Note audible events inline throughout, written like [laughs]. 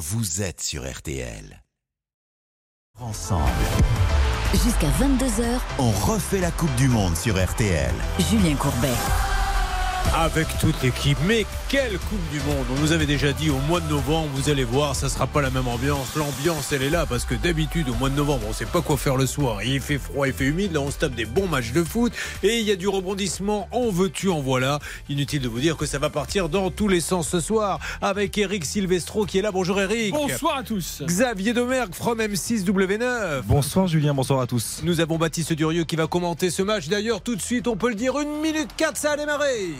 vous êtes sur RTL. Ensemble, Jusqu'à 22h, on refait la Coupe du Monde sur RTL. Julien Courbet. Avec toute l'équipe. Mais quelle Coupe du Monde On nous avait déjà dit au mois de novembre, vous allez voir, ça sera pas la même ambiance. L'ambiance, elle est là parce que d'habitude, au mois de novembre, on sait pas quoi faire le soir. Il fait froid, il fait humide. Là, on se tape des bons matchs de foot et il y a du rebondissement. En veux-tu, en voilà. Inutile de vous dire que ça va partir dans tous les sens ce soir avec Eric Silvestro qui est là. Bonjour Eric. Bonsoir à tous. Xavier Domergue from M6W9. Bonsoir Julien, bonsoir à tous. Nous avons Baptiste Durieux qui va commenter ce match. D'ailleurs, tout de suite, on peut le dire, une minute 4, ça a démarré.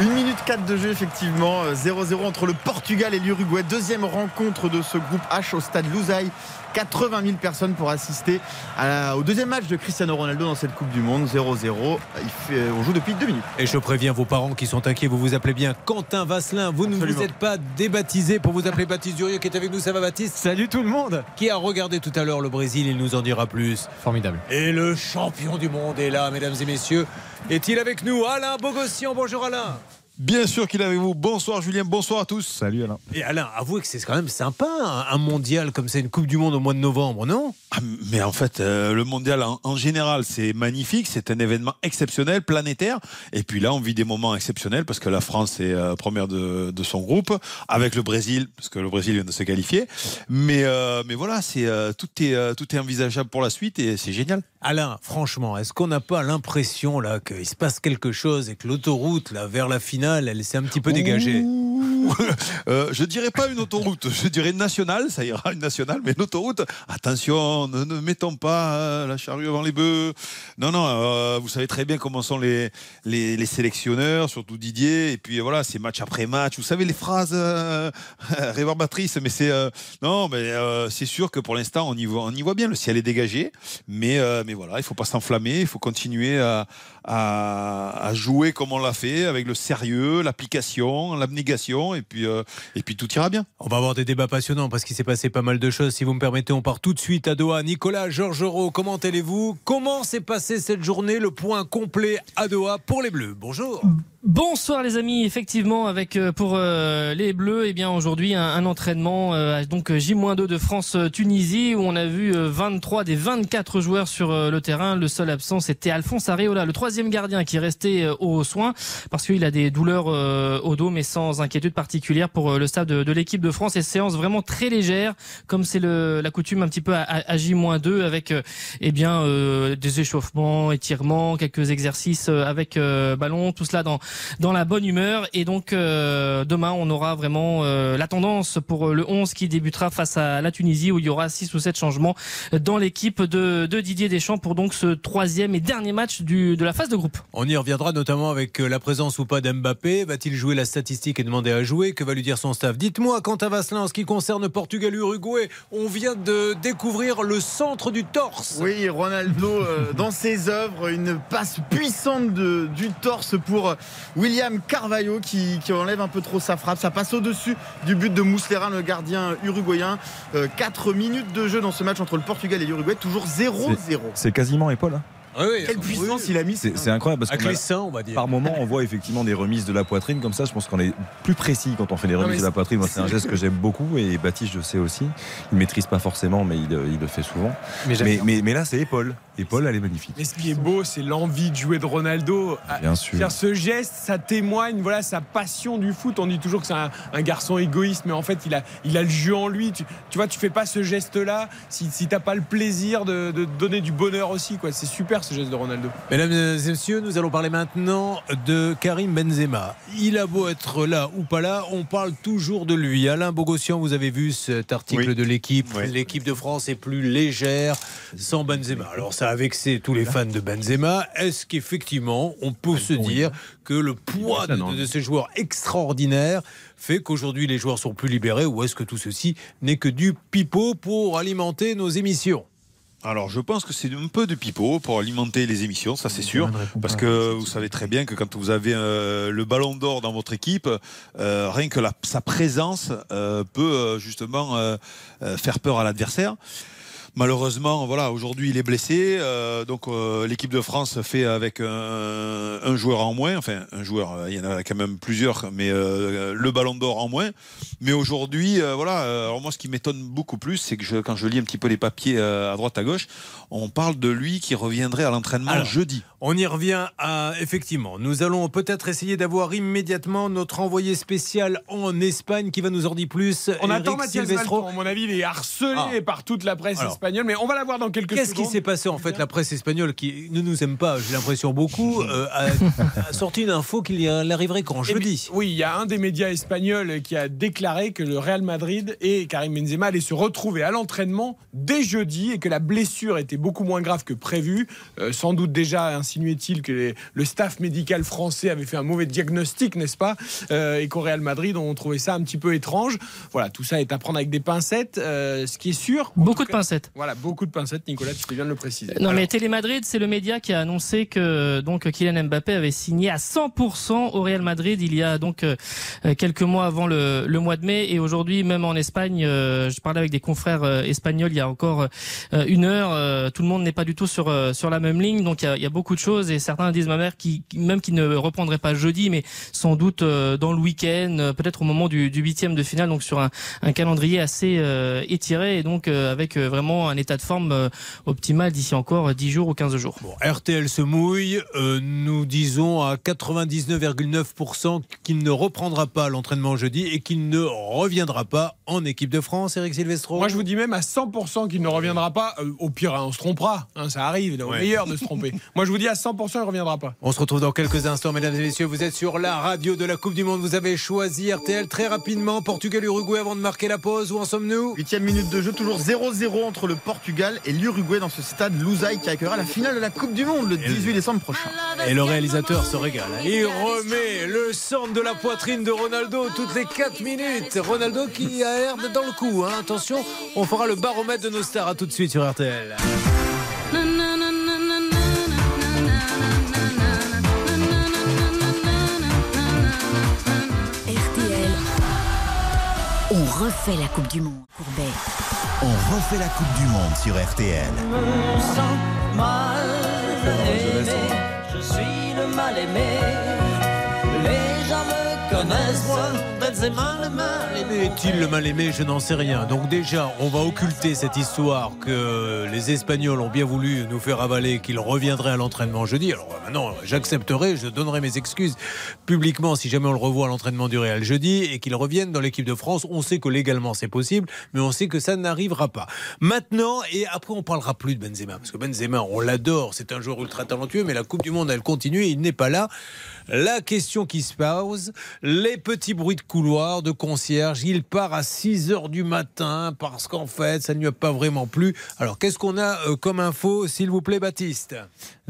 Une minute 4 de jeu, effectivement. euh, 0-0 entre le Portugal et l'Uruguay. Deuxième rencontre de ce groupe H au stade Louzaï. 80 000 personnes pour assister à au deuxième match de Cristiano Ronaldo dans cette Coupe du Monde. 0-0. Il fait- On joue depuis deux minutes. Et je préviens vos parents qui sont inquiets, vous vous appelez bien Quentin Vasselin. Vous ne vous êtes pas débaptisé pour vous appeler Baptiste Durieux qui est avec nous. Ça va Baptiste? Salut tout le monde Qui a regardé tout à l'heure le Brésil, il nous en dira plus. Formidable. Et le champion du monde est là, mesdames et messieurs. Est-il avec nous? Alain Bogossian. Bonjour Alain. Bien sûr qu'il est avec vous. Bonsoir Julien, bonsoir à tous. Salut Alain. Et Alain, avouez que c'est quand même sympa un, un mondial comme c'est une Coupe du Monde au mois de novembre, non? Ah, mais en fait, euh, le mondial en, en général, c'est magnifique, c'est un événement exceptionnel, planétaire. Et puis là, on vit des moments exceptionnels parce que la France est euh, première de, de son groupe, avec le Brésil, parce que le Brésil vient de se qualifier. Mais, euh, mais voilà, c'est euh, tout, est, euh, tout est envisageable pour la suite et c'est génial. Alain, franchement, est-ce qu'on n'a pas l'impression là qu'il se passe quelque chose et que l'autoroute là vers la finale, elle s'est un petit peu dégagée. Euh, je dirais pas une autoroute, je dirais une nationale, ça ira une nationale, mais une autoroute, attention, ne, mettons pas euh, la charrue avant les bœufs. Non, non, euh, vous savez très bien comment sont les, les, sélectionneurs, surtout Didier, et puis voilà, c'est match après match. Vous savez les phrases euh, [laughs] mais c'est euh, non, mais c'est sûr que pour l'instant on y voit, on y voit bien, le ciel est dégagé, mais mais voilà, il faut pas s'enflammer, il faut continuer à, à, jouer comme on l'a fait, avec le sérieux, l'application, l'abnégation, et puis euh, et puis tout ira bien. On va avoir des débats passionnants parce qu'il s'est passé pas mal de choses. Si vous me permettez, on part tout de suite à Doha. Nicolas Georgerot, comment allez-vous? Comment s'est passée cette journée? Le point complet à Doha pour les Bleus. Bonjour. Bonsoir les amis, effectivement avec euh, pour euh, les Bleus, et bien aujourd'hui un, un entraînement euh, donc J-2 de France euh, Tunisie où on a vu euh, 23 des 24 joueurs sur euh, le terrain. Le seul absent c'était Alphonse Areola, le troisième gardien qui est resté euh, aux soins parce qu'il a des douleurs euh, au dos mais sans inquiétude particulière pour euh, le staff de, de l'équipe de France. Et séance vraiment très légère comme c'est la coutume un petit peu à, à, à J-2 avec euh, eh bien euh, des échauffements, étirements, quelques exercices euh, avec euh, ballon, tout cela dans dans la bonne humeur. Et donc euh, demain, on aura vraiment euh, la tendance pour euh, le 11 qui débutera face à la Tunisie où il y aura 6 ou 7 changements dans l'équipe de, de Didier Deschamps pour donc ce troisième et dernier match du, de la phase de groupe. On y reviendra notamment avec euh, la présence ou pas d'Mbappé. Va-t-il jouer la statistique et demander à jouer? Que va lui dire son staff? Dites-moi, Quentin Vasselin, en ce qui concerne Portugal-Uruguay, on vient de découvrir le centre du torse. Oui, Ronaldo euh, dans ses œuvres, une passe puissante de- du torse pour William Carvalho qui, qui enlève un peu trop sa frappe. Ça passe au-dessus du but de Mousselara, le gardien uruguayen. 4 minutes de jeu dans ce match entre le Portugal et l'Uruguay, toujours 0-0. C'est quasiment épaule. hein. Ah oui, Quelle oui. puissance il a mis C'est c'est incroyable parce Avec que les seins, on va dire. par moment on voit effectivement des remises de la poitrine comme ça. Je pense qu'on est plus précis quand on fait des remises de la poitrine. Moi, C'est un geste que j'aime beaucoup et Baptiste je sais aussi. Il maîtrise pas forcément mais il, il le fait souvent. Mais, Mais, mais, mais là c'est épaule. Épaule elle est magnifique. Mais ce qui est beau, c'est l'envie de jouer de Ronaldo. À- Bien sûr. Faire ce geste, ça témoigne voilà sa passion du foot. On dit toujours que c'est un, un garçon égoïste, mais en fait, il a, il a le jeu en lui. Tu, tu vois, tu fais pas ce geste-là si, si t'as pas le plaisir de, de donner du bonheur aussi. quoi. C'est super ce geste de Ronaldo. Mesdames et messieurs, nous allons parler maintenant de Karim Benzema. Il a beau être là ou pas là, on parle toujours de lui. Alain Bogossian, vous avez vu cet article Oui. de l'équipe. Oui. L'équipe de France est plus légère sans Benzema. Alors ça a vexé tous les fans de Benzema. Est-ce qu'effectivement, on peut se dire que le poids de, de ces joueurs extraordinaires fait qu'aujourd'hui les joueurs sont plus libérés ou est-ce que tout ceci n'est que du pipeau pour alimenter nos émissions? Alors, je pense que c'est un peu de pipeau pour alimenter les émissions, ça c'est sûr. Parce que vous savez très bien que quand vous avez euh, le ballon d'or dans votre équipe, euh, rien que la- sa présence euh, peut justement faire peur à l'adversaire. Malheureusement, voilà, aujourd'hui il est blessé, euh, donc euh, l'équipe de France fait avec un, un, joueur en moins, enfin un joueur, euh, il y en a quand même plusieurs, mais euh, le Ballon d'Or en moins. Mais aujourd'hui, euh, voilà, alors moi ce qui m'étonne beaucoup plus, c'est que je, quand je lis un petit peu les papiers à droite à gauche, on parle de lui qui reviendrait à l'entraînement jeudi. On y revient à effectivement. Nous allons peut-être essayer d'avoir immédiatement notre envoyé spécial en Espagne qui va nous en dire plus. On Eric attend Mathias Silvestro. Valton. À mon avis, il est harcelé Ah. par toute la presse Alors. espagnole, mais on va la voir dans quelques Qu'est-ce secondes. qui s'est passé en fait La presse espagnole qui ne nous aime pas, j'ai l'impression beaucoup, [laughs] euh, a, a sorti une info qu'il y a- elle arriverait quand Eh bien, jeudi. Oui, il y a un des médias espagnols qui a déclaré que le Real Madrid et Karim Benzema allaient se retrouver à l'entraînement dès jeudi et que la blessure était beaucoup moins grave que prévu. Euh, sans doute déjà insinuait-il que les- le staff médical français avait fait un mauvais diagnostic, n'est-ce pas Euh, Et qu'au Real Madrid, on trouvait ça un petit peu étrange. Voilà, tout ça est à prendre avec des pincettes. Euh, ce qui est sûr. Beaucoup de cas- pincettes. Voilà, beaucoup de pincettes, Nicolas, tu bien de le préciser. Non Alors, mais Télémadrid, c'est le média qui a annoncé que donc Kylian Mbappé avait signé à 100% au Real Madrid il y a donc euh, quelques mois avant le, le mois de mai et aujourd'hui même en Espagne, je parlais avec des confrères espagnols il y a encore une heure, tout le monde n'est pas du tout sur sur la même ligne donc il y a, il y a beaucoup de choses et certains disent ma mère qui même qui ne reprendrait pas jeudi mais sans doute euh, dans le week-end, euh, peut-être au moment du du huitième de finale donc sur un, un calendrier assez euh, étiré et donc euh, avec euh, vraiment un état de forme euh, optimal d'ici encore 10 jours ou 15 jours. Bon, RTL se mouille. euh, nous disons à 99,9% qu'il ne reprendra pas l'entraînement jeudi et qu'il ne reviendra pas en équipe de France, Eric Silvestro. Moi, je vous dis même à 100% qu'il ne reviendra pas. Euh, au pire, hein, on se trompera. hein, ça arrive, au Ouais. meilleur de se tromper. [laughs] Moi, je vous dis à 100%, il ne reviendra pas. On se retrouve dans quelques instants, mesdames et messieurs. Vous êtes sur la radio de la Coupe du Monde. Vous avez choisi RTL très rapidement. Portugal-Uruguay avant de marquer la pause. Où en sommes-nous? Huitième minute de jeu, toujours 0-0 entre le Portugal et l'Uruguay dans ce stade Lousaï qui accueillera la finale de la Coupe du Monde le 18 décembre prochain. Et le réalisateur se régale. Il remet le centre de la poitrine de Ronaldo toutes les 4 minutes. Ronaldo qui a l'air d'être dans le coup. hein. Attention, on fera le baromètre de nos stars. À tout de suite sur RTL. RTL. Refait la Coupe du Monde. Courbet. On refait la Coupe du Monde sur RTL. Je suis le mal aimé. Les gens me connaissent, Est-il le mal aimé? Je n'en sais rien. Donc déjà, on va occulter cette histoire que les Espagnols ont bien voulu nous faire avaler qu'il reviendrait à l'entraînement jeudi. Alors euh, maintenant, j'accepterai, je donnerai mes excuses publiquement si jamais on le revoit à l'entraînement du Real jeudi et qu'il revienne dans l'équipe de France. On sait que légalement c'est possible, mais on sait que ça n'arrivera pas. Maintenant, et après on parlera plus de Benzema, parce que Benzema, on l'adore, c'est un joueur ultra talentueux, mais la Coupe du Monde, elle continue et il n'est pas là. La question qui se pose, les petits bruits de couloir, de concierge, il part à 6 heures du matin parce qu'en fait, ça ne lui a pas vraiment plu. Alors, qu'est-ce qu'on a euh, comme info, s'il vous plaît, Baptiste?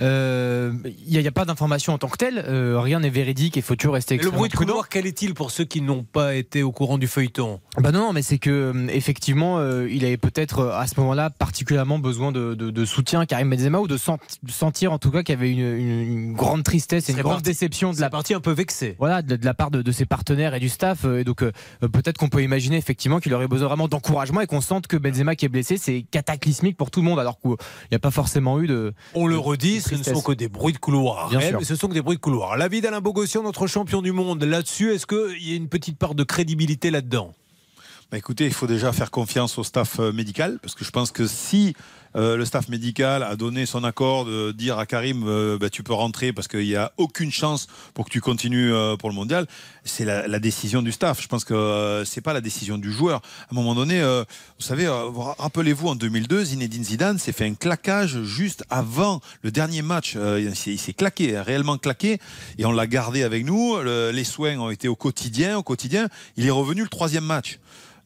Euh, Il n'y a, pas d'information en tant que telle, euh, rien n'est véridique et il faut toujours rester Le bruit de couloir, quel est-il pour ceux qui n'ont pas été au courant du feuilleton? Bah non, mais c'est que euh, effectivement, euh, il avait peut-être euh, à ce moment-là particulièrement besoin de, de- de soutien, Karim Benzema, ou de sent- sentir en tout cas qu'il y avait une, une- une grande tristesse et une grande parti- de la parti un peu vexé. voilà de, de la part de, de ses partenaires et du staff. euh, Et donc euh, euh, peut-être qu'on peut imaginer effectivement qu'il aurait besoin vraiment d'encouragement et qu'on sente que Benzema qui est blessé, c'est cataclysmique pour tout le monde, alors qu'il n'y a pas forcément eu de. On le redit, ce ne sont que des bruits de couloir. Bien sûr. ce sont que des bruits de couloir. L'avis d'Alain Bogossian, notre champion du monde, là-dessus, est-ce qu'il y a une petite part de crédibilité là-dedans? Bah, écoutez, il faut déjà faire confiance au staff médical, parce que je pense que si euh, le staff médical a donné son accord de dire à Karim, euh, bah, tu peux rentrer parce qu'il n'y a aucune chance pour que tu continues euh, pour le mondial, c'est la, décision du staff. Je pense que c'est pas la décision du joueur. À un moment donné, vous savez, vous ra- rappelez-vous en 2002, Zinedine Zidane s'est fait un claquage juste avant le dernier match. Il s'est- claqué, réellement claqué, et on l'a gardé avec nous. Le- les soins ont été au quotidien, au quotidien. Il est revenu le troisième match.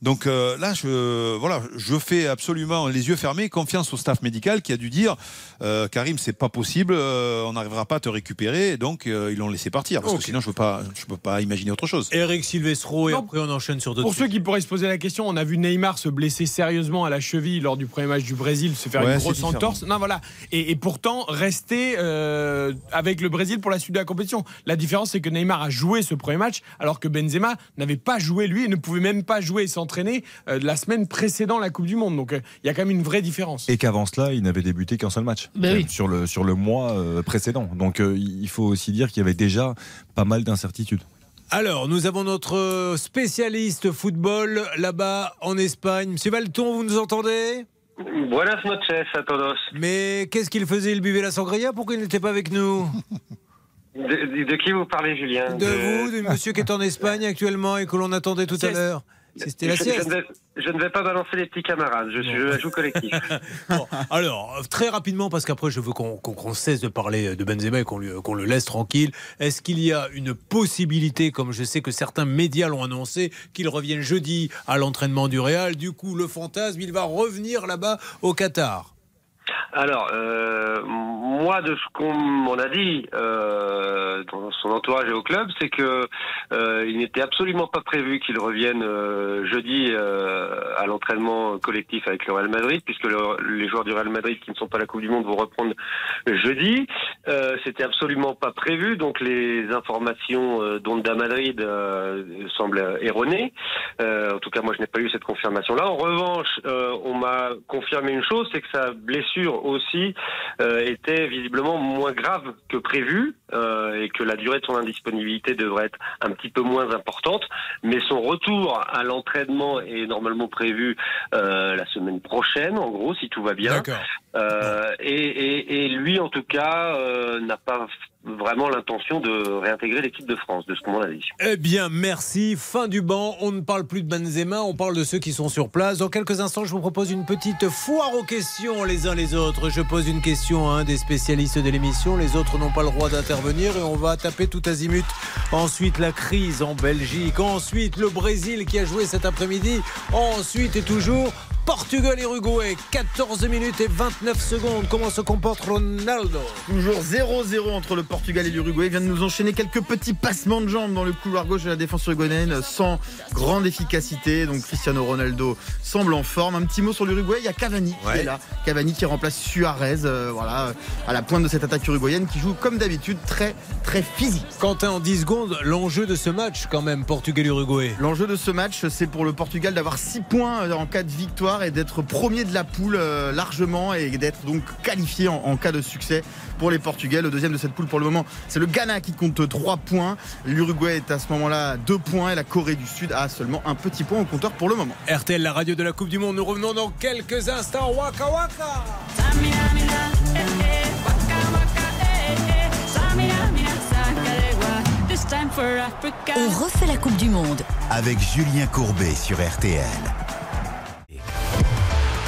Donc euh, là, je, voilà, je fais absolument les yeux fermés, confiance au staff médical qui a dû dire euh, Karim, c'est pas possible, euh, on n'arrivera pas à te récupérer. Et donc, euh, ils l'ont laissé partir. Parce Ok. que sinon, je ne peux, pas- je peux pas imaginer autre chose. Eric Silvestro et Non. après on enchaîne sur d'autres. Pour ceux qui pourraient se poser la question, on a vu Neymar se blesser sérieusement à la cheville lors du premier match du Brésil, se faire Ouais, une grosse entorse. Non, voilà. Et, et pourtant, rester euh, avec le Brésil pour la suite de la compétition. La différence, c'est que Neymar a joué ce premier match, alors que Benzema n'avait pas joué, lui, et ne pouvait même pas jouer et s'entraîner euh, la semaine précédant la Coupe du Monde. Donc, euh, il y a quand même une vraie différence. Et qu'avant cela, il n'avait débuté qu'un seul match Ben oui. sur, le, sur le mois euh, précédent. Donc euh, il faut aussi dire qu'il y avait déjà pas mal d'incertitudes. Alors, nous avons notre spécialiste football là-bas en Espagne. Monsieur Valton, vous nous entendez? Buenas noches a todos. Mais qu'est-ce qu'il faisait? Il buvait la sangria? Pourquoi il n'était pas avec nous? De, de- de qui vous parlez, Julien? De vous, du monsieur qui est en Espagne actuellement et que l'on attendait tout à l'heure. C'était la je, je ne vais, je ne vais pas balancer les petits camarades, je, suis, je joue collectif. [laughs] Bon, alors, très rapidement, parce qu'après, je veux qu'on cesse de parler de Benzema et qu'on le laisse tranquille. Est-ce qu'il y a une possibilité, comme je sais que certains médias l'ont annoncé, qu'il revienne jeudi à l'entraînement du Real? Du coup, le fantasme, il va revenir là-bas au Qatar. Alors, euh, moi, de ce qu'on m'en a dit euh, dans son entourage et au club, c'est que euh, il n'était absolument pas prévu qu'il revienne euh, jeudi euh, à l'entraînement collectif avec le Real Madrid, puisque le- les joueurs du Real Madrid qui ne sont pas à la Coupe du Monde vont reprendre jeudi. Euh, C'était absolument pas prévu, donc les informations d'Onda Madrid semblent erronées. En tout cas, moi, je n'ai pas eu cette confirmation-là. En revanche, on m'a confirmé une chose, c'est que sa blessure aussi euh, était visiblement moins grave que prévu euh, et que la durée de son indisponibilité devrait être un petit peu moins importante. Mais son retour à l'entraînement est normalement prévu euh, la semaine prochaine, en gros, si tout va bien. Euh, et, et, et lui, en tout cas, euh, n'a pas vraiment l'intention de réintégrer l'équipe de France, de ce qu'on a dit. Eh bien, merci. Fin du banc. On ne parle plus de Benzema, on parle de ceux qui sont sur place. Dans quelques instants, je vous propose une petite foire aux questions les uns les autres. Je pose une question à un des spécialistes de l'émission. Les autres n'ont pas le droit d'intervenir et on va taper tout azimut. Ensuite, la crise en Belgique. Ensuite, le Brésil qui a joué cet après-midi. Ensuite et toujours. Portugal et Uruguay, 14 minutes et 29 secondes. Comment se comporte Ronaldo? Toujours 0-0 entre le Portugal et l'Uruguay. Il vient de nous enchaîner quelques petits passements de jambes dans le couloir gauche de la défense uruguayenne sans grande efficacité. Donc Cristiano Ronaldo semble en forme. Un petit mot sur l'Uruguay. Il y a Cavani qui est là. Cavani qui remplace Suarez, euh, voilà, à la pointe de cette attaque uruguayenne qui joue comme d'habitude très très physique. Quentin, en 10 secondes, l'enjeu de ce match, quand même, Portugal-Uruguay. L'enjeu de ce match, c'est pour le Portugal d'avoir 6 points euh, en cas de victoire et d'être premier de la poule euh, largement et d'être donc qualifié en, en cas de succès pour les Portugais. Le deuxième de cette poule pour le moment, c'est le Ghana qui compte 3 points. L'Uruguay est à ce moment-là à 2 points et la Corée du Sud a seulement un petit point au compteur pour le moment. RTL, la radio de la Coupe du Monde. Nous revenons dans quelques instants. Waka Waka On refait la Coupe du Monde Avec Julien Courbet sur RTL.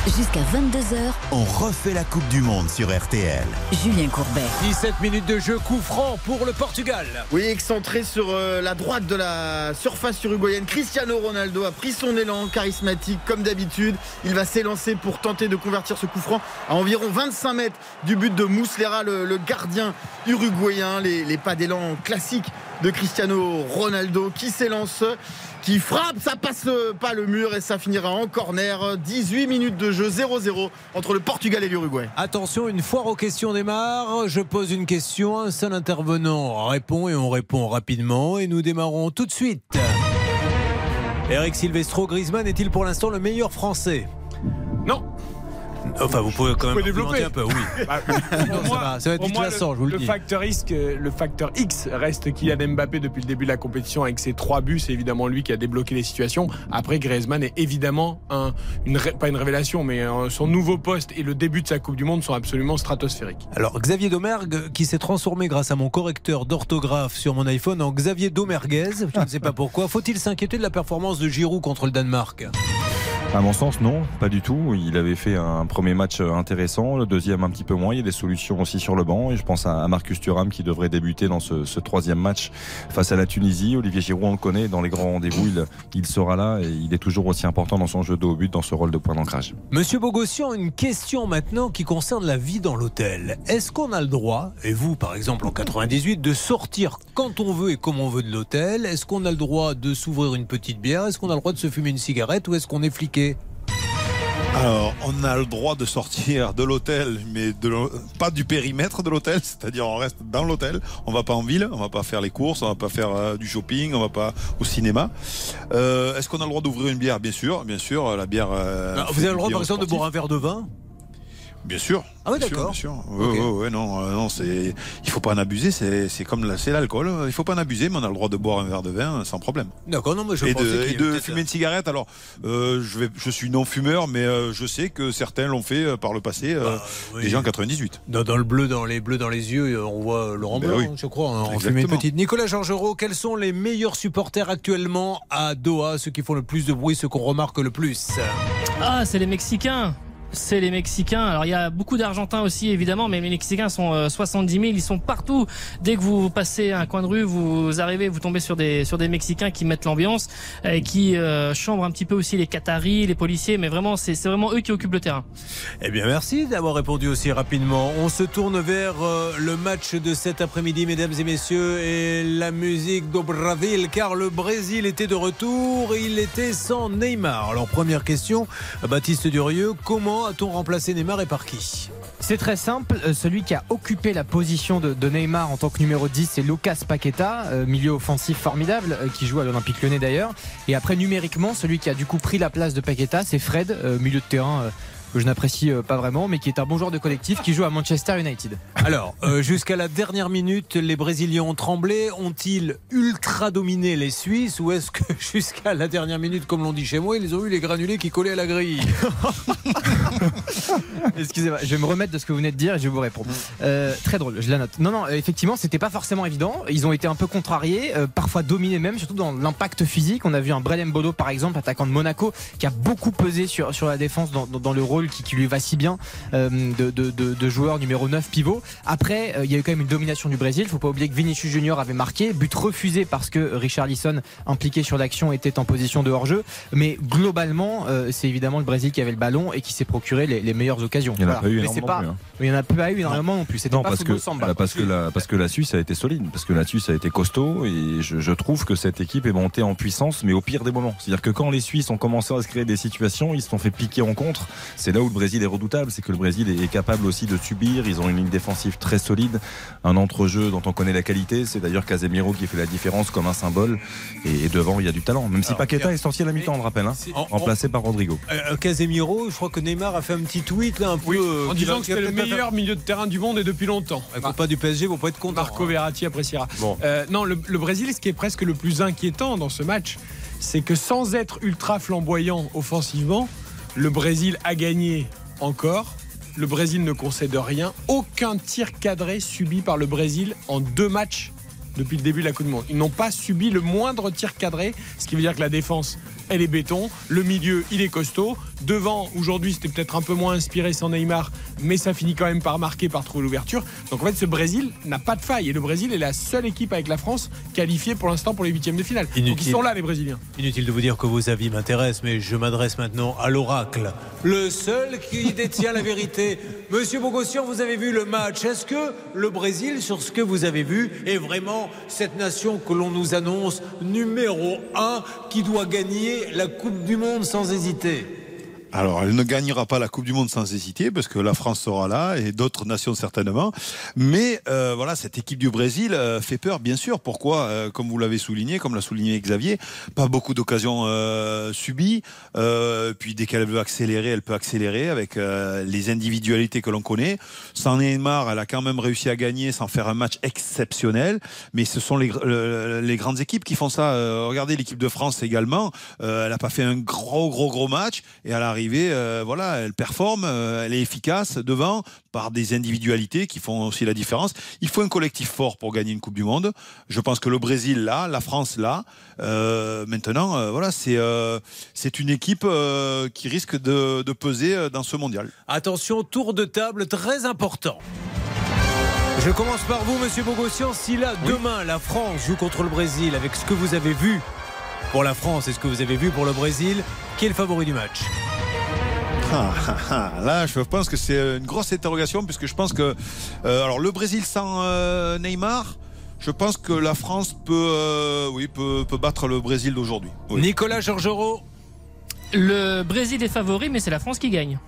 Jusqu'à 22h. On refait la Coupe du Monde sur RTL. Julien Courbet. 17 minutes de jeu, coup franc pour le Portugal. Oui, excentré sur euh, la droite de la surface uruguayenne, Cristiano Ronaldo a pris son élan charismatique comme d'habitude. Il va s'élancer pour tenter de convertir ce coup franc à environ 25 mètres du but de Mouslera, le, le gardien uruguayen. Les, les pas d'élan classiques de Cristiano Ronaldo qui s'élance, qui frappe, ça passe pas le mur et ça finira en corner. 18 minutes de jeu, 0-0 entre le Portugal et l'Uruguay. Attention, une foire aux questions démarre. Je pose une question, un seul intervenant répond et on répond rapidement. Et nous démarrons tout de suite. Eric Silvestro, Griezmann est-il pour l'instant le meilleur français? Enfin, vous pouvez quand même Vous pouvez argumenter un peu, oui. [laughs] Bah, [laughs] Non, ça va, ça va être pour moi, déclassant, je vous le le dis. facteur, risque, le facteur X reste Kylian Mbappé depuis le début de la compétition avec ses trois buts. C'est évidemment lui qui a débloqué les situations. Après, Griezmann est évidemment un, une, ré- pas une révélation, mais euh, son nouveau poste et le début de sa Coupe du Monde sont absolument stratosphériques. Alors, Xavier Domergue, qui s'est transformé grâce à mon correcteur d'orthographe sur mon iPhone en Xavier Domerguez, je ne sais pas pourquoi. Faut-il s'inquiéter de la performance de Giroud contre le Danemark? À mon sens, non, pas du tout. Il avait fait un premier match intéressant, le deuxième un petit peu moins. Il y a des solutions aussi sur le banc. Et je pense à Marcus Thuram qui devrait débuter dans ce, troisième match face à la Tunisie. Olivier Giroud, on le connaît, dans les grands rendez-vous, il, il sera là et il est toujours aussi important dans son jeu de haut but, dans ce rôle de point d'ancrage. Monsieur Bogossian, une question maintenant qui concerne la vie dans l'hôtel. Est-ce qu'on a le droit, et vous par exemple en 98, de sortir quand on veut et comme on veut de l'hôtel? Est-ce qu'on a le droit de s'ouvrir une petite bière? Est-ce qu'on a le droit de se fumer une cigarette? Ou est-ce qu'on est fliqué? Alors, on a le droit de sortir de l'hôtel, mais de pas du périmètre de l'hôtel, c'est-à-dire on reste dans l'hôtel. On va pas en ville, on va pas faire les courses, on va pas faire euh, du shopping, on va pas au cinéma. Euh, Est-ce qu'on a le droit d'ouvrir une bière? Bien sûr, bien sûr, la bière. euh, Ah, Vous avez le droit par exemple de boire un verre de vin? Bien sûr. Ah oui, bien sûr, d'accord. bien sûr. Ouais, Ok. ouais, ouais, non, euh, non, c'est, il faut pas en abuser. C'est, c'est comme la- c'est l'alcool. Il faut pas en abuser, mais on a le droit de boire un verre de vin sans problème. D'accord, non, mais je et de, qu'il y et de fumer une cigarette. Alors, euh, je vais, je suis non fumeur, mais euh, je sais que certains l'ont fait euh, par le passé, euh, Bah, oui. déjà en 98. Dans, dans le bleu, dans les bleus dans les yeux, euh, on voit Laurent Ben Blanc, oui. je crois, hein, en Exactement. fumer une petite. Nicolas Georgerot, quels sont les meilleurs supporters actuellement à Doha, ceux qui font le plus de bruit, ceux qu'on remarque le plus? Ah, c'est les Mexicains. C'est les Mexicains. Alors il y a beaucoup d'Argentins aussi évidemment, mais les Mexicains sont euh, 70 000. Ils sont partout. Dès que vous passez un coin de rue, vous arrivez, vous tombez sur des sur des Mexicains qui mettent l'ambiance et qui euh, chambrent un petit peu aussi les Qataris, les policiers. Mais vraiment, c'est vraiment eux qui occupent le terrain. Eh bien, merci d'avoir répondu aussi rapidement. On se tourne vers euh, le match de cet après-midi, mesdames et messieurs, et la musique d'Obraville, car le Brésil était de retour et il était sans Neymar. Alors, première question, Baptiste Durieux, comment a-t-on remplacé Neymar et par qui C'est très simple. Euh, Celui qui a occupé la position de, Neymar en tant que numéro 10, c'est Lucas Paqueta, euh, milieu offensif formidable, euh, qui joue à l'Olympique Lyonnais d'ailleurs. Et après, numériquement, celui qui a du coup pris la place de Paqueta, c'est Fred, milieu de terrain que je n'apprécie euh, pas vraiment, mais qui est un bon joueur de collectif, qui joue à Manchester United. Alors, euh, jusqu'à la dernière minute, les Brésiliens ont tremblé. Ont-ils ultra dominé les Suisses ou est-ce que [laughs] jusqu'à la dernière minute, comme l'on dit chez moi, ils ont eu les granulés qui collaient à la grille? [laughs] Excusez-moi, je vais me remettre de ce que vous venez de dire et je vais vous répondre. Euh, très drôle, je la note. Non, non, effectivement, c'était pas forcément évident. Ils ont été un peu contrariés, euh, parfois dominés même, surtout dans l'impact physique. On a vu un Brelem Bodo, par exemple, attaquant de Monaco, qui a beaucoup pesé sur, sur la défense dans, dans- dans le rôle qui, qui lui va si bien euh, de, de, de- de joueur numéro 9 pivot. Après, euh, il y a eu quand même une domination du Brésil. Faut pas oublier que Vinicius Junior avait marqué, but refusé parce que Richard Lisson, impliqué sur l'action, était en position de hors-jeu. Mais globalement, euh, c'est évidemment le Brésil qui avait le ballon et qui s'est procuré les, les meilleures occasions. Il n'y en a pas eu Mais c'est énormément pas, non plus, hein. il n'y en a pas eu énormément non plus. C'était Non, pas parce que, samba. parce, que la, parce que la Suisse a été solide, parce que la Suisse a été costaud et je, je trouve que cette équipe est montée en puissance, mais au pire des moments. C'est-à-dire que quand les Suisses ont commencé à se créer des situations, ils se sont fait piquer en contre. C'est là où le Brésil est redoutable, c'est que le Brésil est capable aussi de subir. Ils ont une ligne défensive très solide, un entrejeu dont on connaît la qualité. C'est d'ailleurs Casemiro qui fait la différence comme un symbole. Et, devant, il y a du talent. Même si Alors, Paqueta est sorti à la mi-temps, on le rappelle, hein, remplacé par Rodrigo. Euh, Casemiro, je crois que Neymar a fait un petit tweet là un peu. euh, En disant que c'était le pas meilleur milieu de terrain du monde et depuis longtemps. pas du PSG, vous pouvez être content. Marco hein. Verratti appréciera. Bon. Euh, non, le, le Brésil, ce qui est presque le plus inquiétant dans ce match, c'est que sans être ultra flamboyant offensivement, le Brésil a gagné encore. Le Brésil ne concède rien. Aucun tir cadré subi par le Brésil en deux matchs depuis le début de la Coupe du Monde. Ils n'ont pas subi le moindre tir cadré, ce qui veut dire que la défense, elle est béton. Le milieu, il est costaud. Devant, aujourd'hui, c'était peut-être un peu moins inspiré sans Neymar, mais ça finit quand même par marquer, par trouver l'ouverture. Donc en fait, ce Brésil n'a pas de faille. Et le Brésil est la seule équipe avec la France qualifiée pour l'instant pour les huitièmes de finale. Donc Inutile. ils sont là, les Brésiliens. Inutile de vous dire que vos avis m'intéressent, mais je m'adresse maintenant à l'oracle. Le seul qui détient la vérité. Monsieur Bogossian, vous avez vu le match. Est-ce que le Brésil, sur ce que vous avez vu, est vraiment cette nation que l'on nous annonce numéro un qui doit gagner la Coupe du Monde sans hésiter Alors, elle ne gagnera pas la Coupe du Monde sans hésiter, parce que la France sera là et d'autres nations certainement. Mais euh, voilà, cette équipe du Brésil euh, fait peur, bien sûr. Pourquoi Euh, Comme vous l'avez souligné, comme l'a souligné Xavier, pas beaucoup d'occasions euh, subies. Euh, puis dès qu'elle veut accélérer, elle peut accélérer avec euh, les individualités que l'on connaît. Sans Neymar, elle a quand même réussi à gagner sans faire un match exceptionnel. Mais ce sont les, les grandes équipes qui font ça. Regardez l'équipe de France également. Elle n'a pas fait un gros, gros, gros match. Et à l'arrivée, euh, voilà, elle performe, euh, elle est efficace devant par des individualités qui font aussi la différence. Il faut un collectif fort pour gagner une Coupe du Monde. Je pense que le Brésil là, la France là. Euh, maintenant, voilà, c'est c'est une équipe qui risque de, de peser dans ce mondial. Attention, tour de table très important. Je commence par vous, Monsieur Bogossian. Si là, demain, la France joue contre le Brésil, avec ce que vous avez vu pour la France et ce que vous avez vu pour le Brésil, qui est le favori du match? Ah, ah, ah. Là, je pense que c'est une grosse interrogation puisque je pense que euh, alors le Brésil sans euh, Neymar, je pense que la France peut, euh, oui, peut, peut battre le Brésil d'aujourd'hui. Oui. Nicolas Georgerot, Le Brésil est favori, mais c'est la France qui gagne.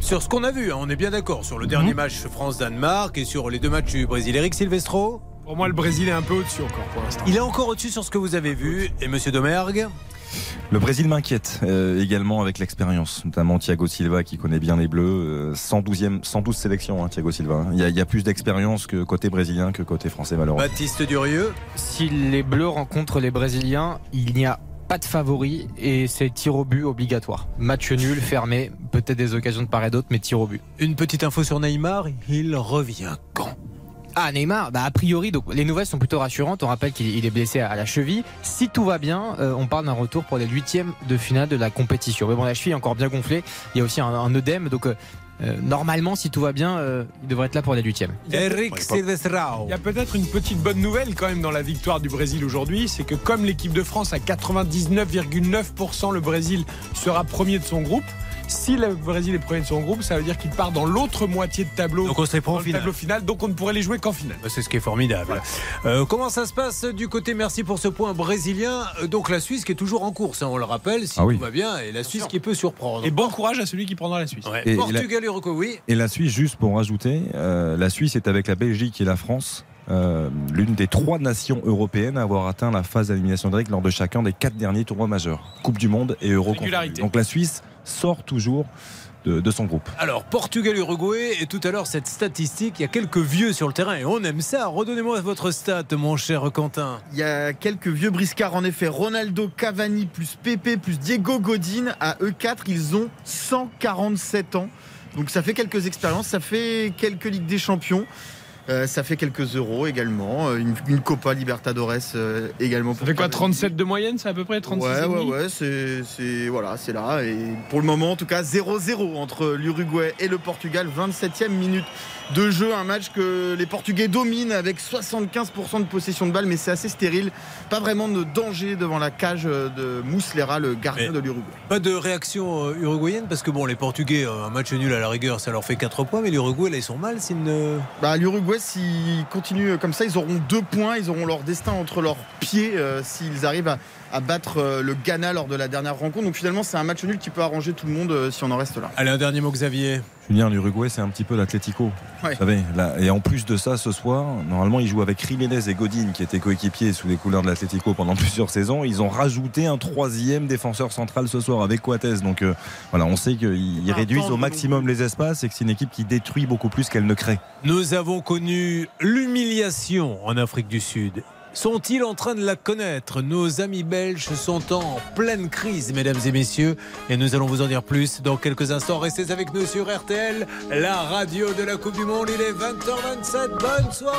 sur ce qu'on a vu, hein, on est bien d'accord sur le dernier Mhm. match France-Danemark et sur les deux matchs du Brésil. Eric Silvestro, Pour moi, le Brésil est un peu au-dessus encore pour l'instant. il est encore au-dessus sur ce que vous avez vu. Et Monsieur Domergue Le Brésil m'inquiète euh, également avec l'expérience, notamment Thiago Silva qui connaît bien les Bleus. euh, 112e, 112 sélections, hein, Thiago Silva. hein. Il y, a, il y a plus d'expérience que côté brésilien que côté français malheureusement. Baptiste Durieux. Si les Bleus rencontrent les Brésiliens, il n'y a pas de favori et c'est tir au but obligatoire. Match nul, [laughs] fermé, peut-être des occasions de part et d'autre, mais tir au but. Une petite info sur Neymar, il revient quand Ah Neymar, bah a priori, donc les nouvelles sont plutôt rassurantes. On rappelle qu'il il est blessé à la cheville. Si tout va bien, euh, on parle d'un retour pour les huitièmes de finale de la compétition. Mais bon, la cheville est encore bien gonflée. Il y a aussi un, un œdème, donc euh, euh, normalement, si tout va bien, euh, il devrait être là pour les huitièmes. Eric Silvestrao. Il y a peut-être une petite bonne nouvelle quand même dans la victoire du Brésil aujourd'hui, c'est que comme l'équipe de France à 99,9% le Brésil sera premier de son groupe. Si le Brésil est premier de son groupe, ça veut dire qu'il part dans l'autre moitié de tableau, Donc on se les prend dans en le finale. tableau final, donc on ne pourrait les jouer qu'en finale. Bah, C'est ce qui est formidable. Euh, comment ça se passe du côté, merci pour ce point brésilien, Euh, donc la Suisse qui est toujours en course, hein, on le rappelle, si Ah oui. tout va bien, et la Suisse qui peut surprendre. Et bon courage à celui qui prendra la Suisse. Ouais. Et- et Portugal, Uruguay, oui. Et la Suisse, juste pour rajouter, euh, la Suisse est avec la Belgique et la France. euh, l'une des trois nations européennes à avoir atteint la phase d'élimination directe lors de chacun des quatre derniers tournois majeurs, Coupe du Monde et Euro. Donc la Suisse sort toujours de, de son groupe. Alors, Portugal-Uruguay, et tout à l'heure, cette statistique, il y a quelques vieux sur le terrain, et on aime ça. Redonnez-moi votre stat, mon cher Quentin. Il y a quelques vieux briscards en effet. Ronaldo, Cavani, plus Pepe, plus Diego Godin. À eux quatre, ils ont 147 ans. Donc ça fait quelques expériences, ça fait quelques Ligues des Champions. Euh, ça fait quelques euros également, euh, une, une Copa Libertadores euh, également. Ça pour fait quoi Cavani. 37 de moyenne, c'est à peu près 36 Ouais, ouais, ouais, c'est, c'est, voilà, c'est là. Et pour le moment, en tout cas, 0-0 entre l'Uruguay et le Portugal. 27e minute de jeu. Un match que les Portugais dominent avec 75% de possession de balle, mais c'est assez stérile. Pas vraiment de danger devant la cage de Mouslera, le gardien Mais- de l'Uruguay. Pas de réaction euh, uruguayenne, parce que bon, les Portugais, euh, un match nul à la rigueur, ça leur fait 4 points, mais l'Uruguay, là, ils sont mal s'ils ne. Bah, L'Uruguay, s'ils continuent comme ça, ils auront deux points. Ils auront leur destin entre leurs pieds euh, s'ils arrivent à, à battre euh, le Ghana lors de la dernière rencontre. Donc finalement, c'est un match nul qui peut arranger tout le monde euh, si on en reste là. Allez, un dernier mot, Xavier. Julien, l'Uruguay, c'est un petit peu l'Atlético. Ouais. Vous savez, là, et en plus de ça, ce soir, normalement, ils jouent avec Jiménez et Godin, qui étaient coéquipiers sous les couleurs de l'Atlético pendant [laughs] plusieurs saisons. Ils ont rajouté un troisième défenseur central ce soir avec Coates. Donc euh, voilà, on sait qu'ils réduisent au maximum les espaces et que c'est une équipe qui détruit beaucoup plus qu'elle ne crée. Nous avons connu l'humiliation en Afrique du Sud. Sont-ils en train de la connaître? Nos amis belges sont en pleine crise, mesdames et messieurs, et nous allons vous en dire plus dans quelques instants. Restez avec nous sur RTL, la radio de la Coupe du Monde. Il est 20h27. Bonne soirée.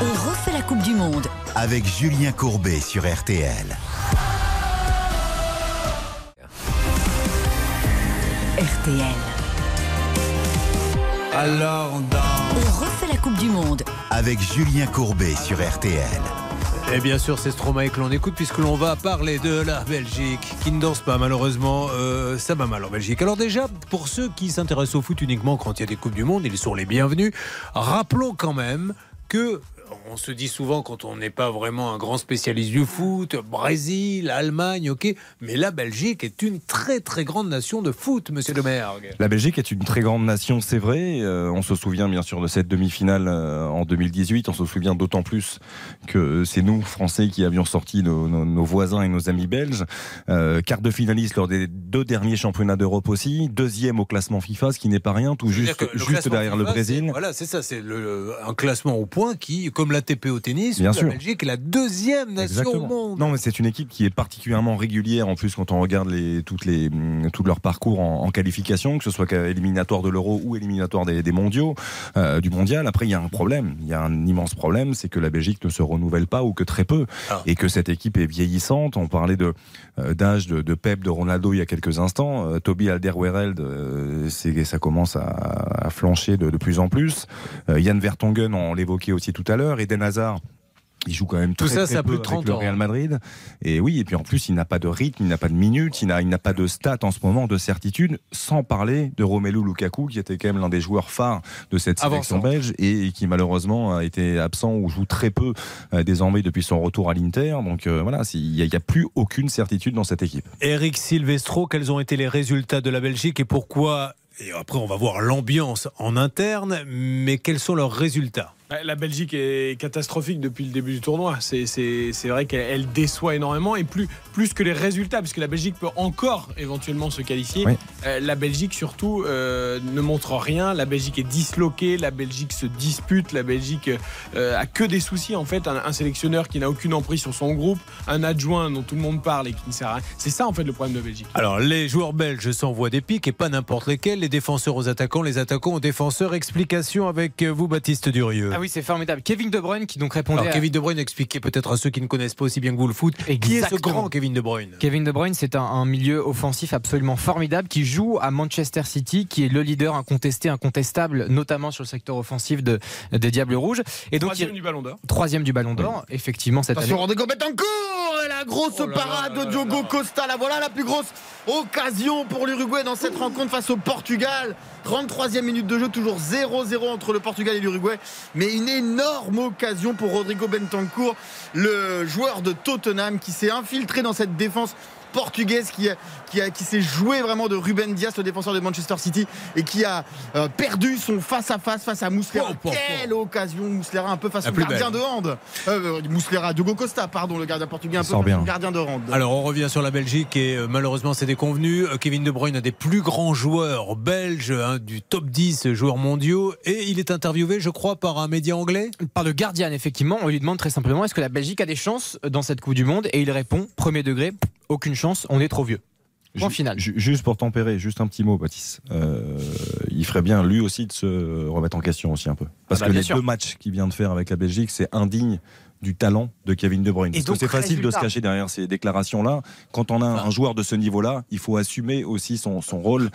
On refait la Coupe du Monde avec Julien Courbet sur RTL. RTL. Alors On refait la Coupe du Monde. Avec Julien Courbet sur RTL. Et bien sûr, c'est Stromae que l'on écoute puisque l'on va parler de la Belgique qui ne danse pas malheureusement. Euh, ça va mal en Belgique. Alors déjà, pour ceux qui s'intéressent au foot uniquement quand il y a des Coupes du Monde, ils sont les bienvenus. Rappelons quand même que on se dit souvent quand on n'est pas vraiment un grand spécialiste du foot, Brésil, Allemagne, ok, mais la Belgique est une très très grande nation de foot, monsieur Lemergue. La Belgique est une très grande nation, c'est vrai. Euh, on se souvient bien sûr de cette demi-finale euh, en 2018. On se souvient d'autant plus que c'est nous, Français, qui avions sorti nos, nos- nos voisins et nos amis belges. Euh, quart de finaliste lors des deux derniers championnats d'Europe aussi. Deuxième au classement FIFA, ce qui n'est pas rien, tout juste, le juste derrière le FIFA, Brésil. Voilà, c'est ça, c'est le- un classement au point qui, comme l'a l'ATP au tennis, Bien la sûr. Belgique est la deuxième nation au monde. Non, mais c'est une équipe qui est particulièrement régulière en plus quand on regarde les, toutes les, tout leur parcours en, en qualification, que ce soit éliminatoire de l'Euro ou éliminatoire des, des mondiaux, euh, du mondial. Après, il y a un problème. Il y a un immense problème, c'est que la Belgique ne se renouvelle pas ou que très peu. Ah. Et que cette équipe est vieillissante. On parlait de euh, d'âge de, de Pep, de Ronaldo il y a quelques instants. Euh, Toby Alderweireld, euh, ça commence à, à flancher de, de plus en plus. Yann Vertonghen, on l'évoquait aussi tout à l'heure. Eden Hazard. Il joue quand même Tout très, ça, très ça peu plus de avec 30 le ans. Real Madrid. Et oui, et puis en plus, il n'a pas de rythme, il n'a pas de minutes, il n'a, il n'a pas de stats en ce moment, de certitude, sans parler de Romelu Lukaku, qui était quand même l'un des joueurs phares de cette sélection belge et qui malheureusement a été absent ou joue très peu euh, désormais depuis son retour à l'Inter. Donc euh, voilà, il n'y a, plus aucune certitude dans cette équipe. Eric Silvestro, quels ont été les résultats de la Belgique et pourquoi? Et après, on va voir l'ambiance en interne, mais quels sont leurs résultats? La Belgique est catastrophique depuis le début du tournoi. C'est- vrai qu'elle elle déçoit énormément et plus, plus que les résultats, puisque la Belgique peut encore éventuellement se qualifier. Oui. Euh, la Belgique surtout euh, ne montre rien. La Belgique est disloquée, la Belgique se dispute, la Belgique euh, a que des soucis en fait. Un, un sélectionneur qui n'a aucune emprise sur son groupe, un adjoint dont tout le monde parle et qui ne sert à rien. C'est ça en fait le problème de Belgique. Alors, les joueurs belges s'envoient des pics et pas n'importe lesquels. Les défenseurs aux attaquants, les attaquants aux défenseurs. Explication avec vous, Baptiste Durieux. Ah oui, c'est formidable. Kevin De Bruyne qui donc répondait. Alors, à- Kevin De Bruyne, expliquez peut-être à ceux qui ne connaissent pas aussi bien que vous le foot. Qui est ce Exactement. grand Kevin De Bruyne Kevin De Bruyne, c'est un, un milieu offensif absolument formidable qui joue à Manchester City, qui est le leader incontesté, incontestable, notamment sur le secteur offensif de, des Diables Rouges. Et donc, Troisième il- du Ballon d'Or. troisième du Ballon d'Or, effectivement, cette année. Attention, Rodrigo Betancourt et la grosse Oh là parade là de Diogo là. Costa. La voilà la plus grosse occasion pour l'Uruguay dans cette rencontre face au Portugal. 33e minute de jeu, toujours 0-0 entre le Portugal et l'Uruguay. Mais une énorme occasion pour Rodrigo Bentancourt, le joueur de Tottenham qui s'est infiltré dans cette défense portugaise qui, a- qui, a- qui s'est joué vraiment de Ruben Dias, le défenseur de Manchester City, et qui a euh, perdu son face-à-face face à Mouslera. Oh, oh, oh. Quelle occasion, Mouslera, un peu face au gardien belle. de hand. Euh, Mouslera, Diogo Costa, pardon, le gardien portugais, un Il peu sort face bien. au gardien de hand. Alors on revient sur la Belgique et euh, malheureusement c'est déconvenu. Euh, Kevin De Bruyne, un des plus grands joueurs belges hein, du top 10 joueurs mondiaux et il est interviewé je crois par un média anglais. Par le Guardian, effectivement, on lui demande très simplement est-ce que la Belgique a des chances dans cette Coupe du Monde? Et il répond premier degré, aucune chance, on est trop vieux. Point final. Juste pour tempérer, juste un petit mot, Baptiste. Euh, il ferait bien, lui aussi, de se remettre en question aussi un peu. Parce Ah bah, que bien les sûr. deux matchs qu'il vient de faire avec la Belgique, c'est indigne du talent de Kevin De Bruyne. Et Parce que c'est facile de se cacher derrière ces déclarations-là. Quand on a un joueur de ce niveau-là, il faut assumer aussi son, son rôle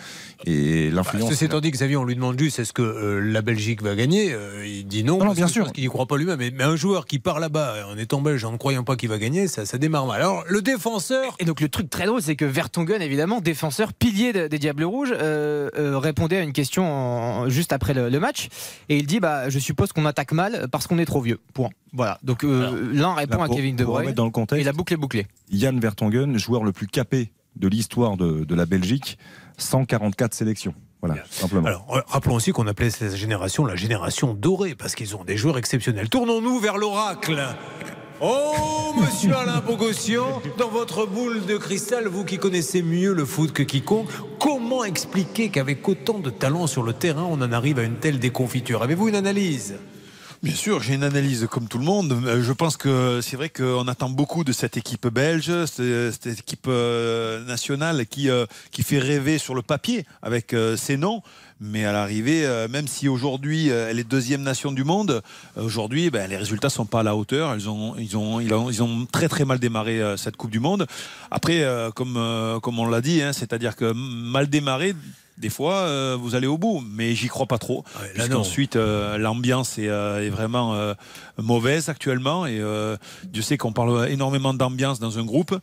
et l'influence. Ceci étant dit, Xavier, on lui demande juste est-ce que euh, la Belgique va gagner Euh, Il dit non. Non, non, parce bien que je sûr. pense qu'il n'y croit pas lui-même. Mais, mais un joueur qui part là-bas en étant belge en ne croyant pas qu'il va gagner, ça, ça démarre mal. Alors le défenseur. Et donc le truc très drôle, c'est que Vertonghen, évidemment, défenseur, pilier de- des Diables Rouges, euh, euh, répondait à une question en- juste après le, le match, et il dit bah je suppose qu'on attaque mal parce qu'on est trop vieux. Point. Voilà. Donc euh, l'un répond Là, à Kevin De Bruyne dans le et contexte, la boucle est bouclée. Yann Vertonghen, joueur le plus capé de l'histoire de, de la Belgique, 144 sélections. Voilà, simplement. Alors euh, rappelons aussi qu'on appelait cette génération la génération dorée parce qu'ils ont des joueurs exceptionnels. Tournons-nous vers l'oracle. Oh, monsieur [laughs] Alain Bogossian, dans votre boule de cristal, vous qui connaissez mieux le foot que quiconque, comment expliquer qu'avec autant de talent sur le terrain, on en arrive à une telle déconfiture? Avez-vous une analyse? Bien sûr, j'ai une analyse comme tout le monde. Euh, Je pense que c'est vrai qu'on attend beaucoup de cette équipe belge, cette équipe euh, nationale qui, euh, qui fait rêver sur le papier avec ses noms. Mais à l'arrivée, même si aujourd'hui elle est deuxième nation du monde, aujourd'hui ben, les résultats sont pas à la hauteur. Ils ont, très très mal démarré cette Coupe du Monde. Après, comme, comme on l'a dit, hein, c'est-à-dire que mal démarré, des fois, euh, vous allez au bout, mais j'y crois pas trop. Ouais, là. Ensuite, l'ambiance est, euh, est vraiment euh, mauvaise actuellement. Et euh, Dieu sait qu'on parle énormément d'ambiance dans un groupe.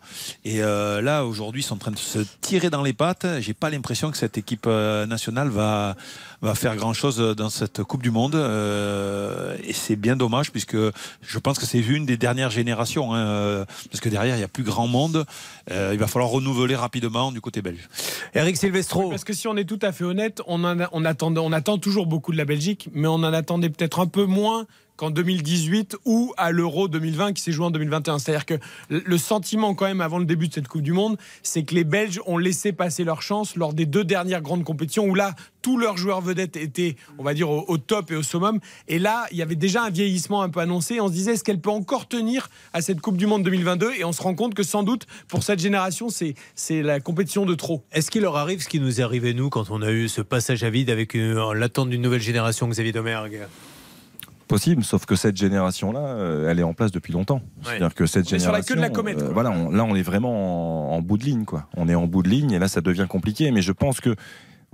Et euh, là, aujourd'hui, ils sont en train de se tirer dans les pattes. J'ai pas l'impression que cette équipe euh, nationale va, va faire grand-chose dans cette Coupe du Monde. Euh, et c'est bien dommage, puisque je pense que c'est une des dernières générations. hein, euh, parce que derrière, il n'y a plus grand monde. Euh, il va falloir renouveler rapidement du côté belge. Eric Silvestro. Parce que si on est tout à fait honnête, on, en attend, on attend toujours beaucoup de la Belgique, mais on en attendait peut-être un peu moins qu'en 2018 ou à l'Euro 2020 qui s'est joué en 2021. C'est-à-dire que le sentiment quand même avant le début de cette Coupe du Monde, c'est que les Belges ont laissé passer leur chance lors des deux dernières grandes compétitions où là, tous leurs joueurs vedettes étaient, on va dire, au, top et au summum. Et là, il y avait déjà un vieillissement un peu annoncé. On se disait, est-ce qu'elle peut encore tenir à cette Coupe du Monde 2022 Et on se rend compte que sans doute, pour cette génération, c'est c'est la compétition de trop. Est-ce qu'il leur arrive ce qui nous est arrivé, nous, quand on a eu ce passage à vide avec l'attente d'une nouvelle génération, Xavier Domergue? Possible, sauf que cette génération-là, euh, elle est en place depuis longtemps. C'est-à-dire que cette On est sur la génération, queue de la comète, euh, voilà, on- là, on est vraiment en, en bout de ligne, quoi. On est en bout de ligne et là, ça devient compliqué. Mais je pense que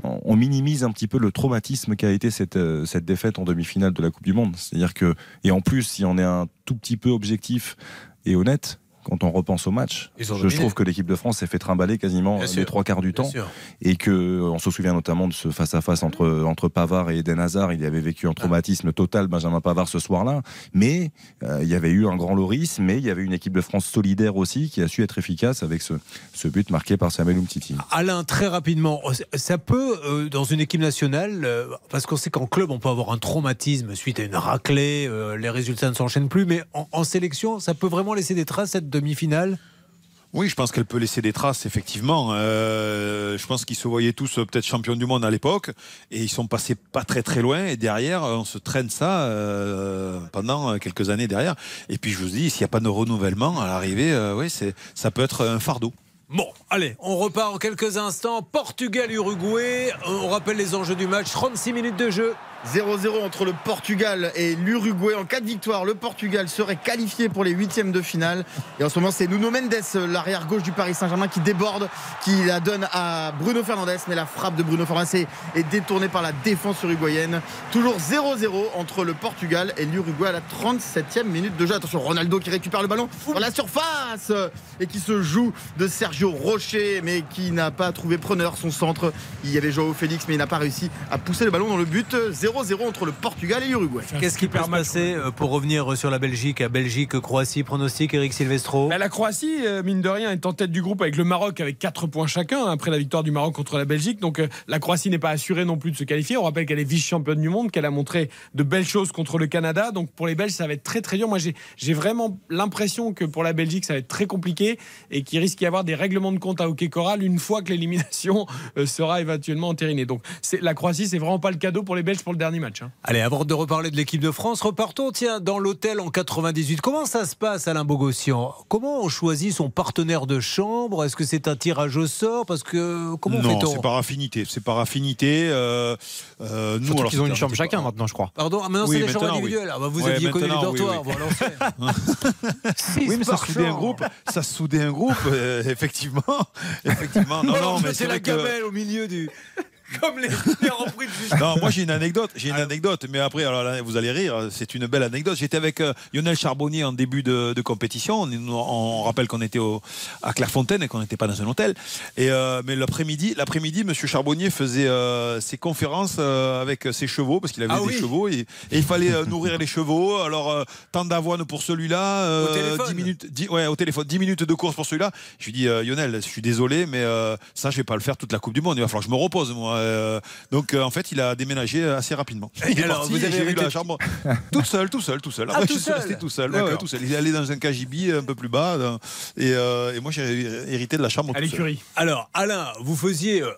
on on minimise un petit peu le traumatisme qu'a été cette, euh, cette défaite en demi-finale de la Coupe du Monde. C'est-à-dire que, et en plus, si on est un tout petit peu objectif et honnête, quand on repense au match, je dominé. trouve que l'équipe de France s'est fait trimballer quasiment Bien les sûr. trois quarts du Bien temps sûr. et que euh, on se souvient notamment de ce face à face entre entre Pavard et Eden Hazard. Il y avait vécu un traumatisme total Benjamin Pavard ce soir-là, mais euh, il y avait eu un grand Loris, mais il y avait une équipe de France solidaire aussi qui a su être efficace avec ce, ce but marqué par Samuel Umtiti. Alain, très rapidement, ça peut, euh, dans une équipe nationale, euh, parce qu'on sait qu'en club, on peut avoir un traumatisme suite à une raclée, les résultats ne s'enchaînent plus, mais en, en sélection, ça peut vraiment laisser des traces, cette demi-finale Oui, je pense qu'elle peut laisser des traces, effectivement. Euh, je pense qu'ils se voyaient tous euh, peut-être champions du monde à l'époque, et ils sont passés pas très très loin, et derrière, on se traîne ça euh, pendant quelques années derrière. Et puis je vous dis, s'il n'y a pas de renouvellement à l'arrivée, euh, oui, c'est, ça peut être un fardeau. Bon, allez, on repart en quelques instants. Portugal-Uruguay, on rappelle les enjeux du match, 36 minutes de jeu. 0-0 entre le Portugal et l'Uruguay. En cas de victoire, le Portugal serait qualifié pour les huitièmes de finale. Et en ce moment, c'est Nuno Mendes, l'arrière gauche du Paris Saint-Germain, qui déborde, qui la donne à Bruno Fernandes. Mais la frappe de Bruno Fernandes est, détournée par la défense uruguayenne. Toujours 0-0 entre le Portugal et l'Uruguay à la 37e minute de jeu. Attention, Ronaldo qui récupère le ballon dans la surface et qui se joue de Sergio Rocher, mais qui n'a pas trouvé preneur son centre. Il y avait Joao Félix, mais il n'a pas réussi à pousser le ballon dans le but. 0-0 entre le Portugal et l'Uruguay. Qu'est-ce qui peut se passer euh, pour revenir sur la Belgique à Belgique, Croatie, pronostic, Eric Silvestro? Bah, la Croatie, euh, mine de rien, est en tête du groupe avec le Maroc avec 4 points chacun hein, après la victoire du Maroc contre la Belgique. Donc euh, la Croatie n'est pas assurée non plus de se qualifier. On rappelle qu'elle est vice-championne du monde, qu'elle a montré de belles choses contre le Canada. Donc pour les Belges, ça va être très très dur. Moi, j'ai vraiment l'impression que pour la Belgique, ça va être très compliqué et qu'il risque d'y avoir des règlements de compte à hockey choral une fois que l'élimination euh, sera éventuellement entérinée. Donc la Croatie, c'est vraiment pas le cadeau pour les Belges pour le dernier match. hein. Allez, avant de reparler de l'équipe de France, repartons tiens dans l'hôtel en 98. Comment ça se passe, Alain Bogossian? Comment on choisit son partenaire de chambre? Est-ce que c'est un tirage au sort? Parce que comment non, fait-on? c'est par affinité. C'est par affinité. Euh, euh, nous, alors, qu'ils ont une chambre chacun pas- maintenant, je crois. Pardon, ah, maintenant Oui, c'est les chambres maintenant, oui. individuelles. Ah, bah, vous Ouais, aviez connu les dortoirs, oui. [laughs] Oui, mais ça soudait un groupe. Ça soudait un groupe, euh, effectivement. [laughs] Effectivement. Non, non, mais c'est la gamelle au milieu du. [laughs] Comme les, les reprises du Non, moi j'ai une anecdote, j'ai une anecdote, mais après, alors là, vous allez rire, c'est une belle anecdote. J'étais avec euh, Lionel Charbonnier en début de, de compétition. On, rappelle qu'on était au, à Clairefontaine et qu'on n'était pas dans un hôtel. Et euh, mais l'après-midi, l'après-midi, Monsieur Charbonnier faisait euh, ses conférences avec ses chevaux parce qu'il avait Ah des oui. chevaux et, et il fallait nourrir les chevaux. Alors tant d'avoine pour celui-là, euh, Au téléphone 10 minutes, 10 ouais, au téléphone, 10 minutes de course pour celui-là. Je lui dis Lionel, je suis désolé, mais ça je vais pas le faire toute la Coupe du Monde. Il va falloir que je me repose moi. Euh, donc euh, en fait, il a déménagé assez rapidement. Et Il est alors, parti, vous avez eu la chambre [laughs] toute seule, tout seul, tout seul. Ah, tout je suis seul resté tout seul. Ouais, D'accord. ouais, tout seul. Il est allé dans un KGB un peu plus bas, euh, et, euh, et moi j'ai hérité de la chambre. À l'écurie. Alors, Alain, vous faisiez euh,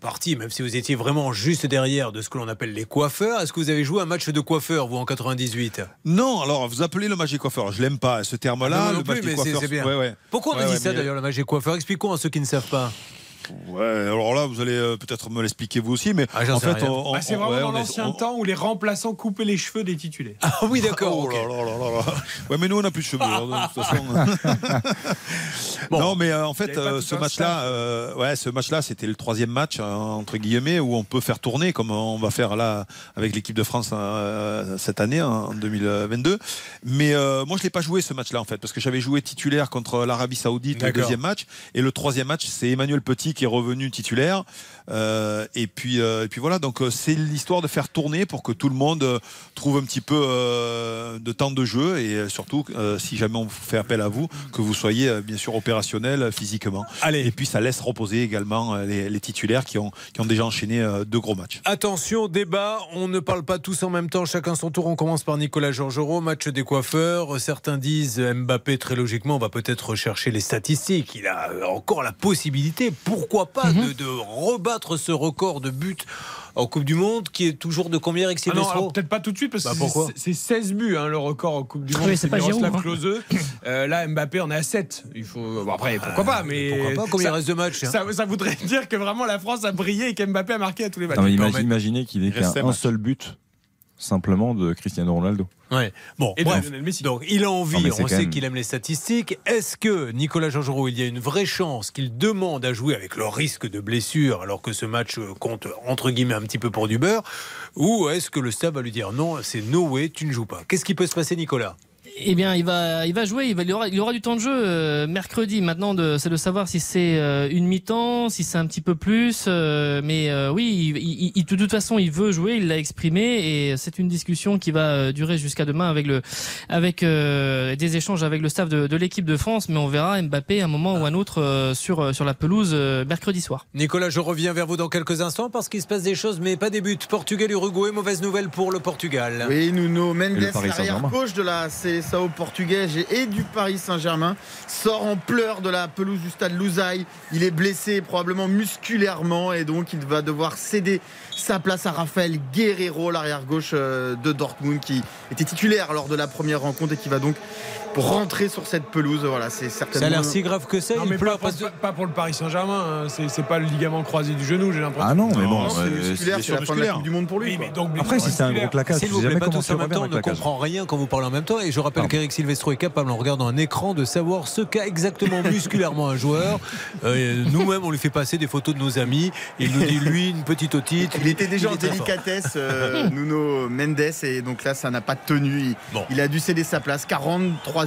partie, même si vous étiez vraiment juste derrière de ce que l'on appelle les coiffeurs, est-ce que vous avez joué un match de coiffeur, vous, en 98 Non, alors vous appelez le match des coiffeurs. Je l'aime pas ce Ah, terme-là. non le plus, match des coiffeurs. Pourquoi on Ouais, a dit ouais, ça mais- d'ailleurs, le match des coiffeurs? Expliquons à ceux qui ne savent pas. Ouais, alors là, vous allez euh, peut-être me l'expliquer vous aussi, mais Ah, en fait, rien. on, on- Bah, c'est on- vraiment ouais, dans l'ancien on- temps où les remplaçants coupaient les cheveux des titulaires. Ah oui, d'accord. Oh ok. là là là là là. Ouais, mais nous, on n'a plus de cheveux. alors, de toute façon. [laughs] Non, mais euh, en fait, euh, ce match-là, euh, ouais, ce match-là, c'était le troisième match euh, entre guillemets où on peut faire tourner, comme on va faire là avec l'équipe de France euh, cette année en 2022. Mais euh, moi, je l'ai pas joué ce match-là en fait, parce que j'avais joué titulaire contre l'Arabie Saoudite le D'accord. deuxième match, et le troisième match, c'est Emmanuel Petit qui est revenu titulaire. Euh, et puis euh, et puis voilà. Donc euh, c'est l'histoire de faire tourner pour que tout le monde trouve un petit peu euh, de temps de jeu et surtout euh, si jamais on fait appel à vous, que vous soyez euh, bien sûr opérationnel physiquement. Allez. Et puis ça laisse reposer également euh, les, les titulaires qui ont qui ont déjà enchaîné euh, deux gros matchs. Attention, débat, on ne parle pas tous en même temps, chacun son tour. On commence par Nicolas Georgerot, match des coiffeurs. Certains disent Mbappé, très logiquement, va peut-être rechercher les statistiques. Il a encore la possibilité, pourquoi pas, de, de rebattre ce record de buts en Coupe du Monde qui est toujours de combien, Ah non, Silvestro alors peut-être pas tout de suite parce Bah, que c'est- c'est 16 buts hein, le record en Coupe du Ah Monde. oui, c'est pas Miroslav hein. Klose. Euh, là, Mbappé en est à 7. Il faut... bon, après, pourquoi pas mais Pourquoi pas Combien il ça, reste de matchs hein ça, ça voudrait [laughs] dire que vraiment la France a brillé et qu'Mbappé a marqué à tous les matchs. Non, mais imagine- imaginez qu'il ait qu'un un un match. seul but simplement de Cristiano Ronaldo. Ouais. Bon, Et bref. Lionel Messi. Donc, il a envie, Non, on sait même- qu'il aime les statistiques. Est-ce que Nicolas Georgerot, il y a une vraie chance qu'il demande à jouer avec le risque de blessure alors que ce match euh, compte entre guillemets un petit peu pour du beurre? Ou est-ce que le staff va lui dire non, c'est no way, tu ne joues pas? Qu'est-ce qui peut se passer, Nicolas? Eh bien, il va, il va jouer. Il, va, il, aura, il aura du temps de jeu euh, mercredi. Maintenant, de- c'est de savoir si c'est euh, une mi-temps, si c'est un petit peu plus. euh, mais euh, oui, il, il- il- de toute façon, il veut jouer. Il l'a exprimé et c'est une discussion qui va euh, durer jusqu'à demain avec le, avec euh, des échanges avec le staff de, de l'équipe de France. Mais on verra Mbappé à un moment ou un autre euh, sur euh, sur la pelouse euh, mercredi soir. Nicolas, je reviens vers vous dans quelques instants parce qu'il se passe des choses, mais pas des buts. Portugal, Uruguay, mauvaise nouvelle pour le Portugal. Oui, Nuno Mendes, l'arrière gauche de la CSAO portugaise et du Paris Saint-Germain, sort en pleurs de la pelouse du stade Lusail. Il est blessé probablement musculairement et donc il va devoir céder sa place à Raphaël Guerrero, l'arrière gauche euh, de Dortmund qui était titulaire lors de la première rencontre et qui va donc rentrer sur cette pelouse. Voilà, c'est Ça a certainement. l'air si grave que ça, Non, il mais pas, pleure pour, pas- pas pour le Paris Saint-Germain. hein. C'est pas le ligament croisé du genou, j'ai l'impression. Ah non, mais bon. c'est euh, musculaire, c'est la fin de la. Coupe du Monde pour lui. Oui, donc, Après, si c'est un gros claquage, S'il je vous plaît, pas tous en même temps, on ne comprend rien quand vous parlez en même temps. Et je rappelle qu'Eric Silvestro est capable, en regardant un écran, de savoir ce qu'a exactement musculairement un joueur. [laughs] Euh, Nous-mêmes, on lui fait passer des photos de nos amis. Il nous dit, lui, une petite otite. Il était déjà en délicatesse, euh, Nuno Mendes, et donc là, ça n'a pas tenu. Il, Bon. il a dû céder sa place.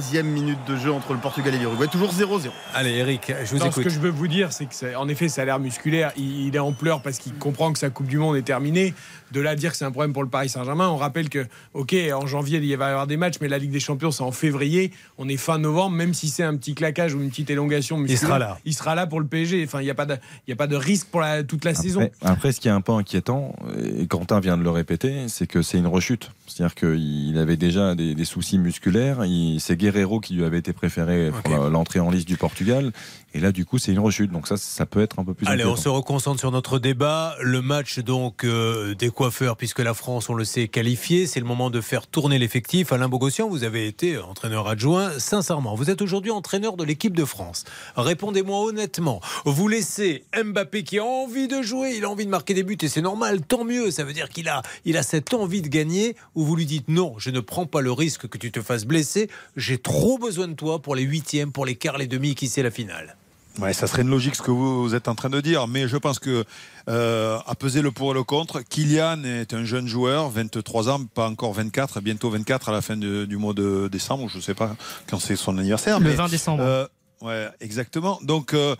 43e minute de jeu entre le Portugal et l'Uruguay. Toujours 0-0. Allez, Eric, je vous Non, ce écoute. que je veux vous dire, c'est que, c'est- en effet, ça a l'air musculaire. Il, il est en pleurs parce qu'il comprend que sa Coupe du Monde est terminée. De là à dire que c'est un problème pour le Paris Saint-Germain, on rappelle que, ok, en janvier, il va y avoir des matchs, mais la Ligue des Champions, c'est en février. On est fin novembre, même si c'est un petit claquage ou une petite élongation musculaire. sera là. Il sera là pour le PSG. Enfin, il n'y a, pas de- il y a pas de risque pour la- toute la saison. Après, ce qui est un peu inquiétant, et Quentin vient de le répéter, c'est que c'est une rechute. C'est-à-dire qu'il avait déjà des, des soucis musculaires. Il- C'est Guerrero qui lui avait été préféré pour l'entrée en liste du Portugal. Et là, du coup, c'est une rechute. Donc ça, ça peut être un peu plus Allez, on se reconcentre sur notre débat. Le match donc euh, des coiffeurs, puisque la France, on le sait, est qualifiée. C'est le moment de faire tourner l'effectif. Alain Bogossian, vous avez été entraîneur adjoint. Sincèrement, vous êtes aujourd'hui entraîneur de l'équipe de France. Répondez-moi honnêtement. Vous laissez Mbappé qui a envie de jouer, il a envie de marquer des buts et c'est normal. Tant mieux. Ça veut dire qu'il a, il a cette envie de gagner. Ou vous lui dites non, je ne prends pas le risque que tu te fasses blesser. J'ai trop besoin de toi pour les huitièmes, pour les quarts, les demi, qui c'est la finale. Ouais, ça serait une logique ce que vous êtes en train de dire, mais je pense que euh, à peser le pour et le contre, Kylian est un jeune joueur, 23 ans, pas encore 24, bientôt 24 à la fin de- du mois de décembre, je ne sais pas quand c'est son anniversaire. Le mais, 20 décembre. euh, ouais, exactement. Donc euh,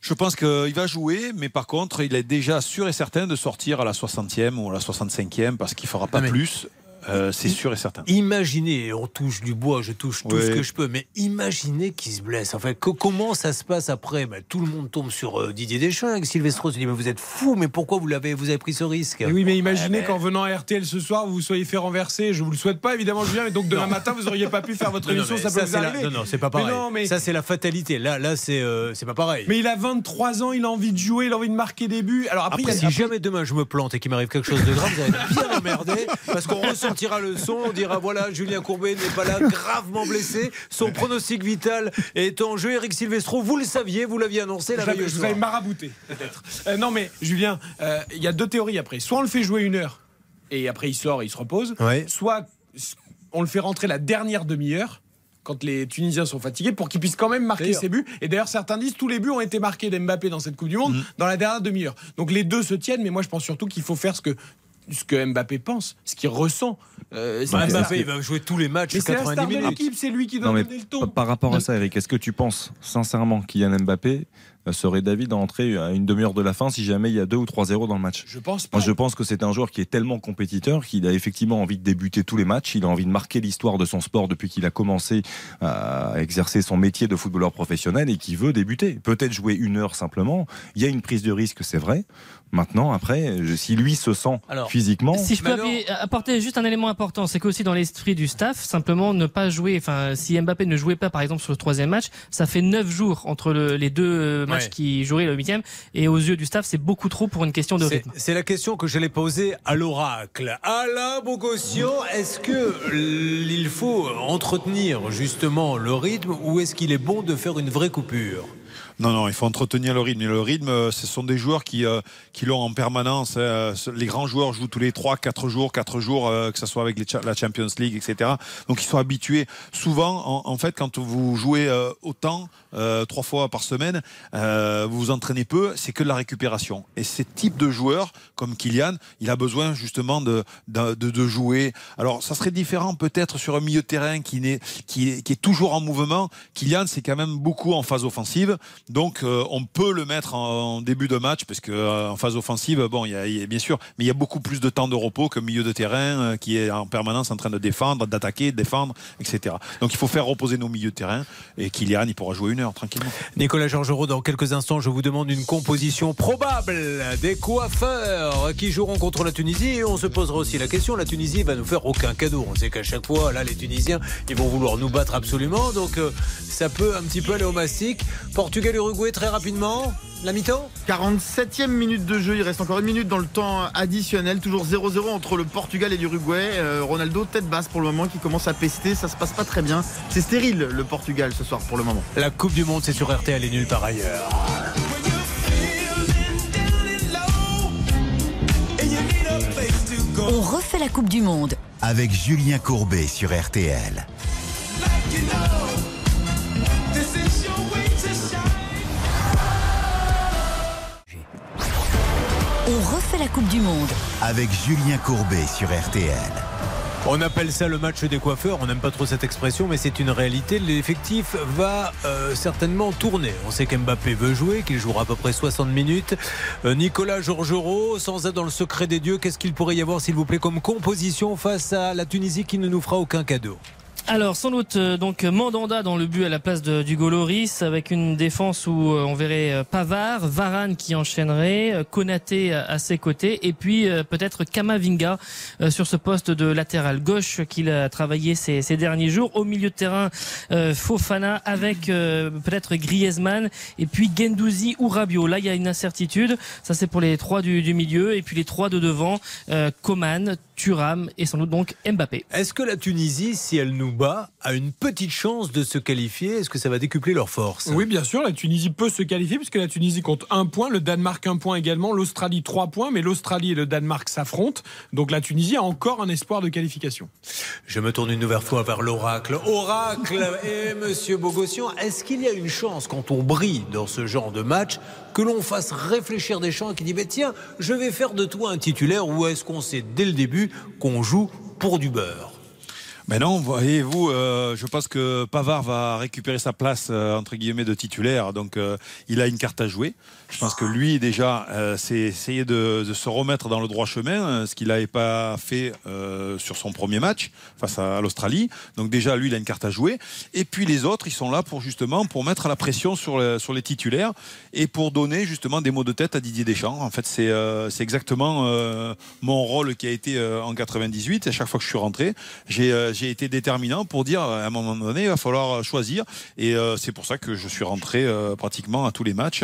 je pense qu'il va jouer, mais par contre, il est déjà sûr et certain de sortir à la 60e ou à la 65e parce qu'il fera pas Ah, mais- plus. Euh, c'est sûr et certain. Imaginez, on touche du bois, je touche tout ce que je peux, mais imaginez qu'il se blesse. Enfin, que- comment ça se passe après? Ben, Tout le monde tombe sur euh, Didier Deschamps avec Silvestro. Se dit, mais vous êtes fou, mais pourquoi vous l'avez, vous avez pris ce risque? Et oui, mais imaginez ben- qu'en venant à RTL ce soir, vous vous soyez fait renverser. Je vous le souhaite pas, évidemment, Julien. Et donc demain matin, vous auriez pas pu faire votre Non, non, émission. mais ça peut ça, vous c'est la- arriver. non, non, c'est pas Mais pareil. non, mais- Ça, c'est la fatalité. Là, là, c'est euh, c'est pas pareil. Mais il a 23 ans, il a envie de jouer, il a envie de marquer des buts. Alors après, Après, il y a- si jamais demain je me plante et qu'il m'arrive quelque chose de grave, vous allez être bien emmerdé parce qu'on [laughs] ressentira le son, on dira voilà, Julien Courbet n'est pas là, gravement blessé, son pronostic vital est en jeu. Eric Silvestro, vous le saviez, vous l'aviez annoncé la veille je vous avais marabouté, peut-être. Euh, non, mais Julien, euh, il y a deux théories après. Soit on le fait jouer une heure et après il sort et il se repose. Ouais. Soit on le fait rentrer la dernière demi-heure quand les Tunisiens sont fatigués pour qu'ils puissent quand même marquer ses buts. Et d'ailleurs, certains disent tous les buts ont été marqués d'Mbappé dans cette Coupe du Monde Mhm. dans la dernière demi-heure. Donc les deux se tiennent, mais moi je pense surtout qu'il faut faire ce que ce que Mbappé pense, ce qu'il ressent. Euh, c'est Bah, Mbappé, il va jouer tous les matchs mais c'est la star 90 de minutes. l'équipe, c'est lui qui doit Non, donner le ton. par rapport à ça, Eric, est-ce que tu penses sincèrement Kylian Mbappé euh, serait David à entrer à une demi-heure de la fin si jamais il y a 2 ou 3-0 dans le match? Je pense pas. Moi, je pense que c'est un joueur qui est tellement compétiteur qu'il a effectivement envie de débuter tous les matchs. Il a envie de marquer l'histoire de son sport depuis qu'il a commencé à exercer son métier de footballeur professionnel et qui veut débuter. Peut-être jouer une heure simplement. Il y a une prise de risque, c'est vrai. Maintenant, après, je- si lui se sent Alors, physiquement, Si je peux appuyer- apporter juste un élément important, c'est qu'aussi dans l'esprit du staff, simplement ne pas jouer. Enfin, si Mbappé ne jouait pas, par exemple, sur le troisième match, ça fait neuf jours entre le- les deux euh, matchs Ouais. qui joueraient le huitième. Et aux yeux du staff, c'est beaucoup trop pour une question de rythme. C'est la question que j'allais poser à l'oracle. Alain Bogossian, est-ce que il faut entretenir justement le rythme ou est-ce qu'il est bon de faire une vraie coupure? Non, non, il faut entretenir le rythme. Et le rythme, euh, ce sont des joueurs qui, euh, qui l'ont en permanence. hein. Les grands joueurs jouent tous les 3, 4 jours, 4 jours, euh, que ce soit avec la Champions League, etc. Donc ils sont habitués. Souvent, en, fait, quand vous jouez autant, euh, trois fois par semaine, euh, vous vous entraînez peu, c'est que de la récupération. Et ces types de joueurs, comme Kylian, il a besoin justement de, de, jouer. Alors, ça serait différent peut-être sur un milieu de terrain qui, n'est, qui, qui est toujours en mouvement. Kylian, c'est quand même beaucoup en phase offensive. Donc, euh, on peut le mettre en, début de match, parce que euh, en phase offensive, bon, y, a, bien sûr, mais il y a beaucoup plus de temps de repos qu'un milieu de terrain qui est en permanence en train de défendre, d'attaquer, de défendre, etc. Donc, il faut faire reposer nos milieux de terrain. Et Kylian, il pourra jouer une tranquillement. Nicolas Georgerot, dans quelques instants, je vous demande une composition probable des coiffeurs qui joueront contre la Tunisie. On se posera aussi la question, la Tunisie va nous faire aucun cadeau. On sait qu'à chaque fois, là, les Tunisiens, ils vont vouloir nous battre absolument. Donc, euh, ça peut un petit peu aller au mastic. Portugal-Uruguay, très rapidement. La mi-temps 47e minute de jeu, il reste encore une minute dans le temps additionnel, toujours 0-0 entre le Portugal et l'Uruguay. Euh, Ronaldo tête basse pour le moment qui commence à pester, ça se passe pas très bien. C'est stérile le Portugal ce soir pour le moment. La Coupe du Monde, c'est sur RTL et nulle part ailleurs. On refait la Coupe du Monde. Avec Julien Courbet sur RTL. On refait la Coupe du Monde. Avec Julien Courbet sur RTL. On appelle ça le match des coiffeurs. On n'aime pas trop cette expression, mais c'est une réalité. L'effectif va euh, certainement tourner. On sait qu'Mbappé veut jouer, qu'il jouera à peu près 60 minutes. Euh, Nicolas Georgerot, sans être dans le secret des dieux, qu'est-ce qu'il pourrait y avoir, s'il vous plaît, comme composition face à la Tunisie qui ne nous fera aucun cadeau? Alors sans doute euh, donc Mandanda dans le but à la place de, du Goloris avec une défense où euh, on verrait euh, Pavard, Varane qui enchaînerait, Konaté à, ses côtés et puis peut-être Kamavinga sur ce poste de latéral gauche qu'il a travaillé ces, derniers jours. Au milieu de terrain, Fofana avec peut-être Griezmann et puis Gendouzi ou Rabiot. Là il y a une incertitude. Ça c'est pour les trois du, du milieu et puis les trois de devant, euh, Coman, Thuram et sans doute donc Mbappé. Est-ce que la Tunisie, si elle nous a une petite chance de se qualifier Est-ce que ça va décupler leur force? Oui, bien sûr, la Tunisie peut se qualifier puisque la Tunisie compte un point, le Danemark un point également, l'Australie trois points, mais l'Australie et le Danemark s'affrontent. Donc la Tunisie a encore un espoir de qualification. Je me tourne une nouvelle fois vers l'oracle. Oracle [laughs] et Monsieur Bogossian, est-ce qu'il y a une chance quand on brille dans ce genre de match que l'on fasse réfléchir des gens qui dit mais tiens, je vais faire de toi un titulaire ou est-ce qu'on sait dès le début qu'on joue pour du beurre? Mais non, voyez-vous, euh, je pense que Pavard va récupérer sa place euh, entre guillemets de titulaire, donc euh, il a une carte à jouer. Je pense que lui déjà, euh, c'est essayer de, se remettre dans le droit chemin, euh, ce qu'il n'avait pas fait euh, sur son premier match face à, l'Australie. Donc déjà, lui, il a une carte à jouer. Et puis les autres, ils sont là pour justement pour mettre la pression sur, sur les titulaires et pour donner justement des mots de tête à Didier Deschamps. En fait, c'est euh, exactement mon rôle qui a été en 98. À chaque fois que je suis rentré, j'ai été déterminant pour dire à un moment donné, il va falloir choisir. Et c'est pour ça que je suis rentré pratiquement à tous les matchs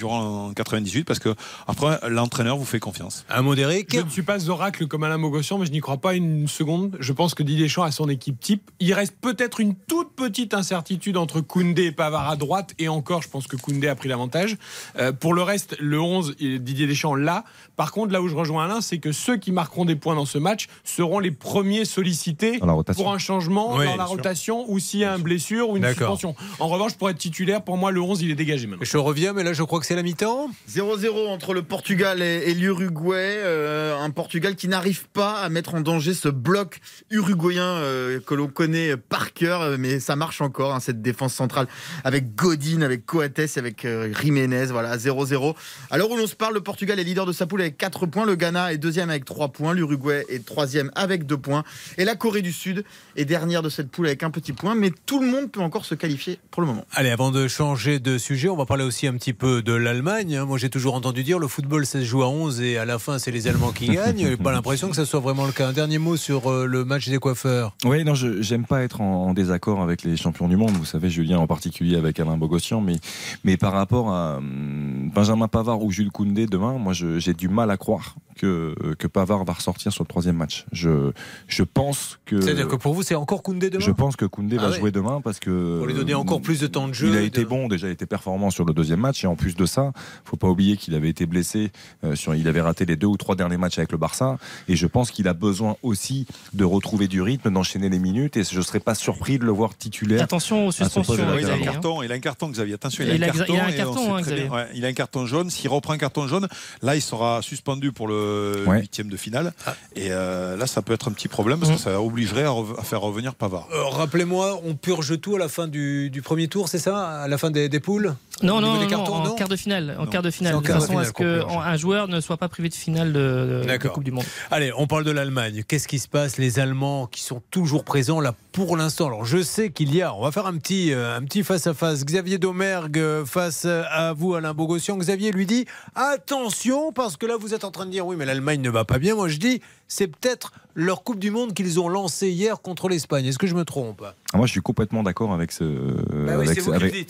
durant 98 parce que après l'entraîneur vous fait confiance. Un mot d'Eric Je ne suis pas oracle comme Alain Mogossian, mais je n'y crois pas une seconde. Je pense que Didier Deschamps a son équipe type. Il reste peut-être une toute petite incertitude entre Koundé et Pavard à droite, et encore, je pense que Koundé a pris l'avantage. Euh, pour le reste, le 11, il- Didier Deschamps l'a. Par contre, là où je rejoins Alain, c'est que ceux qui marqueront des points dans ce match seront les premiers sollicités pour un changement Oui, dans la sûr. rotation ou s'il y a un blessure ou une suspension. En revanche, pour être titulaire, pour moi, le 11, il est dégagé maintenant. Je reviens, mais là, je crois que c'est la mi-temps. 0-0 entre le Portugal et, et l'Uruguay. Euh, un Portugal qui n'arrive pas à mettre en danger ce bloc uruguayen euh, que l'on connaît par cœur, euh, mais ça marche encore, hein, cette défense centrale avec Godin, avec Coates, avec euh, Jiménez. Voilà, 0-0. À l'heure où l'on se parle, le Portugal est leader de sa poule avec 4 points. Le Ghana est deuxième avec 3 points. L'Uruguay est troisième avec 2 points. Et la Corée du Sud est dernière de cette poule avec un petit point. Mais tout le monde peut encore se qualifier pour le moment. Allez, avant de changer de sujet, on va parler aussi un petit peu de l'Allemagne. hein. Moi, j'ai toujours entendu dire le football, ça se joue à 11 et à la fin, c'est les Allemands qui gagnent. J'ai pas l'impression que ça soit vraiment le cas. Un dernier mot sur euh, le match des coiffeurs. Oui, non, j'aime pas être en, désaccord avec les champions du monde. Vous savez, Julien en particulier avec Alain Bogossian, mais mais par rapport à hum, Benjamin Pavard ou Jules Koundé demain, moi, j'ai du mal à croire que que Pavard va ressortir sur le troisième match. Je je pense que C'est-à-dire que pour vous, c'est encore Koundé demain je pense que Koundé Ah va ouais. jouer demain parce que Pour lui donner encore plus de temps de jeu. Il a été de- bon, déjà il était performant sur le deuxième match et en plus de ça, faut pas oublier qu'il avait été blessé euh, sur, il avait raté les deux ou trois derniers matchs avec le Barça et je pense qu'il a besoin aussi de retrouver du rythme, d'enchaîner les minutes et je serais pas surpris de le voir titulaire. Attention aux suspensions. Oui, il a un carton, il a un carton, Xavier. Attention, il Il a a- un carton. il a un carton, hein, bien- Xavier. ouais, il a un carton jaune. S'il reprend un carton jaune, là, il sera suspendu pour le Ouais. huitième de finale. Ah. Et euh, là, ça peut être un petit problème parce Mm. que ça obligerait à, à faire revenir Pavard. Euh, Rappelez-moi, on purge tout à la fin du, du premier tour, c'est ça? À la fin des, des poules? Non, non, non, cartons, en quart de finale. En quart de finale. De façon à ce qu'un joueur ne soit pas privé de finale de, de. Coupe du Monde. Allez, on parle de l'Allemagne. Qu'est-ce qui se passe? Les Allemands qui sont toujours présents là pour l'instant. Alors je sais qu'il y a, on va faire un petit, euh, un petit face à face. Xavier Domergue euh, face à vous, Alain Bogossian. Xavier lui dit attention parce que là vous êtes en train de dire oui mais l'Allemagne ne va pas bien. Moi je dis c'est peut-être leur Coupe du Monde qu'ils ont lancée hier contre l'Espagne. Est-ce que je me trompe? Ah, Moi, je suis complètement d'accord avec ce, Bah oui,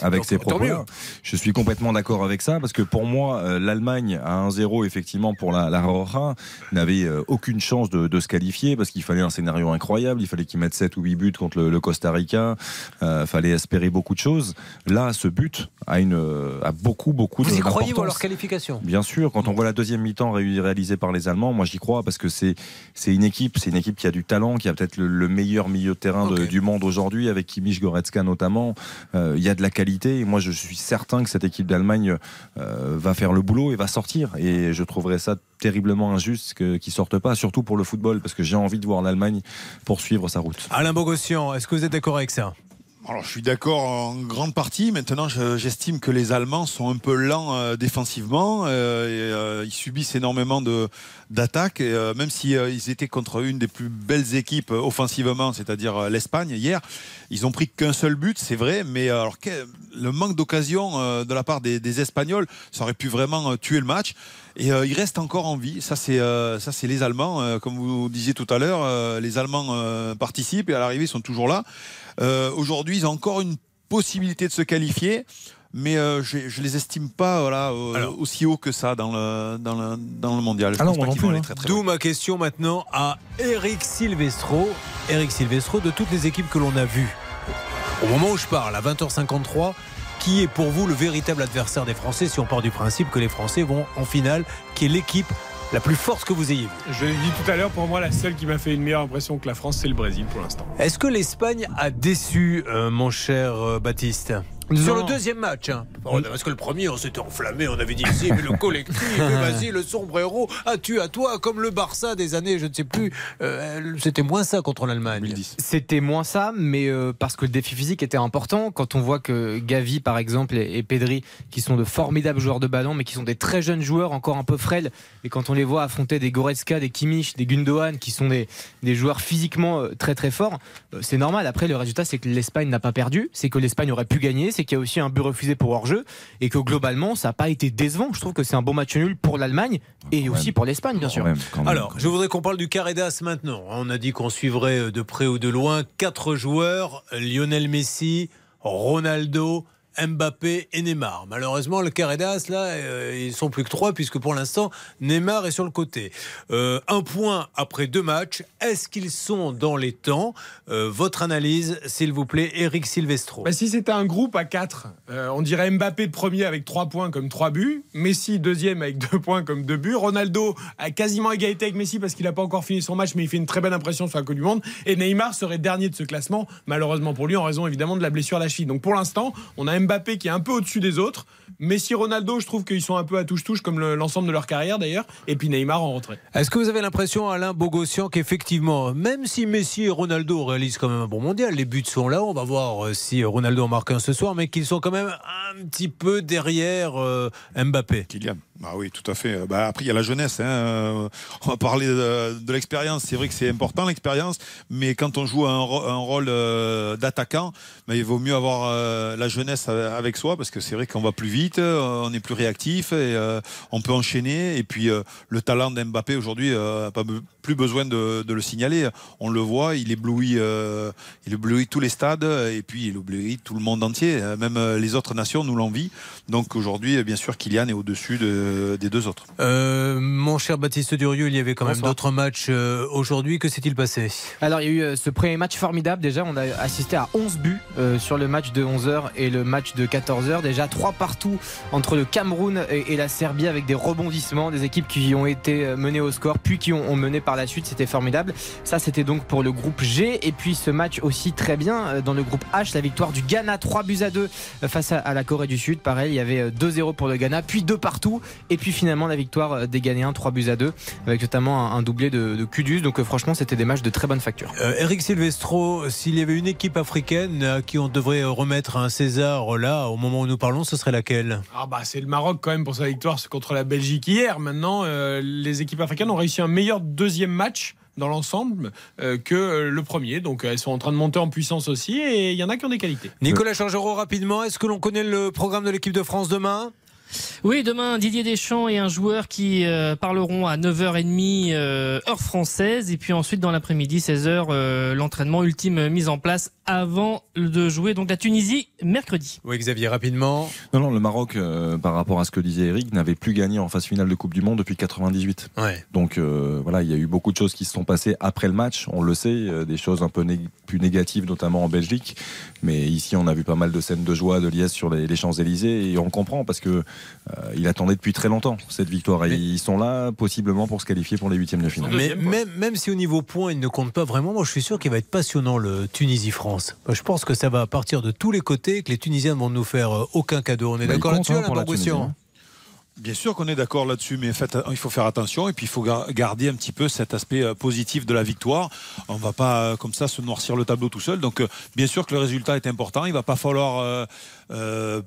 avec, Donc, ces propos. Je suis complètement d'accord avec ça parce que pour moi, euh, l'Allemagne à 1-0 effectivement pour la, la Roja n'avait euh, aucune chance de, de se qualifier parce qu'il fallait un scénario incroyable. Il fallait qu'ils mettent 7 ou 8 buts contre le, le Costa Rica. Euh, fallait espérer beaucoup de choses. Là, ce but a une a beaucoup beaucoup Vous y de- croyez vous, à d'importance. leur qualification? Bien sûr, quand on voit la deuxième mi-temps ré- réalisée par les Allemands, moi j'y crois parce que c'est c'est une équipe, c'est une équipe qui a du talent, qui a peut-être le, le meilleur milieu de terrain de- du monde aujourd'hui, avec Kimmich Goretzka notamment. Euh, Il y a de la qualité et moi je suis certain que cette équipe d'Allemagne euh, va faire le boulot et va sortir. Et je trouverais ça terriblement injuste qu'ils sortent pas, surtout pour le football, parce que j'ai envie de voir l'Allemagne poursuivre sa route. Alain Bogossian, est-ce que vous êtes d'accord avec ça? Alors, je suis d'accord en grande partie. Maintenant, je- j'estime que les Allemands sont un peu lents euh, défensivement. euh, et, euh, ils subissent énormément d'attaques. Même si euh, ils étaient contre une des plus belles équipes offensivement, c'est-à-dire l'Espagne hier, ils ont pris qu'un seul but, c'est vrai. Mais alors, le manque d'occasion de la part des, Espagnols, ça aurait pu vraiment tuer le match. Et euh, ils restent encore en vie. Ça, c'est euh, ça, c'est les Allemands. Euh, comme vous disiez tout à l'heure, euh, les Allemands euh, participent et à l'arrivée, ils sont toujours là. Euh, Aujourd'hui, ils ont encore une possibilité de se qualifier, mais euh, je, je les estime pas voilà, euh, Alors. aussi haut que ça dans le, dans le, dans le mondial. Ah hein. D'où ma question maintenant à Eric Silvestro. Eric Silvestro, de toutes les équipes que l'on a vues, au moment où je parle, à 20h53, qui est pour vous le véritable adversaire des Français si on part du principe que les Français vont en finale, qui est l'équipe la plus forte que vous ayez Je l'ai dit tout à l'heure, pour moi, la seule qui m'a fait une meilleure impression que la France, c'est le Brésil pour l'instant. Est-ce que l'Espagne a déçu, euh, mon cher euh, Baptiste? Non. Sur le deuxième match, hein. Bon, parce que le premier, on s'était enflammé, on avait dit si, mais le collectif, mais [laughs] vas-y, le sombrero, ah tu à toi, comme le Barça des années, je ne sais plus, euh, c'était moins ça contre l'Allemagne. 2010. C'était moins ça, mais euh, parce que le défi physique était important. Quand on voit que Gavi, par exemple, et, et Pedri, qui sont de formidables joueurs de ballon, mais qui sont des très jeunes joueurs, encore un peu frêles, et quand on les voit affronter des Goretzka, des Kimmich, des Gundogan, qui sont des, des joueurs physiquement euh, très très forts, euh, c'est normal. Après, le résultat, c'est que l'Espagne n'a pas perdu, c'est que l'Espagne aurait pu gagner, c'est qu'il y a aussi un but refusé pour hors-jeu, et que globalement, ça n'a pas été décevant. Je trouve que c'est un bon match nul pour l'Allemagne et Quand aussi même. pour l'Espagne, bien Quand sûr. même, quand même. Alors, je voudrais qu'on parle du carré d'as maintenant. On a dit qu'on suivrait de près ou de loin quatre joueurs Lionel Messi, Ronaldo, Mbappé et Neymar. Malheureusement, le carré là, euh, ils sont plus que trois, puisque pour l'instant, Neymar est sur le côté. Euh, un point après deux matchs. Est-ce qu'ils sont dans les temps? Euh, Votre analyse, s'il vous plaît, Eric Silvestro. Bah, si c'était un groupe à 4, on dirait Mbappé premier avec 3 points comme 3 buts, Messi deuxième avec [laughs] 2 points comme 2 buts, Ronaldo a quasiment égalité avec Messi parce qu'il n'a pas encore fini son match mais il fait une très belle impression sur la Coupe du Monde et Neymar serait dernier de ce classement malheureusement pour lui en raison évidemment de la blessure à la cheville. Donc pour l'instant, on a Mbappé qui est un peu au-dessus des autres, Messi, Ronaldo, je trouve qu'ils sont un peu à touche-touche comme le- l'ensemble de leur carrière d'ailleurs et puis Neymar en retrait. Est-ce que vous avez l'impression, Alain Bogossian, qu'effectivement, même si Messi et Ronaldo réalisent quand même un bon mondial, les buts sont là, on va voir euh, si Ronaldo en marque un ce soir, mais qu'ils sont quand même un petit peu derrière euh, Mbappé? Kylian. Ah oui, tout à fait. Bah, après, il y a la jeunesse. hein. Euh, On va parler de, l'expérience. C'est vrai que c'est important l'expérience, mais quand on joue un, rôle euh, d'attaquant, bah, il vaut mieux avoir euh, la jeunesse euh, avec soi parce que c'est vrai qu'on va plus vite, euh, on est plus réactif et euh, on peut enchaîner. Et puis euh, le talent d'Mbappé aujourd'hui euh, pas plus besoin de, de le signaler. On le voit, il éblouit, euh, il éblouit tous les stades et puis il éblouit tout le monde entier. Euh, Même euh, les autres nations nous l'envient. Donc aujourd'hui, bien sûr, Kylian est au-dessus de- des deux autres. Euh, mon cher Baptiste Durieux, il y avait quand même d'autres matchs euh, aujourd'hui. Que s'est-il passé? Alors il y a eu ce premier match formidable déjà, on a assisté à 11 buts euh, sur le match de 11h et le match de 14h. Déjà 3 partout entre le Cameroun et, et la Serbie avec des rebondissements, des équipes qui ont été menées au score puis qui ont, ont mené par la suite, c'était formidable. Ça c'était donc pour le groupe G et puis ce match aussi très bien euh, dans le groupe H, la victoire du Ghana 3 buts à 2 euh, face à, la Corée du Sud. Pareil, il y avait euh, 2-0 pour le Ghana, puis 2 partout et puis finalement la victoire euh, des Ghanéens 3 buts à 2 avec notamment un, doublé de, de Kudus. Donc euh, franchement c'était des matchs de très bonne facture. Euh, Eric Silvestro, s'il y avait une équipe africaine à qui on devrait euh, remettre un César euh, là, au moment où nous parlons, ce serait laquelle? Ah bah c'est le Maroc quand même pour sa victoire contre la Belgique hier. Maintenant, euh, les équipes africaines ont réussi un meilleur deuxième match dans l'ensemble euh, que euh, le premier. Donc elles sont en train de monter en puissance aussi et il y en a qui ont des qualités. Nicolas Changerot, rapidement, est-ce que l'on connaît le programme de l'équipe de France demain? Oui, demain, Didier Deschamps et un joueur qui euh, parleront à 9h30 euh, heure française. Et puis ensuite, dans l'après-midi, 16h, euh, l'entraînement ultime mis en place avant de jouer donc la Tunisie mercredi. Oui, Xavier, rapidement. Non, non, le Maroc, euh, par rapport à ce que disait Eric, n'avait plus gagné en phase finale de Coupe du Monde depuis 98. Ouais. Donc euh, voilà, il y a eu beaucoup de choses qui se sont passées après le match, on le sait, euh, des choses un peu nég- plus négatives, notamment en Belgique. Mais ici, on a vu pas mal de scènes de joie, de liesse sur les, les Champs-Élysées, et on comprend parce que euh, il attendait depuis très longtemps cette victoire. Et ils sont là, possiblement, pour se qualifier pour les huitièmes de finale. Mais même, même si au niveau points, il ne compte pas vraiment, moi je suis sûr qu'il va être passionnant le Tunisie-France. Je pense que ça va partir de tous les côtés, que les Tunisiens ne vont nous faire euh, aucun cadeau. On est Bah, d'accord là-dessus, hein, la Tunisie, Bien sûr qu'on est d'accord là-dessus, mais faites- il faut faire attention et puis il faut gar- garder un petit peu cet aspect euh, positif de la victoire. On va pas euh, comme ça se noircir le tableau tout seul. Donc euh, bien sûr que le résultat est important. Il va pas falloir euh, euh,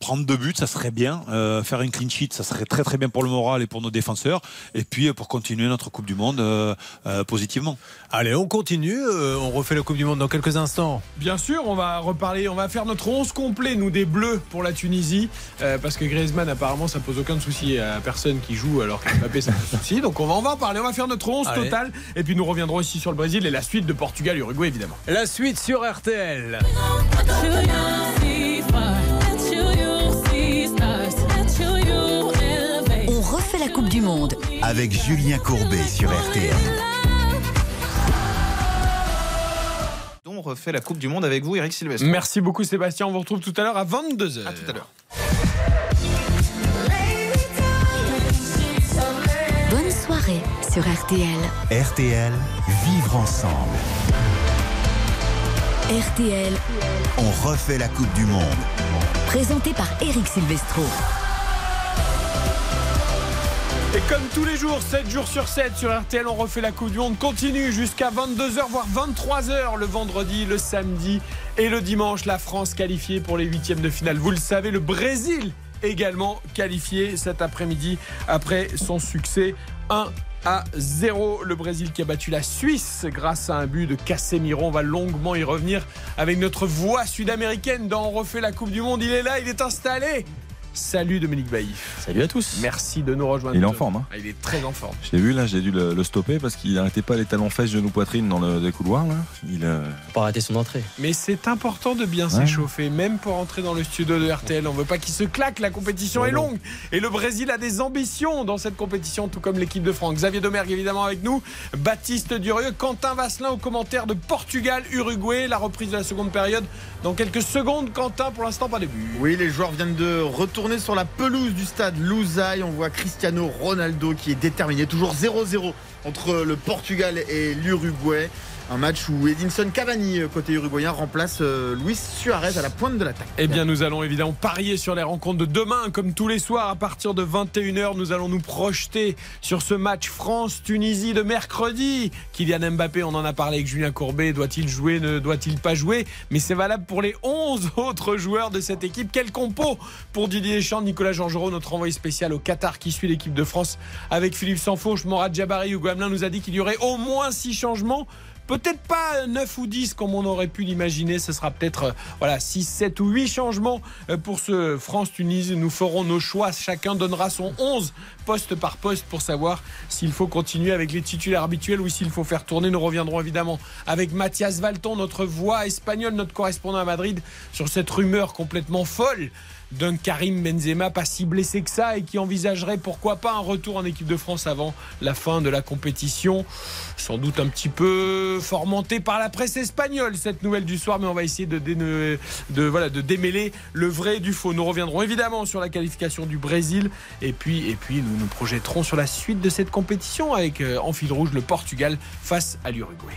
prendre deux buts, ça serait bien. Euh, faire une clean sheet, ça serait très très bien pour le moral et pour nos défenseurs. Et puis euh, pour continuer notre Coupe du Monde euh, euh, positivement. Allez, on continue. euh, on refait la Coupe du Monde dans quelques instants. Bien sûr, on va reparler, on va faire notre 11 complet, nous, des Bleus pour la Tunisie, euh, parce que Griezmann, apparemment, ça pose aucun souci à personne qui joue, alors que Mbappé, ça pose souci. Donc on va, on va en parler, on va faire notre 11 Allez. total, et puis nous reviendrons ici sur le Brésil et la suite de Portugal-Uruguay, évidemment. La suite sur RTL. La Coupe du Monde. Avec Julien Courbet sur RTL. On refait la Coupe du Monde avec vous, Eric Sylvestre. Merci beaucoup, Sébastien. On vous retrouve tout à l'heure à 22h. À tout à l'heure. Bonne soirée sur RTL. RTL, vivre ensemble. RTL, On refait la Coupe du Monde. présenté par Eric Silvestro. Et comme tous les jours, 7 jours sur 7 sur RTL, on refait la Coupe du Monde. Continue jusqu'à 22h, voire 23h le vendredi, le samedi et le dimanche. La France qualifiée pour les huitièmes de finale. Vous le savez, le Brésil également qualifié cet après-midi après son succès 1 à 0. Le Brésil qui a battu la Suisse grâce à un but de Casemiro. On va longuement y revenir avec notre voix sud-américaine dans On refait la Coupe du Monde. Il est là, il est installé. Salut Dominique Baïf. Salut à tous. Merci de nous rejoindre. Il est en forme, hein. Ah, il est très en forme. Je l'ai vu là, j'ai dû le, le stopper parce qu'il n'arrêtait pas les talons fesses, genoux poitrine dans le, les couloirs là. Il euh, Pas rater son entrée. Mais c'est important de bien Ouais. s'échauffer, même pour entrer dans le studio de RTL. On veut pas qu'il se claque, la compétition est longue. Et le Brésil a des ambitions dans cette compétition, tout comme l'équipe de France. Xavier Domergue évidemment avec nous, Baptiste Durieux, Quentin Vasselin au commentaire de Portugal-Uruguay, la reprise de la seconde période dans quelques secondes. Quentin, pour l'instant, pas début. Oui, les joueurs viennent de retourner sur la pelouse du stade Louzaï. On voit Cristiano Ronaldo qui est déterminé. Toujours 0-0 entre le Portugal et l'Uruguay. Un match où Edinson Cavani, euh, côté uruguayen, remplace euh, Luis Suarez à la pointe de l'attaque. Eh bien, nous allons évidemment parier sur les rencontres de demain, comme tous les soirs à partir de 21h. Nous allons nous projeter sur ce match France-Tunisie de mercredi. Kylian Mbappé, on en a parlé avec Julien Courbet. Doit-il jouer, ne doit-il pas jouer? Mais c'est valable pour les 11 [laughs] autres joueurs de cette équipe. Quel compo pour Didier Deschamps, Nicolas Georgerot, notre envoyé spécial au Qatar qui suit l'équipe de France avec Philippe Sanfauche, Morad Jabari, Hugo Hamelin nous a dit qu'il y aurait au moins 6 changements. Peut-être pas 9 ou 10 comme on aurait pu l'imaginer. Ce sera peut-être euh, voilà, 6, 7 ou 8 changements euh, pour ce France-Tunisie. Nous ferons nos choix. Chacun donnera son 11 poste par poste pour savoir s'il faut continuer avec les titulaires habituels ou s'il faut faire tourner. Nous reviendrons évidemment avec Mathias Valton, notre voix espagnole, notre correspondant à Madrid, sur cette rumeur complètement folle d'un Karim Benzema pas si blessé que ça et qui envisagerait pourquoi pas un retour en équipe de France avant la fin de la compétition. Sans doute un petit peu formanté par la presse espagnole cette nouvelle du soir, mais on va essayer de, de, voilà, de démêler le vrai du faux. Nous reviendrons évidemment sur la qualification du Brésil et puis, et puis nous nous projetterons sur la suite de cette compétition avec euh, en fil rouge le Portugal face à l'Uruguay.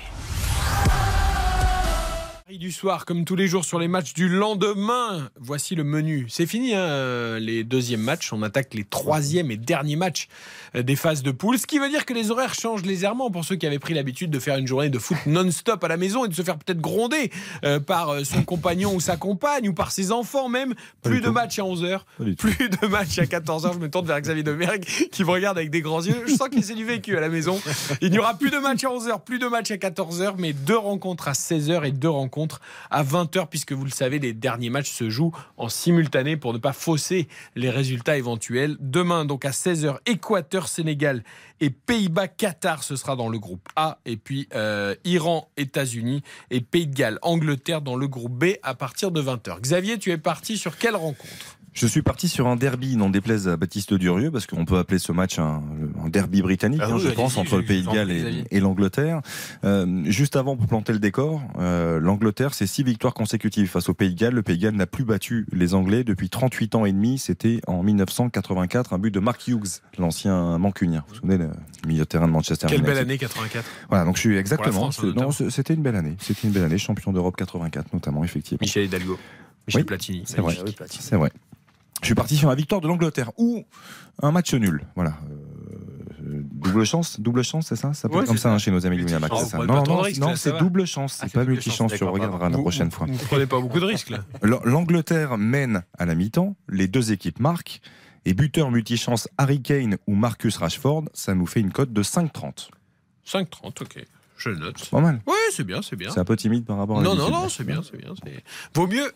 Du soir, comme tous les jours sur les matchs du lendemain. Voici le menu. C'est fini, hein, euh, les deuxièmes matchs. On attaque les troisièmes et derniers matchs euh, des phases de poule. Ce qui veut dire que les horaires changent légèrement pour ceux qui avaient pris l'habitude de faire une journée de foot non-stop à la maison et de se faire peut-être gronder euh, par son compagnon ou sa compagne ou par ses enfants même. Plus de matchs à 11h, plus de matchs à 14h. Je me tourne vers Xavier Domergue qui me regarde avec des grands yeux. Je sens qu'il c'est du vécu à la maison. Il n'y aura plus de matchs à 11h, plus de matchs à 14h, mais deux rencontres à 16h et deux rencontres à 20h, puisque vous le savez, les derniers matchs se jouent en simultané pour ne pas fausser les résultats éventuels. Demain, donc à 16h, Équateur, Sénégal et Pays-Bas, Qatar, ce sera dans le groupe A. Et puis euh, Iran, États-Unis et Pays de Galles, Angleterre dans le groupe B à partir de 20h. Xavier, tu es parti sur quelle rencontre? Je suis parti sur un derby, n'en déplaise à Baptiste Durieux, parce qu'on peut appeler ce match un, un derby britannique, Ah hein, oui, je pense, entre le Pays de Galles et, l'Angleterre. Euh, juste avant, pour planter le décor, euh, l'Angleterre, c'est six victoires consécutives face au Pays de Galles. Le Pays de Galles n'a plus battu les Anglais depuis 38 ans et demi. C'était en 1984, un but de Mark Hughes, l'ancien mancunien. Vous vous souvenez, le milieu de terrain de Manchester Quelle belle année 84 Voilà, donc je suis exactement. C'était une belle année. C'était une belle année, champion d'Europe 84 notamment, effectivement. Michel Hidalgo, Michel Oui, Platini. C'est vrai. C'est vrai. Je suis parti sur la victoire de l'Angleterre ou un match nul. Voilà. Euh, double chance, double chance, c'est ça? Ça peut Ouais, être comme ça, ça. hein, chez nos amis ça. Vous Non, non, non, ça c'est double chance, Ah, c'est pas multichance. chance, Tu regarderas la prochaine vous- fois. Vous ne prenez pas beaucoup de risques là. L'Angleterre mène à la mi-temps, les deux équipes marquent, et buteur multichance Harry Kane ou Marcus Rashford, ça nous fait une cote de 5,30. 5,30, ok. Je note. Pas mal. Oui, c'est bien, c'est bien. C'est un peu timide par rapport à Non, non, non, c'est bien, c'est bien. Vaut mieux.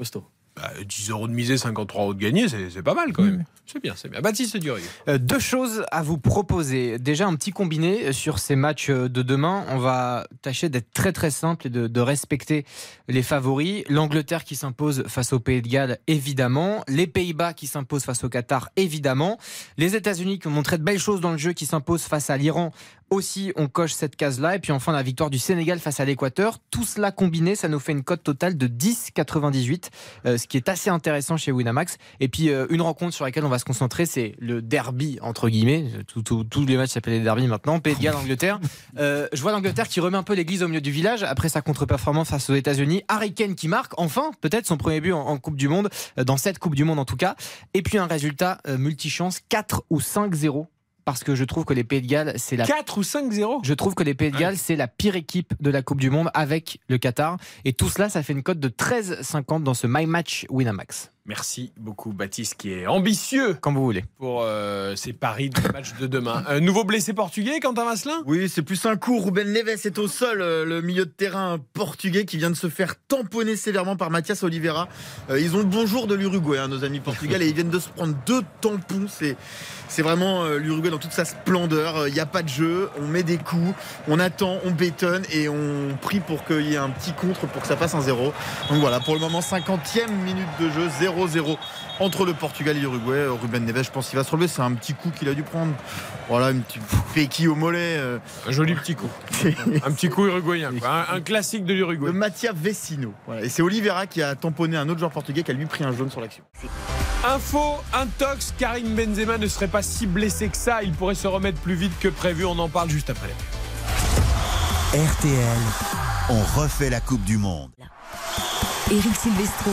Bah, 10 euros de misée, 53 euros de gagné, c'est c'est pas mal quand même. C'est bien, c'est bien. Baptiste Durieux. Euh, deux choses à vous proposer. Déjà un petit combiné sur ces matchs de demain. On va tâcher d'être très très simple et de, de respecter les favoris. L'Angleterre qui s'impose face au Pays de Galles, évidemment. Les Pays-Bas qui s'imposent face au Qatar, évidemment. Les États-Unis qui ont montré de belles choses dans le jeu, qui s'imposent face à l'Iran. Aussi, on coche cette case-là. Et puis enfin, la victoire du Sénégal face à l'Équateur. Tout cela combiné, ça nous fait une cote totale de 10,98, euh, ce qui est assez intéressant chez Winamax. Et puis, euh, une rencontre sur laquelle on va se concentrer, c'est le derby, entre guillemets. Tout- tout- tous les matchs s'appellent les derby maintenant. Pays de Galles, Angleterre. [laughs] Euh, je vois l'Angleterre qui remet un peu l'église au milieu du village après sa contre-performance face aux États-Unis. Harry Kane qui marque, enfin, peut-être son premier but en, en Coupe du Monde, dans cette Coupe du Monde en tout cas. Et puis, un résultat multichance 4 ou 5-0. Parce que je trouve que les Pays de Galles, c'est la. 4 ou 5-0 Je trouve que les Pays de Galles, c'est la pire équipe de la Coupe du Monde avec le Qatar. Et tout cela, ça fait une cote de 13,50 dans ce My Match Winamax. Merci beaucoup, Baptiste, qui est ambitieux. Quand vous voulez. Pour euh, ces paris du match de demain. Un nouveau blessé portugais, Quentin Vasselin? Oui, c'est plus un coup. Ruben Neves est au sol, euh, le milieu de terrain portugais qui vient de se faire tamponner sévèrement par Mathias Oliveira. Euh, ils ont le bonjour de l'Uruguay, hein, nos amis portugais, et ils viennent de se prendre deux tampons. C'est, c'est vraiment euh, l'Uruguay dans toute sa splendeur. Il n'y a pas de jeu, on met des coups, on attend, on bétonne et on prie pour qu'il y ait un petit contre pour que ça fasse un zéro. Donc voilà, pour le moment, 50e minute de jeu, 0-0 entre le Portugal et l'Uruguay. Euh, Ruben Neves, je pense qu'il va se relever. C'est un petit coup qu'il a dû prendre. Voilà, une petite péquille au mollet. euh. Un joli petit coup. [laughs] un petit coup uruguayen. quoi. Un, un classique de l'Uruguay. Le Mattia Vecino. Voilà. Et c'est Oliveira qui a tamponné un autre joueur portugais qui a lui pris un jaune sur l'action. Info, intox, Karim Benzema ne serait pas si blessé que ça. Il pourrait se remettre plus vite que prévu. On en parle juste après. RTL, on refait la Coupe du Monde. Eric Silvestro.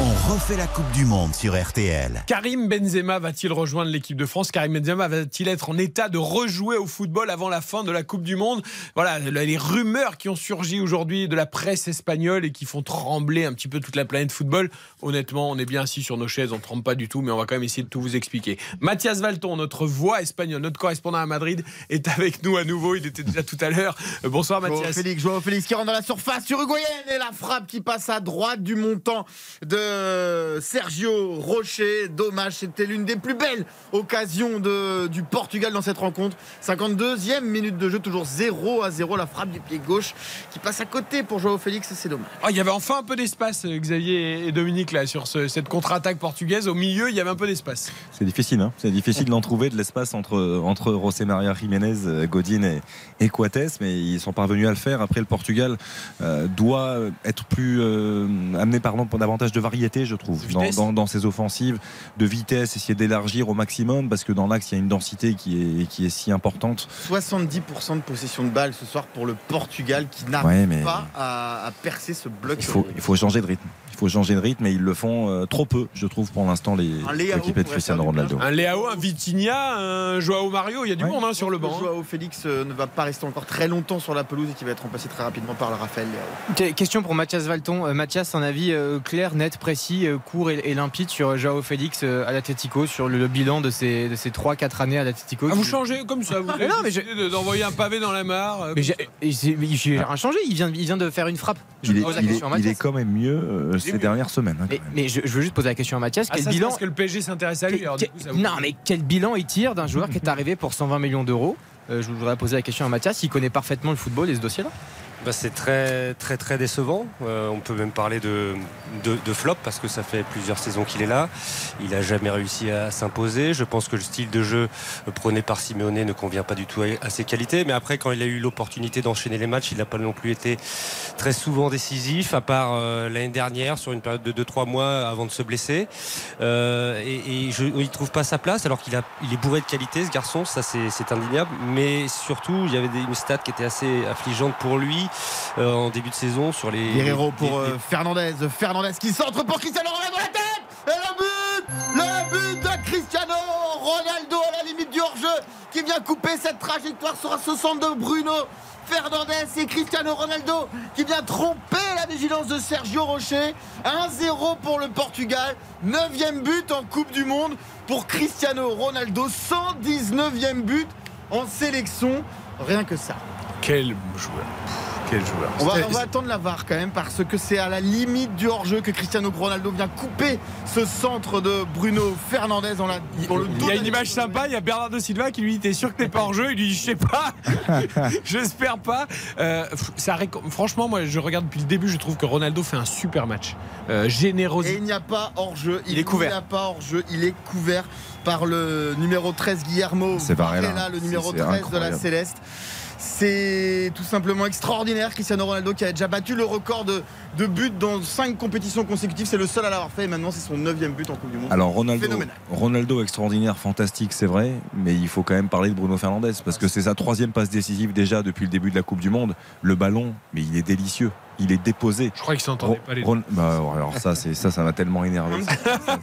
On refait la Coupe du Monde sur RTL. Karim Benzema va-t-il rejoindre l'équipe de France? Karim Benzema va-t-il être en état de rejouer au football avant la fin de la Coupe du Monde? Voilà, les rumeurs qui ont surgi aujourd'hui de la presse espagnole et qui font trembler un petit peu toute la planète football. Honnêtement, on est bien assis sur nos chaises, on ne tremble pas du tout, mais on va quand même essayer de tout vous expliquer. Mathias Valton, notre voix espagnole, notre correspondant à Madrid, est avec nous à nouveau. Il était déjà tout à l'heure. Bonsoir Joao Mathias. Félix, Joao Félix qui rentre dans la surface uruguayenne et la frappe qui passe à droite du montant de Sergio Rocher. Dommage, c'était l'une des plus belles occasions de, du Portugal dans cette rencontre. 52e minute de jeu, toujours 0 à 0. La frappe du pied gauche qui passe à côté pour Joao Félix et c'est dommage. Ah, il y avait enfin un peu d'espace, euh, Xavier et Dominique, là, sur ce- cette contre-attaque portugaise. Au milieu, il y avait un peu d'espace. C'est difficile, hein. c'est difficile d'en trouver de l'espace entre, entre José Maria Jiménez, euh, Godin et, et Coates, mais ils sont parvenus à le faire. Après, le Portugal euh, doit être plus euh, amené pardon, pour davantage de variété, je trouve, dans, vitesse. dans- dans ses offensives, de vitesse, essayer d'élargir au maximum, parce que dans l'axe, il y a une densité qui est, qui est si importante. 70% de possession de balle ce soir pour le Portugal qui n'arrive Ouais, mais- pas à, à percer ce bloc. Il faut, il faut changer de rythme. Il faut changer de rythme, et ils le font euh, trop peu, je trouve, pour l'instant, les Un Léao équipés de Cristiano. Ronaldo. Un Léao, un Vitinha, un Joao Mario, il y a du monde hein, sur le banc. hein. Joao Félix euh, ne va pas rester encore très longtemps sur la pelouse et qui va être remplacé très rapidement par le Raphaël Léao. Question pour Mathias Valton. Euh, Mathias, un avis clair, net, précis, court et, et limpide sur Joao Félix à l'Atletico, sur le, le bilan de ces, de ces 3-4 années à l'Atletico Ah, vous changez comme ça, vous [laughs] avez non, mais d'envoyer un pavé dans la mare. Mais j'ai rien changé, il vient, il vient de faire une frappe. Je Il est, pose la il est- il est quand même mieux euh, ces mieux. dernières semaines. hein, Mais, je, je veux juste poser la question à Mathias. Ah, Quel ça, bilan parce que le PSG s'intéresse à lui. alors, du quel- coup, ça vous- Non, mais quel bilan il tire d'un joueur qui est arrivé pour 120 millions d'euros Euh, Je voudrais poser la question à Mathias. Il connaît parfaitement le football et ce dossier-là. Bah, c'est très très très décevant. Euh, on peut même parler de, de, de flop parce que ça fait plusieurs saisons qu'il est là. Il n'a jamais réussi à s'imposer. Je pense que le style de jeu prôné par Simeone ne convient pas du tout à, ses qualités. Mais après, quand il a eu l'opportunité d'enchaîner les matchs, il n'a pas non plus été très souvent décisif, à part euh, l'année dernière sur une période de 2-3 mois avant de se blesser. Euh, et, et je, il trouve pas sa place alors qu'il il est bourré de qualité ce garçon, ça c'est, c'est indéniable. Mais surtout, il y avait des, une stat qui était assez affligeante pour lui euh, en début de saison sur les. Guerrero les- pour les- euh, Fernandez. Fernandez qui centre pour Cristiano Ronaldo la tête Et le but Le but de Cristiano Ronaldo à la limite du hors-jeu qui vient couper cette trajectoire sur ce centre de Bruno Fernandez et Cristiano Ronaldo qui vient tromper la vigilance de Sergio Rocher. 1-0 pour le Portugal. 9e but en Coupe du Monde pour Cristiano Ronaldo. 119e but en sélection. Rien que ça. Quel joueur. Quel joueur. On va, C'était- on va attendre la VAR quand même parce que c'est à la limite du hors-jeu que Cristiano Ronaldo vient couper ce centre de Bruno Fernandez dans, la, dans le Il y a une image sympa, il y a Bernardo Silva qui lui dit T'es sûr que t'es pas en jeu Il lui dit Je sais pas, [laughs] j'espère pas. Euh, ça franchement, moi je regarde depuis le début, je trouve que Ronaldo fait un super match. Euh, Et générosité. il n'y a pas hors-jeu. Il est couvert. n'y a pas hors-jeu. Il est couvert par le numéro 13 Guillermo C'est Varela. Varela, le numéro C'est- c'est 13 de la. Céleste. C'est tout simplement extraordinaire. Cristiano Ronaldo qui a déjà battu le record de, de buts dans 5 compétitions consécutives. C'est le seul à l'avoir fait et maintenant c'est son 9 but en Coupe du Monde. Alors Ronaldo, Phénoménal. Ronaldo extraordinaire, fantastique, c'est vrai, mais il faut quand même parler de Bruno Fernandez parce que c'est sa troisième passe décisive déjà depuis le début de la Coupe du Monde. Le ballon, mais il est délicieux, il est déposé. Je crois qu'ils s'entendaient Ron- pas les deux. Ron- bah, alors ça, c'est ça, ça m'a tellement énervé. Un petit,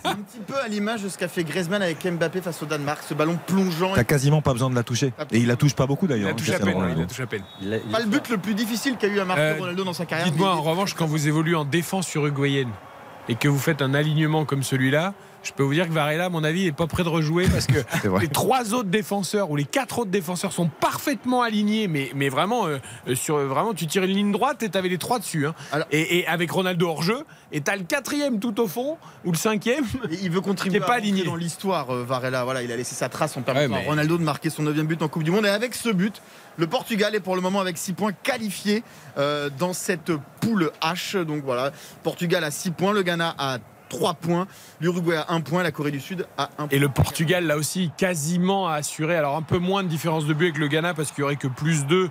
un petit peu à l'image de ce qu'a fait Griezmann avec Mbappé face au Danemark. Ce ballon plongeant. T'as quasiment pas besoin de la toucher. Et il la touche pas beaucoup Il d'ailleurs. a hein, touché à Cristiano peine. Ronaldo. Il a touché à peine. il a- il Pas le but le plus difficile qu'a eu à marquer Euh, Ronaldo dans sa carrière. Dites-moi en revanche, quand vous évoluez en défense uruguayenne, et que vous faites un alignement comme celui-là, je peux vous dire que Varela, à mon avis, n'est pas prêt de rejouer parce que [laughs] les trois autres défenseurs ou les quatre autres défenseurs sont parfaitement alignés, mais, mais vraiment, euh, euh, sur, vraiment, tu tirais une ligne droite et tu avais les trois dessus. hein. et, et avec Ronaldo hors jeu, et tu as le quatrième tout au fond, ou le cinquième. Et il veut contribuer est pas à aligné. dans l'histoire, euh, Varela. Voilà, il a laissé sa trace en permettant Ouais, mais- à Ronaldo de marquer son 9 but en Coupe du Monde. Et avec ce but, le Portugal est pour le moment avec 6 points qualifié euh, dans cette poule H. Donc voilà, Portugal a 6 points, le Ghana a 3 points, l'Uruguay a 1 point, la Corée du Sud a 1 point. Et le Portugal, là aussi, quasiment assuré. Alors, un peu moins de différence de but avec le Ghana parce qu'il y aurait que plus 2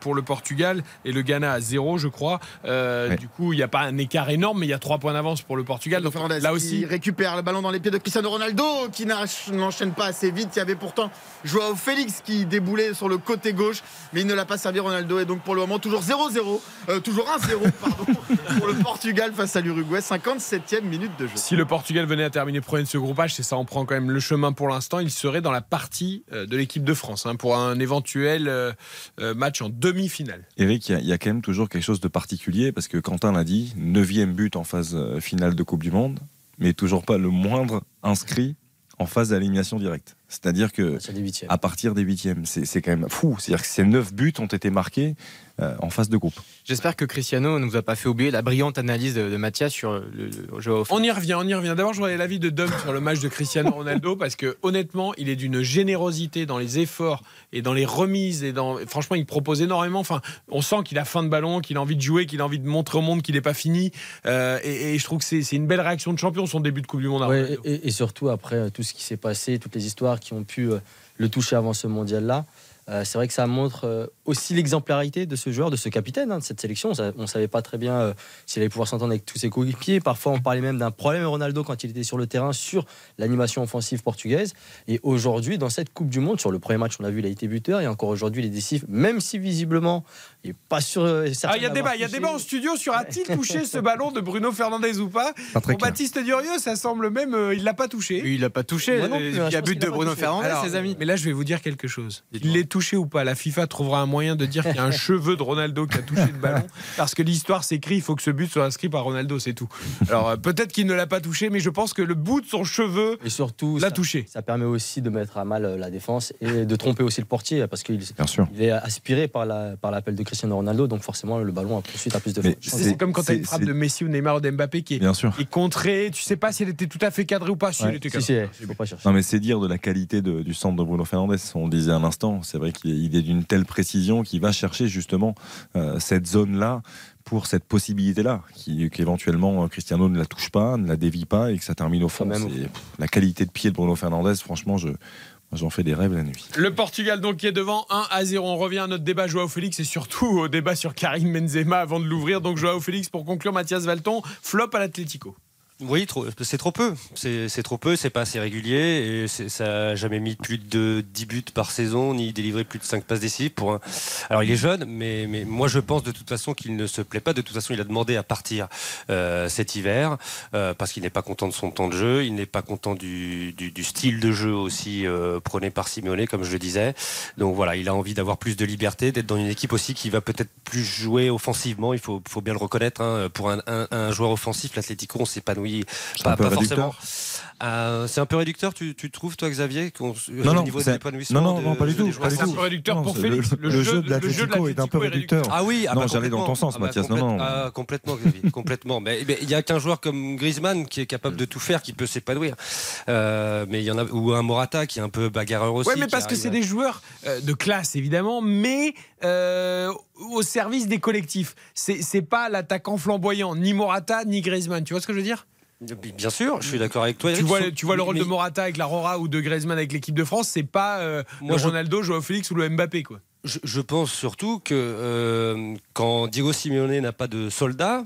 pour le Portugal et le Ghana à 0, je crois. Euh, Du coup, il n'y a pas un écart énorme, mais il y a 3 points d'avance pour le Portugal. Donc, Fernandez là qui aussi, récupère le ballon dans les pieds de Cristiano Ronaldo qui n'enchaîne pas assez vite. Il y avait pourtant Joao Félix qui déboulait sur le côté gauche, mais il ne l'a pas servi Ronaldo. Et donc pour le moment, toujours 0-0, euh, toujours 1-0 [laughs] pardon, pour le Portugal face à l'Uruguay. 57e minute de jeu. si le Portugal venait à terminer premier de ce groupage, c'est ça, on prend quand même le chemin pour l'instant. Il serait dans la partie euh, de l'équipe de France hein, pour un éventuel euh, euh, match en demi-finale. Eric, il y, a- il y a quand même toujours quelque chose de particulier parce que Quentin l'a dit, neuvième but en phase finale de Coupe du Monde, mais toujours pas le moindre inscrit en phase d'élimination directe. C'est-à-dire que à partir des huitièmes, c'est quand même fou. C'est-à-dire que ces neuf buts ont été marqués en phase de groupe. J'espère que Cristiano ne nous a pas fait oublier la brillante analyse de, de Mathias sur le, le Joao On y revient, on y revient. D'abord, je voudrais l'avis de Dom sur le match de Cristiano Ronaldo parce que honnêtement, il est d'une générosité dans les efforts et dans les remises et dans. Franchement, il propose énormément. Enfin, on sent qu'il a faim de ballon, qu'il a envie de jouer, qu'il a envie de montrer au monde qu'il n'est pas fini. Euh, et, et je trouve que c'est une belle réaction de champion son début de Coupe du Monde. Ouais, et, et surtout après euh, tout ce qui s'est passé, toutes les histoires qui ont pu euh, le toucher avant ce mondial-là. Euh, c'est vrai que ça montre euh, aussi l'exemplarité de ce joueur, de ce capitaine hein, de cette sélection. On ne savait pas très bien euh, s'il allait pouvoir s'entendre avec tous ses coéquipiers. Parfois, on parlait même d'un problème Ronaldo quand il était sur le terrain sur l'animation offensive portugaise. Et aujourd'hui, dans cette Coupe du Monde, sur le premier match, on a vu, il a été buteur. Et encore aujourd'hui, il est décisif, même si visiblement, il n'est pas sûr. euh, Ah, il y a débat, il y a débat en studio sur a-t-il touché ce ballon de Bruno Fernandez ou pas Pas très Pour Baptiste Durieux, ça semble même, euh, il l'a pas touché. Il l'a pas touché. Plus, il hein, y je a but de Bruno touché. Fernandez, Alors, ses amis. Mais là, je vais vous dire quelque chose. Il est touché ou pas La FIFA trouvera un moyen de dire qu'il y a un [laughs] cheveu de Ronaldo qui a touché le ballon. [laughs] Parce que l'histoire s'écrit, il faut que ce but soit inscrit par Ronaldo, c'est tout. Alors, euh, peut-être qu'il ne l'a pas touché, mais je pense que le bout de son cheveu Et surtout, l'a ça- touché. Ça permet aussi de mettre à mal euh, la défense et de tromper aussi le portier parce qu'il sûr. il est aspiré par la par l'appel de Cristiano Ronaldo, donc forcément le ballon a ensuite a plus de. C'est comme quand tu as une frappe de Messi ou Neymar ou d'Mbappé qui est, Bien sûr. qui est contrée. Tu sais pas si elle était tout à fait cadrée ou pas. Si Ouais. elle était Si, cadrée. il faut pas chercher. Non mais c'est dire de la qualité de- du centre de Bruno Fernandez. On le disait à l'instant, c'est vrai qu'il est, il est d'une telle précision qu'il va chercher justement euh, cette zone-là pour cette possibilité-là, qui- qu'éventuellement euh, Cristiano ne la touche pas, ne la dévie pas et que ça termine au fond. même. C'est- pff, la qualité de pied de Bruno Fernandez, franchement, je, j'en fais des rêves la nuit. Le Portugal donc qui est devant 1 à 0. On revient à notre débat Joao Félix et surtout au débat sur Karim Benzema avant de l'ouvrir. Donc Joao Félix pour conclure Mathias Valton, flop à l'Atlético. Oui, c'est trop peu. C'est trop peu, c'est pas assez régulier et ça n'a jamais mis plus de 10 buts par saison ni délivré plus de 5 passes décisives. Pour. Alors il est jeune, mais, moi je pense de toute façon qu'il ne se plaît pas. De toute façon, il a demandé à partir euh, cet hiver euh, parce qu'il n'est pas content de son temps de jeu, il n'est pas content du, style de jeu aussi euh, prôné par Simeone, comme je le disais. Donc voilà, il a envie d'avoir plus de liberté, d'être dans une équipe aussi qui va peut-être plus jouer offensivement. Il faut, bien le reconnaître. hein. Pour un, un- un joueur offensif, l'Atlético, on s'épanouit C'est pas, un peu forcément. Euh, c'est un peu réducteur, tu, tu trouves, toi, Xavier qu'on- Non, au non, niveau de c'est- l'épanouissement non, non, de- non, pas du tout, du offensifs tout. réducteur Non, pour c'est Félix. le- Le, le jeu, de l'Atlético est un peu réducteur. Ah oui, ah Non, bah, j'allais dans ton sens, Ah bah, Mathias. Non, complète- non. ah, complètement, Xavier, [laughs] complètement. Mais il y a qu'un joueur comme Griezmann qui est capable de tout faire, qui peut s'épanouir. Euh, mais il y en a ou un Morata qui est un peu bagarreur aussi. Ouais, mais parce que c'est à- des joueurs euh, de classe, évidemment, mais euh, au service des collectifs. C'est c'est pas l'attaquant flamboyant, ni Morata, ni Griezmann. Tu vois ce que je veux dire? Bien sûr, je suis d'accord avec toi. tu vois, Faut- tu vois le rôle mais- de Morata avec la Rora ou de Griezmann avec l'équipe de France, c'est pas euh, Moi, le je- Ronaldo, Joao Félix ou le Mbappé, quoi. Je, je pense surtout que euh, quand Diego Simeone n'a pas de soldats,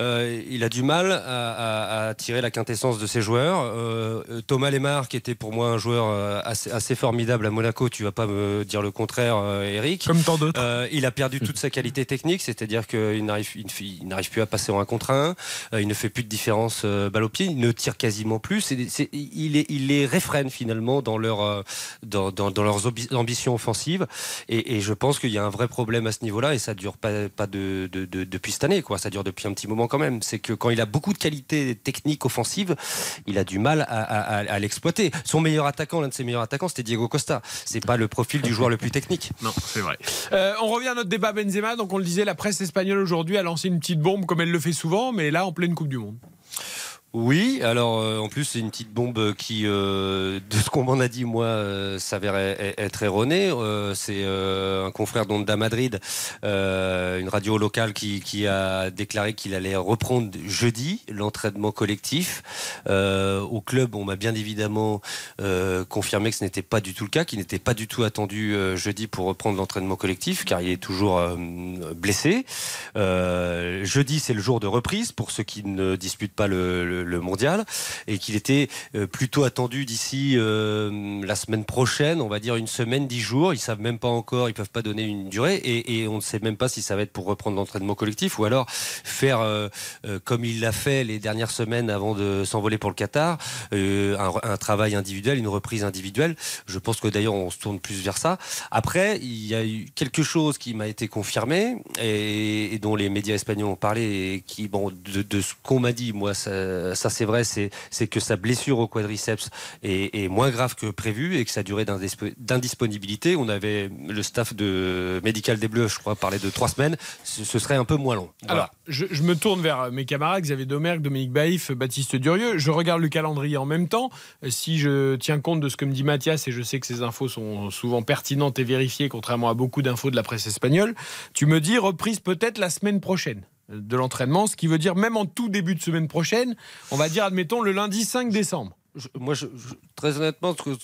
euh, il a du mal à, à- à tirer la quintessence de ses joueurs. Euh, Thomas Lemar, qui était pour moi un joueur euh, assez, assez formidable à Monaco, tu vas pas me dire le contraire, euh, Eric. Comme tant d'autres. Euh, il a perdu [laughs] toute sa qualité technique, c'est-à-dire qu'il n'arrive, il n'arrive plus à passer en un contre un. Il ne fait plus de différence balle au pied. Il ne tire quasiment plus. C'est- c'est- il, est, il les réfrène finalement dans, leur, dans, dans- dans leurs ambitions offensives. Et, et, et je pense qu'il y a un vrai problème à ce niveau-là et ça dure pas, pas de, de- de- depuis cette année, quoi. Ça dure depuis un petit moment quand même. C'est que quand il a beaucoup de qualités techniques offensives, il a du mal à, à- à- à l'exploiter. Son meilleur attaquant, l'un de ses meilleurs attaquants, c'était Diego Costa. C'est pas le profil du joueur le plus technique. Non, c'est vrai. Euh, on revient à notre débat Benzema. Donc, on le disait, la presse espagnole aujourd'hui a lancé une petite bombe comme elle le fait souvent, mais là, en pleine Coupe du Monde. Oui, alors euh, en plus c'est une petite bombe qui, euh, de ce qu'on m'en a dit moi, euh, s'avère être erronée. Euh, c'est un confrère d'Onda Madrid, une radio locale qui, a déclaré qu'il allait reprendre jeudi l'entraînement collectif. Au club, on m'a bien évidemment confirmé que ce n'était pas du tout le cas, qu'il n'était pas du tout attendu jeudi pour reprendre l'entraînement collectif, car il est toujours blessé. Jeudi, c'est le jour de reprise pour ceux qui ne disputent pas le- le mondial et qu'il était euh, plutôt attendu d'ici euh, la semaine prochaine, on va dire une semaine, dix jours. Ils savent même pas encore, ils peuvent pas donner une durée et, on ne sait même pas si ça va être pour reprendre l'entraînement collectif ou alors faire euh, comme il l'a fait les dernières semaines avant de s'envoler pour le Qatar, un, travail individuel, une reprise individuelle. Je pense que d'ailleurs on se tourne plus vers ça. Après, il y a eu quelque chose qui m'a été confirmé et, dont les médias espagnols ont parlé et qui, bon, de ce qu'on m'a dit, moi, ça, ça, c'est vrai, c'est que sa blessure au quadriceps est, moins grave que prévu et que sa durée d'indispo- d'indisponibilité, on avait le staff de médical des Bleus, je crois, parlait de trois semaines, ce, serait un peu moins long. Alors, je, je me tourne vers mes camarades, Xavier Domergue, Dominique Baïf, Baptiste Durieux. Je regarde le calendrier en même temps. Euh, Si je tiens compte de ce que me dit Mathias, et je sais que ces infos sont souvent pertinentes et vérifiées, contrairement à beaucoup d'infos de la presse espagnole, tu me dis reprise peut-être la semaine prochaine de l'entraînement, ce qui veut dire même en tout début de semaine prochaine, on va dire, admettons, le lundi 5 décembre. Je- moi, je- je- très honnêtement, ce que-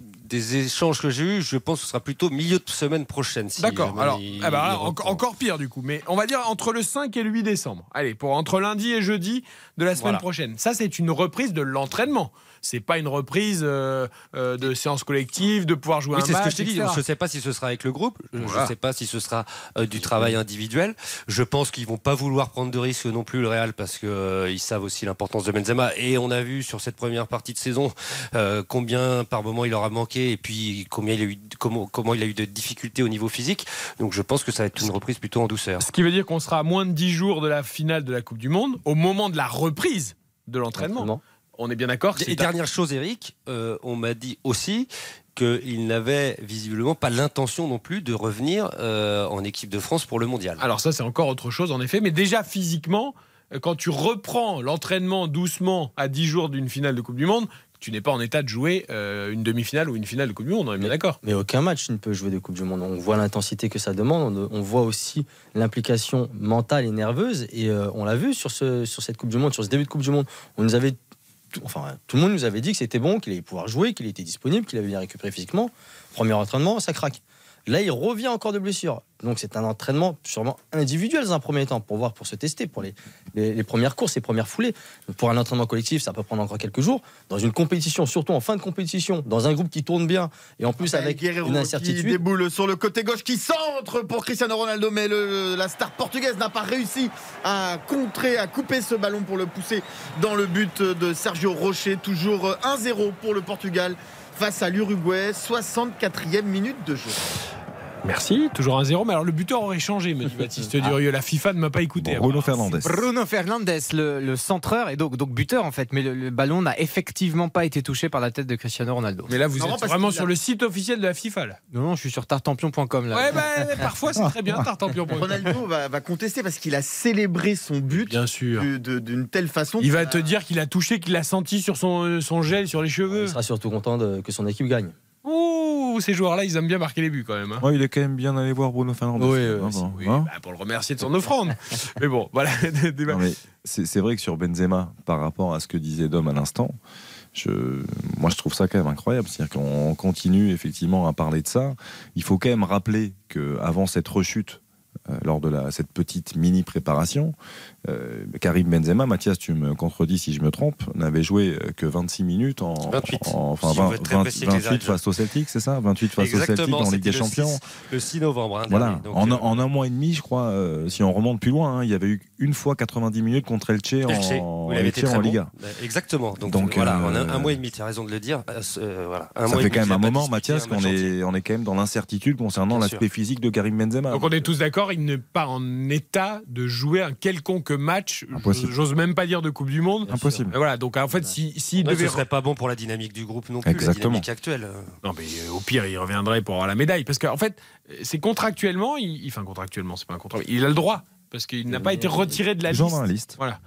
des échanges que j'ai eus, je pense que ce sera plutôt milieu de semaine prochaine. si D'accord. Alors, il- ah bah, il en- reprend. encore pire du coup. Mais on va dire entre le 5 et le 8 décembre. Allez, pour entre lundi et jeudi de la semaine Voilà. prochaine. Ça, c'est une reprise de l'entraînement. C'est pas une reprise euh, euh, de séance collective, de pouvoir jouer Oui, un c'est ce match. que je t'ai dit. Je ne sais pas si ce sera avec le groupe. Je ne Voilà. sais pas si ce sera euh, du travail individuel. Je pense qu'ils vont pas vouloir prendre de risques non plus le Real parce que euh, ils savent aussi l'importance de Benzema. Et on a vu sur cette première partie de saison euh, combien par moment il leur a manqué et puis combien il a eu comment, comment il a eu de difficultés au niveau physique. Donc je pense que ça va être une reprise plutôt en douceur. Ce qui veut dire qu'on sera à moins de 10 jours de la finale de la Coupe du Monde au moment de la reprise de l'entraînement. On est bien d'accord Et dernière chose, Eric, euh, on m'a dit aussi qu'il n'avait visiblement pas l'intention non plus de revenir euh, en équipe de France pour le mondial. Alors ça, c'est encore autre chose, en effet. Mais déjà, physiquement, euh, quand tu reprends l'entraînement doucement à 10 jours d'une finale de Coupe du Monde, tu n'es pas en état de jouer euh, une demi-finale ou une finale de Coupe du Monde, on est bien d'accord. Mais aucun match ne peut jouer de Coupe du Monde. On voit l'intensité que ça demande, on, on voit aussi l'implication mentale et nerveuse. Et euh, on l'a vu sur, ce, sur cette Coupe du Monde, sur ce début de Coupe du Monde. On nous avait, tout, enfin, tout le monde nous avait dit que c'était bon, qu'il allait pouvoir jouer, qu'il était disponible, qu'il avait bien récupéré physiquement. Premier entraînement, ça craque. Là, il revient encore de blessure. Donc, c'est un entraînement sûrement individuel dans un premier temps pour voir, pour se tester, pour les, les, les premières courses, les premières foulées. Donc, pour un entraînement collectif, ça peut prendre encore quelques jours. Dans une compétition, surtout en fin de compétition, dans un groupe qui tourne bien et en plus avec Guerrero une qui incertitude. déboule sur le côté gauche, qui centre pour Cristiano Ronaldo, mais le- la star portugaise n'a pas réussi à contrer, à couper ce ballon pour le pousser dans le but de Sergio Rocher. Toujours 1-0 pour le Portugal face à l'Uruguay, 64e minute de jeu. Merci, toujours un 0 Mais alors, le buteur aurait changé, me dit [laughs] Baptiste Durieux. La FIFA ne m'a pas écouté. Bruno Fernandez. Bruno Fernandes, le, le centreur et donc, donc buteur en fait, mais le, le ballon n'a effectivement pas été touché par la tête de Cristiano Ronaldo. Mais là, vous êtes vraiment sur a- le site officiel de la FIFA, là. Non, non, je suis sur tartampion.com là. Ouais, bah, parfois, c'est très bien, [laughs] Tartampion. Ronaldo va, va contester parce qu'il a célébré son but Bien sûr. d'une telle façon. Il va te dire qu'il a touché, qu'il a senti sur son, son gel, sur les cheveux. Il sera surtout content de- que son équipe gagne. Ouh, ces joueurs-là, ils aiment bien marquer les buts quand même. hein. Ouais, il est quand même bien allé voir Bruno Fernandes. Oui, Hein, oui, bon, Oui, hein bah, pour le remercier de son offrande. [laughs] Mais bon, voilà. [laughs] c'est vrai que sur Benzema, par rapport à ce que disait Dom à l'instant, je, moi je trouve ça quand même incroyable. C'est-à-dire qu'on continue effectivement à parler de ça. Il faut quand même rappeler qu'avant cette rechute euh, lors de la, cette petite mini préparation. Euh, Karim Benzema, Mathias, tu me contredis si je me trompe, n'avait joué euh, que 26 minutes en, 28. en- enfin Si on 20 veut être très 20 précis avec les 28 arrêts de face au Celtic, c'est ça? 28 face au Celtic en Ligue des le Champions. 6 le 6 novembre. hein, Voilà. Donc, en, euh, en un mois et demi, je crois, euh, si on remonte plus loin, hein, il y avait eu une fois 90 minutes contre Elche Elche, en, Elche très en bon. Liga. Bah, Exactement. Donc, Donc, euh, voilà, en un, euh, un mois et demi, tu as raison de le dire. Euh, euh, voilà, un Ça mois fait quand même un moment, Mathias, qu'on est, on est quand même dans l'incertitude concernant l'aspect physique de Karim Benzema. Donc on est tous d'accord, il n'est pas en état de jouer un quelconque match. Impossible. J'ose même pas dire de Coupe du Monde. Impossible. Voilà, donc en fait, si- s'il Ouais, devait. ce serait pas bon pour la dynamique du groupe non plus, Exactement. la dynamique actuelle. Non, mais euh, au pire, il reviendrait pour avoir la médaille. Parce qu'en fait, euh, c'est contractuellement, il... enfin contractuellement, c'est pas un contrat, mais il a le droit. Parce qu'il n'a pas été retiré de la liste. dans la liste. Voilà.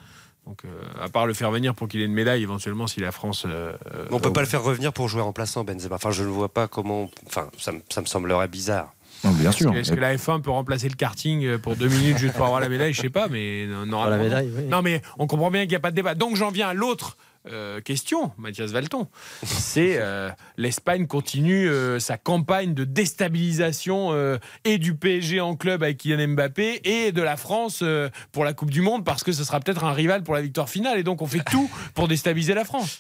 Donc, euh, à part le faire venir pour qu'il ait une médaille, éventuellement, si la France. euh, euh, On peut pas le faire revenir pour jouer remplaçant Benzema. Enfin, je ne vois pas comment. Enfin, ça me semblerait bizarre. Non, bien Est-ce sûr. que, est-ce que la F1 peut remplacer le karting euh, pour deux minutes juste pour avoir la médaille? Je sais pas, mais non, Pour la médaille, oui. Non, mais on comprend bien qu'il n'y a pas de débat. Donc j'en viens à l'autre euh, question, Mathias Valton. C'est euh, l'Espagne continue euh, sa campagne de déstabilisation euh, et du PSG en club avec Kylian Mbappé et de la France euh, pour la Coupe du Monde parce que ce sera peut-être un rival pour la victoire finale et donc on fait tout [laughs] pour déstabiliser la France.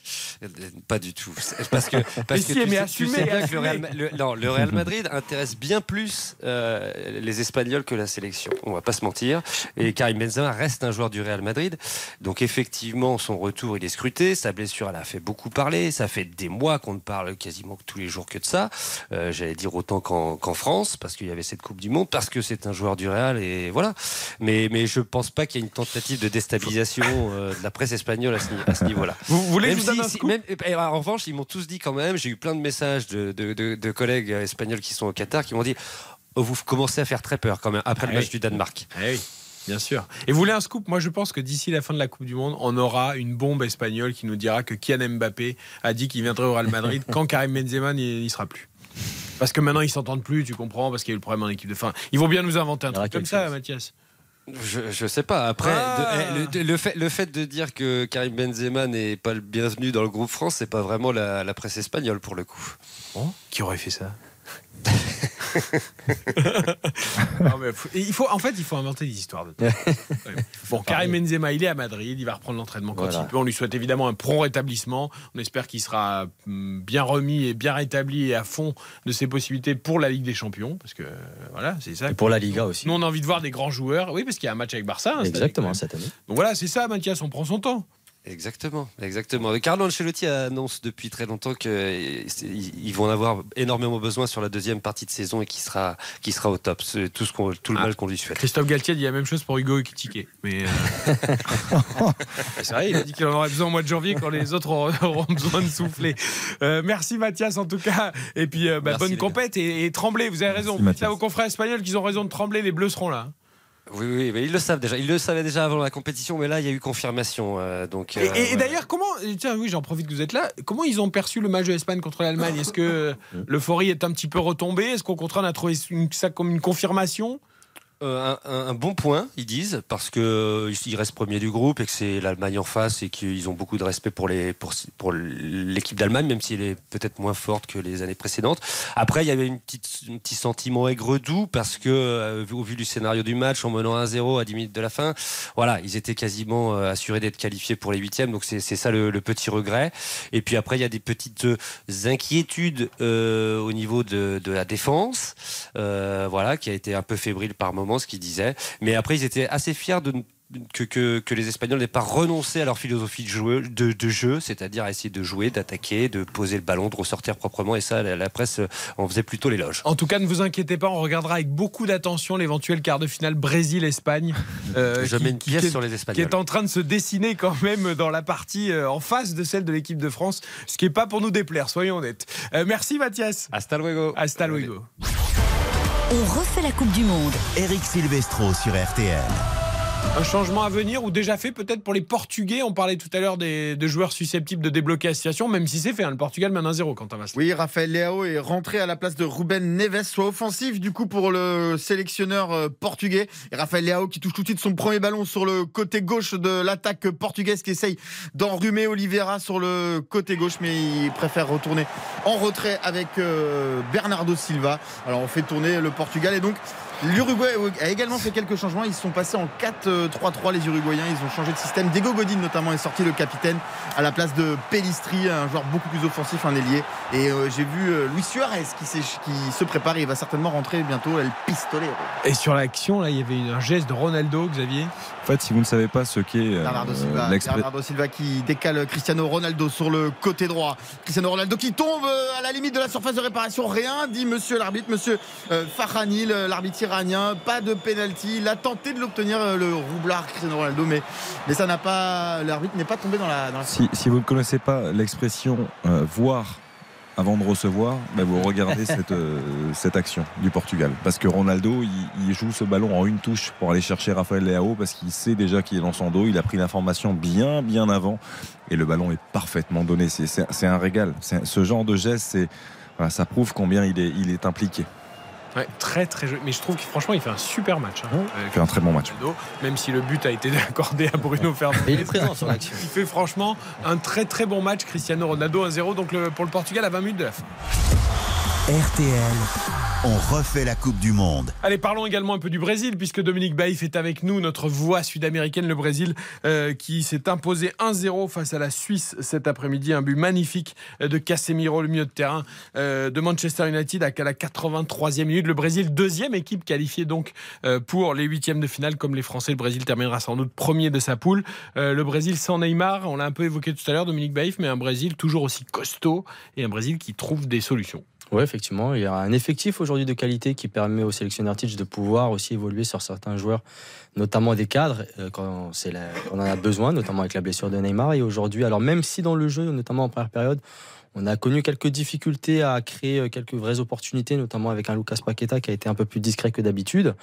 Pas du tout. Parce que, [laughs] parce que si, tu, mais sais, tu assumez, sais bien que le Real, le- non, le Real [laughs] Madrid intéresse bien plus les Espagnols que la sélection. On va pas se mentir. Et Karim Benzema reste un joueur du Real Madrid. Donc effectivement, son retour, il est scruté. Sa blessure, elle a fait beaucoup parler. Ça fait des mois qu'on ne parle quasiment tous les jours que de ça. Euh, J'allais dire autant qu'en France, parce qu'il y avait cette Coupe du Monde, parce que c'est un joueur du Real et voilà. Mais, mais je pense pas qu'il y ait une tentative de déstabilisation euh, de la presse espagnole à ce, niveau-là. [laughs] Vous voulez que Même je vous donne si- un si- scoop même- et en revanche, ils m'ont tous dit quand même, j'ai eu plein de messages de, de- de- de collègues espagnols qui sont au Qatar qui m'ont dit oh, vous commencez à faire très peur quand même après le Ah match oui. du Danemark. Eh oui, bien sûr. Et vous voulez un scoop? Moi, je pense que d'ici la fin de la Coupe du Monde, on aura une bombe espagnole qui nous dira que Kylian Mbappé a dit qu'il viendrait au Real Madrid [laughs] quand Karim Benzema n'y sera plus. Parce que maintenant, ils s'entendent plus, tu comprends, parce qu'il y a eu le problème en équipe de fin. Ils vont bien nous inventer un truc comme ça, chose. Mathias. Je, je sais pas. Après, Ah. de- eh, le, le fait, le fait de dire que Karim Benzema n'est pas le bienvenu dans le groupe France, c'est pas vraiment la, la presse espagnole pour le coup. Qui aurait fait ça? [laughs] [laughs] Non, mais faut- il faut, en fait, il faut inventer des histoires de temps. [laughs] Bon, Karim Benzema, il est à Madrid, il va reprendre l'entraînement quand Voilà. il peut. On lui souhaite évidemment un prompt rétablissement. On espère qu'il sera hum, bien remis et bien rétabli et à fond de ses possibilités pour la Ligue des Champions, parce que euh, voilà, c'est ça. Et pour la Liga aussi. Nous, on a envie de voir des grands joueurs. Oui, parce qu'il y a un match avec Barça. hein, Exactement, cette année. Donc voilà, c'est ça, Mathias, on prend son temps. Exactement, exactement. Et Carlo Ancelotti annonce depuis très longtemps qu'ils vont en avoir énormément besoin sur la deuxième partie de saison et qui sera, qui sera au top. C'est tout, ce qu'on- tout le Ah. mal qu'on lui souhaite. Christophe Galtier dit la même chose pour Hugo Ekitike. Mais euh, [laughs] c'est vrai, il a dit qu'il en aurait besoin au mois de janvier quand les autres auront, besoin de souffler. Euh, merci Mathias en tout cas. Et puis euh, bah, bonne compète et, et tremblez, vous avez raison. Mathias. Dites à vos confrères espagnols qu'ils ont raison de trembler, les bleus seront là. Oui, oui, mais ils le savent déjà. Ils le savaient déjà avant la compétition, mais là, il y a eu confirmation. euh, donc, Et, euh, et- et ouais. d'ailleurs, comment, tiens, oui, j'en profite que vous êtes là, comment ils ont perçu le match de l'Espagne contre l'Allemagne? Est-ce que [laughs] l'euphorie est un petit peu retombée? Est-ce qu'au contraire, on a trouvé ça comme une confirmation? Euh, un, bon point, ils disent, parce que euh, restent premiers du groupe et que c'est l'Allemagne en face et qu'ils ont beaucoup de respect pour l'équipe d'Allemagne, même si elle est peut-être moins forte que les années précédentes. Après, il y avait un petit sentiment aigre-doux parce que, euh, au vu du scénario du match, en menant 1-0 à 10 minutes de la fin, voilà, ils étaient quasiment assurés d'être qualifiés pour les huitièmes. Donc c'est ça le, petit regret. Et puis après, il y a des petites inquiétudes au niveau de, de la défense, voilà, qui a été un peu fébrile par ce qu'ils disaient. Mais après, ils étaient assez fiers de que, que, que les Espagnols n'aient pas renoncé à leur philosophie de, joueur- de, de jeu, c'est-à-dire à essayer de jouer, d'attaquer, de poser le ballon, de ressortir proprement. Et ça, la, la presse euh, en faisait plutôt l'éloge. En tout cas, ne vous inquiétez pas, on regardera avec beaucoup d'attention l'éventuel quart de finale Brésil-Espagne. [laughs] euh, Je qui- mets une qui- pièce qui est- sur les qui Espagnols. est en train de se dessiner quand même dans la partie euh, en face de celle de l'équipe de France, ce qui n'est pas pour nous déplaire, soyons honnêtes. Euh, merci Mathias. Hasta luego. Hasta luego. On refait la Coupe du Monde. Eric Silvestro sur RTL. Un changement à venir ou déjà fait peut-être pour les Portugais? On parlait tout à l'heure des, de joueurs susceptibles de débloquer la situation, même si c'est fait. hein. Le Portugal mène 1-0 quand Oui, Raphaël Leao est rentré à la place de Ruben Neves, soit offensif du coup pour le sélectionneur euh, portugais. Et Raphaël Leao qui touche tout de suite son premier ballon sur le côté gauche de l'attaque portugaise qui essaye d'enrhumer Oliveira sur le côté gauche, mais il préfère retourner en retrait avec euh, Bernardo Silva. Alors on fait tourner le Portugal et donc L'Uruguay a également fait quelques changements. Ils sont passés en 4-3-3 les Uruguayens. Ils ont changé de système. Diego Godin notamment est sorti le capitaine à la place de Pellistri, un joueur beaucoup plus offensif, un ailier. Et euh, j'ai vu euh, Luis Suarez qui, se prépare. Il va certainement rentrer bientôt. El Pistolero. Et sur l'action, là, il y avait un geste de Ronaldo, Xavier. En fait, si vous ne savez pas ce qu'est euh, Bernardo Silva, l'expré- Bernardo Silva qui décale Cristiano Ronaldo sur le côté droit. Cristiano Ronaldo qui tombe euh, à la limite de la surface de réparation. Rien, dit monsieur l'arbitre, monsieur euh, Farhani, le- l'arbitre iranien. Pas de pénalty. Il a tenté de l'obtenir, euh, le roublard Cristiano Ronaldo, mais, mais ça n'a pas. L'arbitre n'est pas tombé dans la. Dans la... Si, si vous ne connaissez pas l'expression euh, voir avant de recevoir, bah, vous regardez [laughs] cette, euh, cette action du Portugal. Parce que Ronaldo, il, il joue ce ballon en une touche pour aller chercher Rafael Leao parce qu'il sait déjà qu'il est dans son dos. Il a pris l'information bien, bien avant. Et le ballon est parfaitement donné. C'est- un régal. Ce genre de geste, c'est- voilà, ça prouve combien il est, il est impliqué. Ouais, très très joli. Mais je trouve qu'il franchement il fait un super match. hein. Il fait un très bon match. Même si le but a été [laughs] accordé à Bruno Fernandes. Il est présent sur l'action. Il fait franchement un très très bon match. Cristiano Ronaldo 1-0 donc le- pour le Portugal à 20 minutes de la fin. RTL, on refait la Coupe du Monde. Allez, parlons également un peu du Brésil, puisque Dominique Baïf est avec nous, notre voix sud-américaine, le Brésil, euh, qui s'est imposé 1-0 face à la Suisse cet après-midi. Un but magnifique euh, de Casemiro, le milieu de terrain euh, de Manchester United, à la 83e minute. Le Brésil, deuxième équipe qualifiée donc pour les huitièmes de finale, comme les Français. Le Brésil terminera sans doute premier de sa poule. Le Brésil sans Neymar, on l'a un peu évoqué tout à l'heure, Dominique Baïf, mais un Brésil toujours aussi costaud et un Brésil qui trouve des solutions. Oui, effectivement. Il y a un effectif aujourd'hui de qualité qui permet au sélectionneur Titch de pouvoir aussi évoluer sur certains joueurs, notamment des cadres, euh, quand, quand on en a besoin, notamment avec la blessure de Neymar. Et aujourd'hui, alors même si dans le jeu, notamment en première période, on a connu quelques difficultés à créer euh, quelques vraies opportunités, notamment avec un Lucas Paqueta qui a été un peu plus discret que d'habitude.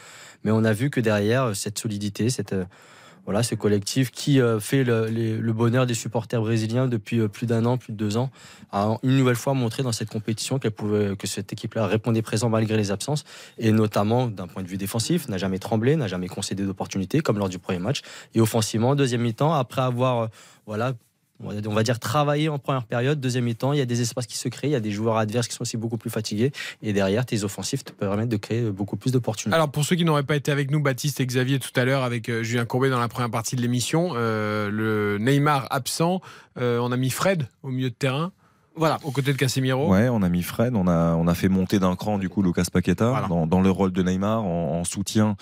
Mais on a vu que derrière, euh, cette solidité, cette, voilà, ce collectif qui euh, fait le, bonheur des supporters brésiliens depuis euh, plus d'un an, plus de deux ans, a une nouvelle fois montré dans cette compétition que cette équipe-là répondait présent malgré les absences, et notamment d'un point de vue défensif, n'a jamais tremblé, n'a jamais concédé d'opportunités comme lors du premier match, et offensivement, deuxième mi-temps, après avoir, euh, voilà. On va- dire travaillé en première période, deuxième mi-temps, il y a des espaces qui se créent, il y a des joueurs adverses qui sont aussi beaucoup plus fatigués, et derrière, tes offensifs te permettent de créer beaucoup plus d'opportunités. Alors pour ceux qui n'auraient pas été avec nous, Baptiste et Xavier tout à l'heure avec euh, Julien Courbet dans la première partie de l'émission, euh, le Neymar absent, euh, on a mis Fred au milieu de terrain. Voilà, aux côtés de Casemiro. Ouais, on a mis Fred, on a, on a fait monter d'un cran du coup Lucas Paqueta dans, dans le rôle de Neymar en, en soutien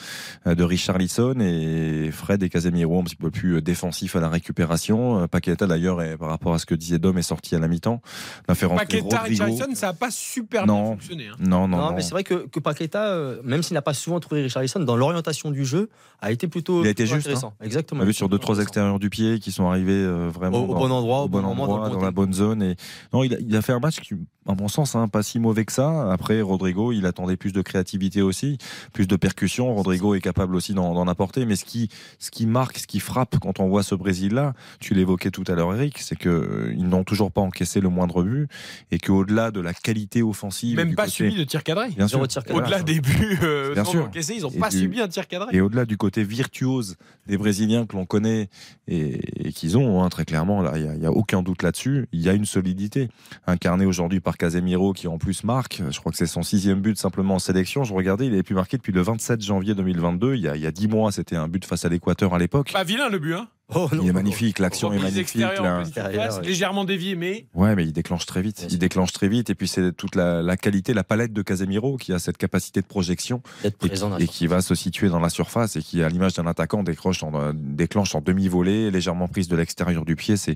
euh, de Richarlison et Fred et Casemiro un petit peu plus euh, défensifs à la récupération. Euh, Paqueta d'ailleurs, par rapport à ce que disait Dom, est sorti à la mi-temps. On a fait rentrer Paqueta, Rodrigo. Richarlison, ça n'a pas super bien Non. fonctionné. hein. Non, non, non. mais c'est vrai que, que Paqueta, même s'il n'a pas souvent trouvé Richarlison, dans l'orientation du jeu, a été plutôt, Il a été plutôt juste. intéressant. hein. Exactement. On a vu sur deux trois extérieurs du pied qui sont arrivés euh, vraiment Au- au bon endroit, au bon moment, dans le bon dans la bonne zone. Et non, il a, il a fait un match qui, à mon sens, hein, pas si mauvais que ça. Après, Rodrigo, il attendait plus de créativité aussi, plus de percussion. Rodrigo est capable aussi d'en apporter. Mais ce qui, ce qui marque, ce qui frappe quand on voit ce Brésil-là, tu l'évoquais tout à l'heure, Eric, c'est que euh, ils n'ont toujours pas encaissé le moindre but et qu'au-delà de la qualité offensive, Même pas côté- subi de tir cadré. Bien sûr. Au-delà des buts euh, Bien sûr. encaissés, ils n'ont pas du- subi un tir cadré. Et au-delà du côté virtuose des Brésiliens que l'on connaît et, et qu'ils ont, hein, très clairement, là, il n'y a, il y a aucun doute là-dessus. Il y a une solidité incarnée aujourd'hui par Casemiro qui en plus marque. Je crois que c'est son sixième but simplement en sélection. Je regardais, il avait pu marquer depuis le 27 janvier 2022. Il y a, il y a dix mois, c'était un but face à l'Équateur à l'époque. Pas vilain le but. Hein. Il est magnifique, l'action est magnifique. là. efficace, légèrement dévié, mais Ouais, mais il déclenche très vite. Il déclenche très vite. Et puis, c'est toute la, la qualité, la palette de Casemiro qui a cette capacité de projection et, qui- et qui va se situer dans la surface et qui, à l'image d'un attaquant, décroche en, déclenche en demi-volée, légèrement prise de l'extérieur du pied. C'est,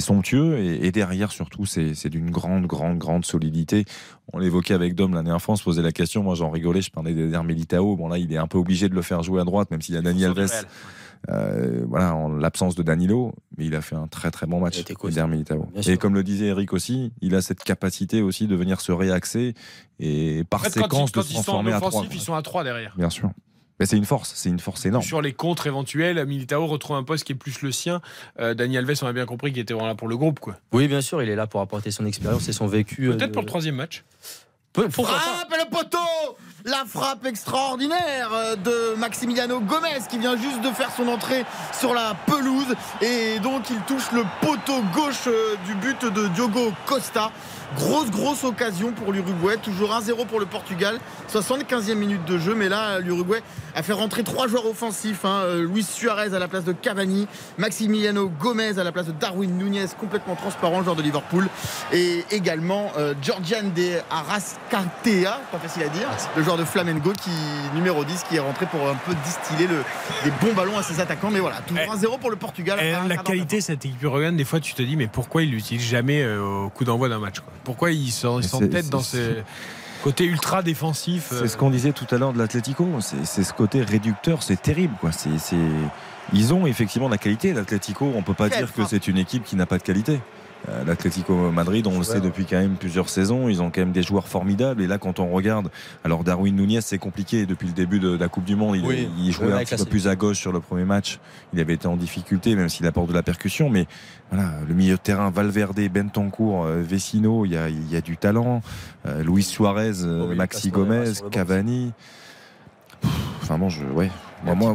somptueux. Et, et derrière, surtout, c'est, d'une grande, grande, grande solidité. On l'évoquait avec Dom l'année on se posait la question. Moi, j'en rigolais. Je parlais d'Eder Militao. Bon, là, il est un peu obligé de le faire jouer à droite, même s'il y a Dani Alves. Euh, voilà, en l'absence de Danilo, mais il a fait un très très bon match, Eder Militao. Et sûr. comme le disait Eric aussi, il a cette capacité aussi de venir se réaxer et par en fait, quand, séquence ils, quand de se ils sont en transformer à trois. offensif, ils sont à 3 derrière. Bien sûr. Mais c'est une force, c'est une force énorme. Sur les contres éventuels, Militao retrouve un poste qui est plus le sien. Euh, Dani Alves, on a bien compris qu'il était vraiment là pour le groupe. quoi. Oui, bien sûr, il est là pour apporter son expérience et son vécu. euh, Peut-être de- pour le troisième match. Pourquoi pas le poteau La frappe extraordinaire euh, de Maximiliano Gomez qui vient juste de faire son entrée sur la pelouse et donc il touche le poteau gauche euh, du but de Diogo Costa. Grosse, grosse occasion pour l'Uruguay. Toujours 1-0 pour le Portugal. 75e minute de jeu. Mais là, l'Uruguay a fait rentrer trois joueurs offensifs. hein. Euh, Luis Suarez à la place de Cavani. Maximiliano Gomez à la place de Darwin Nunez, complètement transparent, le joueur de Liverpool. Et également euh, Georgian de Arrascatea, pas facile à dire, le joueur de Flamengo, qui, numéro 10, qui est rentré pour un peu distiller le, des bons ballons à ses attaquants. Mais voilà, toujours 1-0 pour le Portugal. Et Un la qualité de cette équipe uruguayenne, des fois tu te dis mais pourquoi ils l'utilisent jamais euh, au coup d'envoi d'un match quoi? Pourquoi ils sont, ils sont c'est- peut-être dans ce côté ultra défensif euh, C'est ce qu'on disait tout à l'heure de l'Atlético. C'est ce côté réducteur, c'est terrible. Quoi. Ils ont effectivement de la qualité. L'Atlético, on peut pas Quelle dire que c'est une équipe qui n'a pas de qualité. Euh, L'Atlético Madrid, on le sait depuis quand même plusieurs saisons, ils ont quand même des joueurs formidables. Et là, quand on regarde, alors Darwin Nunez, c'est compliqué depuis le début de la Coupe du Monde. Il, Oui, il jouait un petit peu plus à gauche sur le premier match. Il avait été en difficulté, même s'il apporte de la percussion. Mais voilà, le milieu de terrain, Valverde, Bentancourt, euh, Vecino, il y a, il y a du talent. Euh, Luis Suarez, oui, Maxi Gomez. Cavani. Pff, Enfin bon, je, ouais. Moi,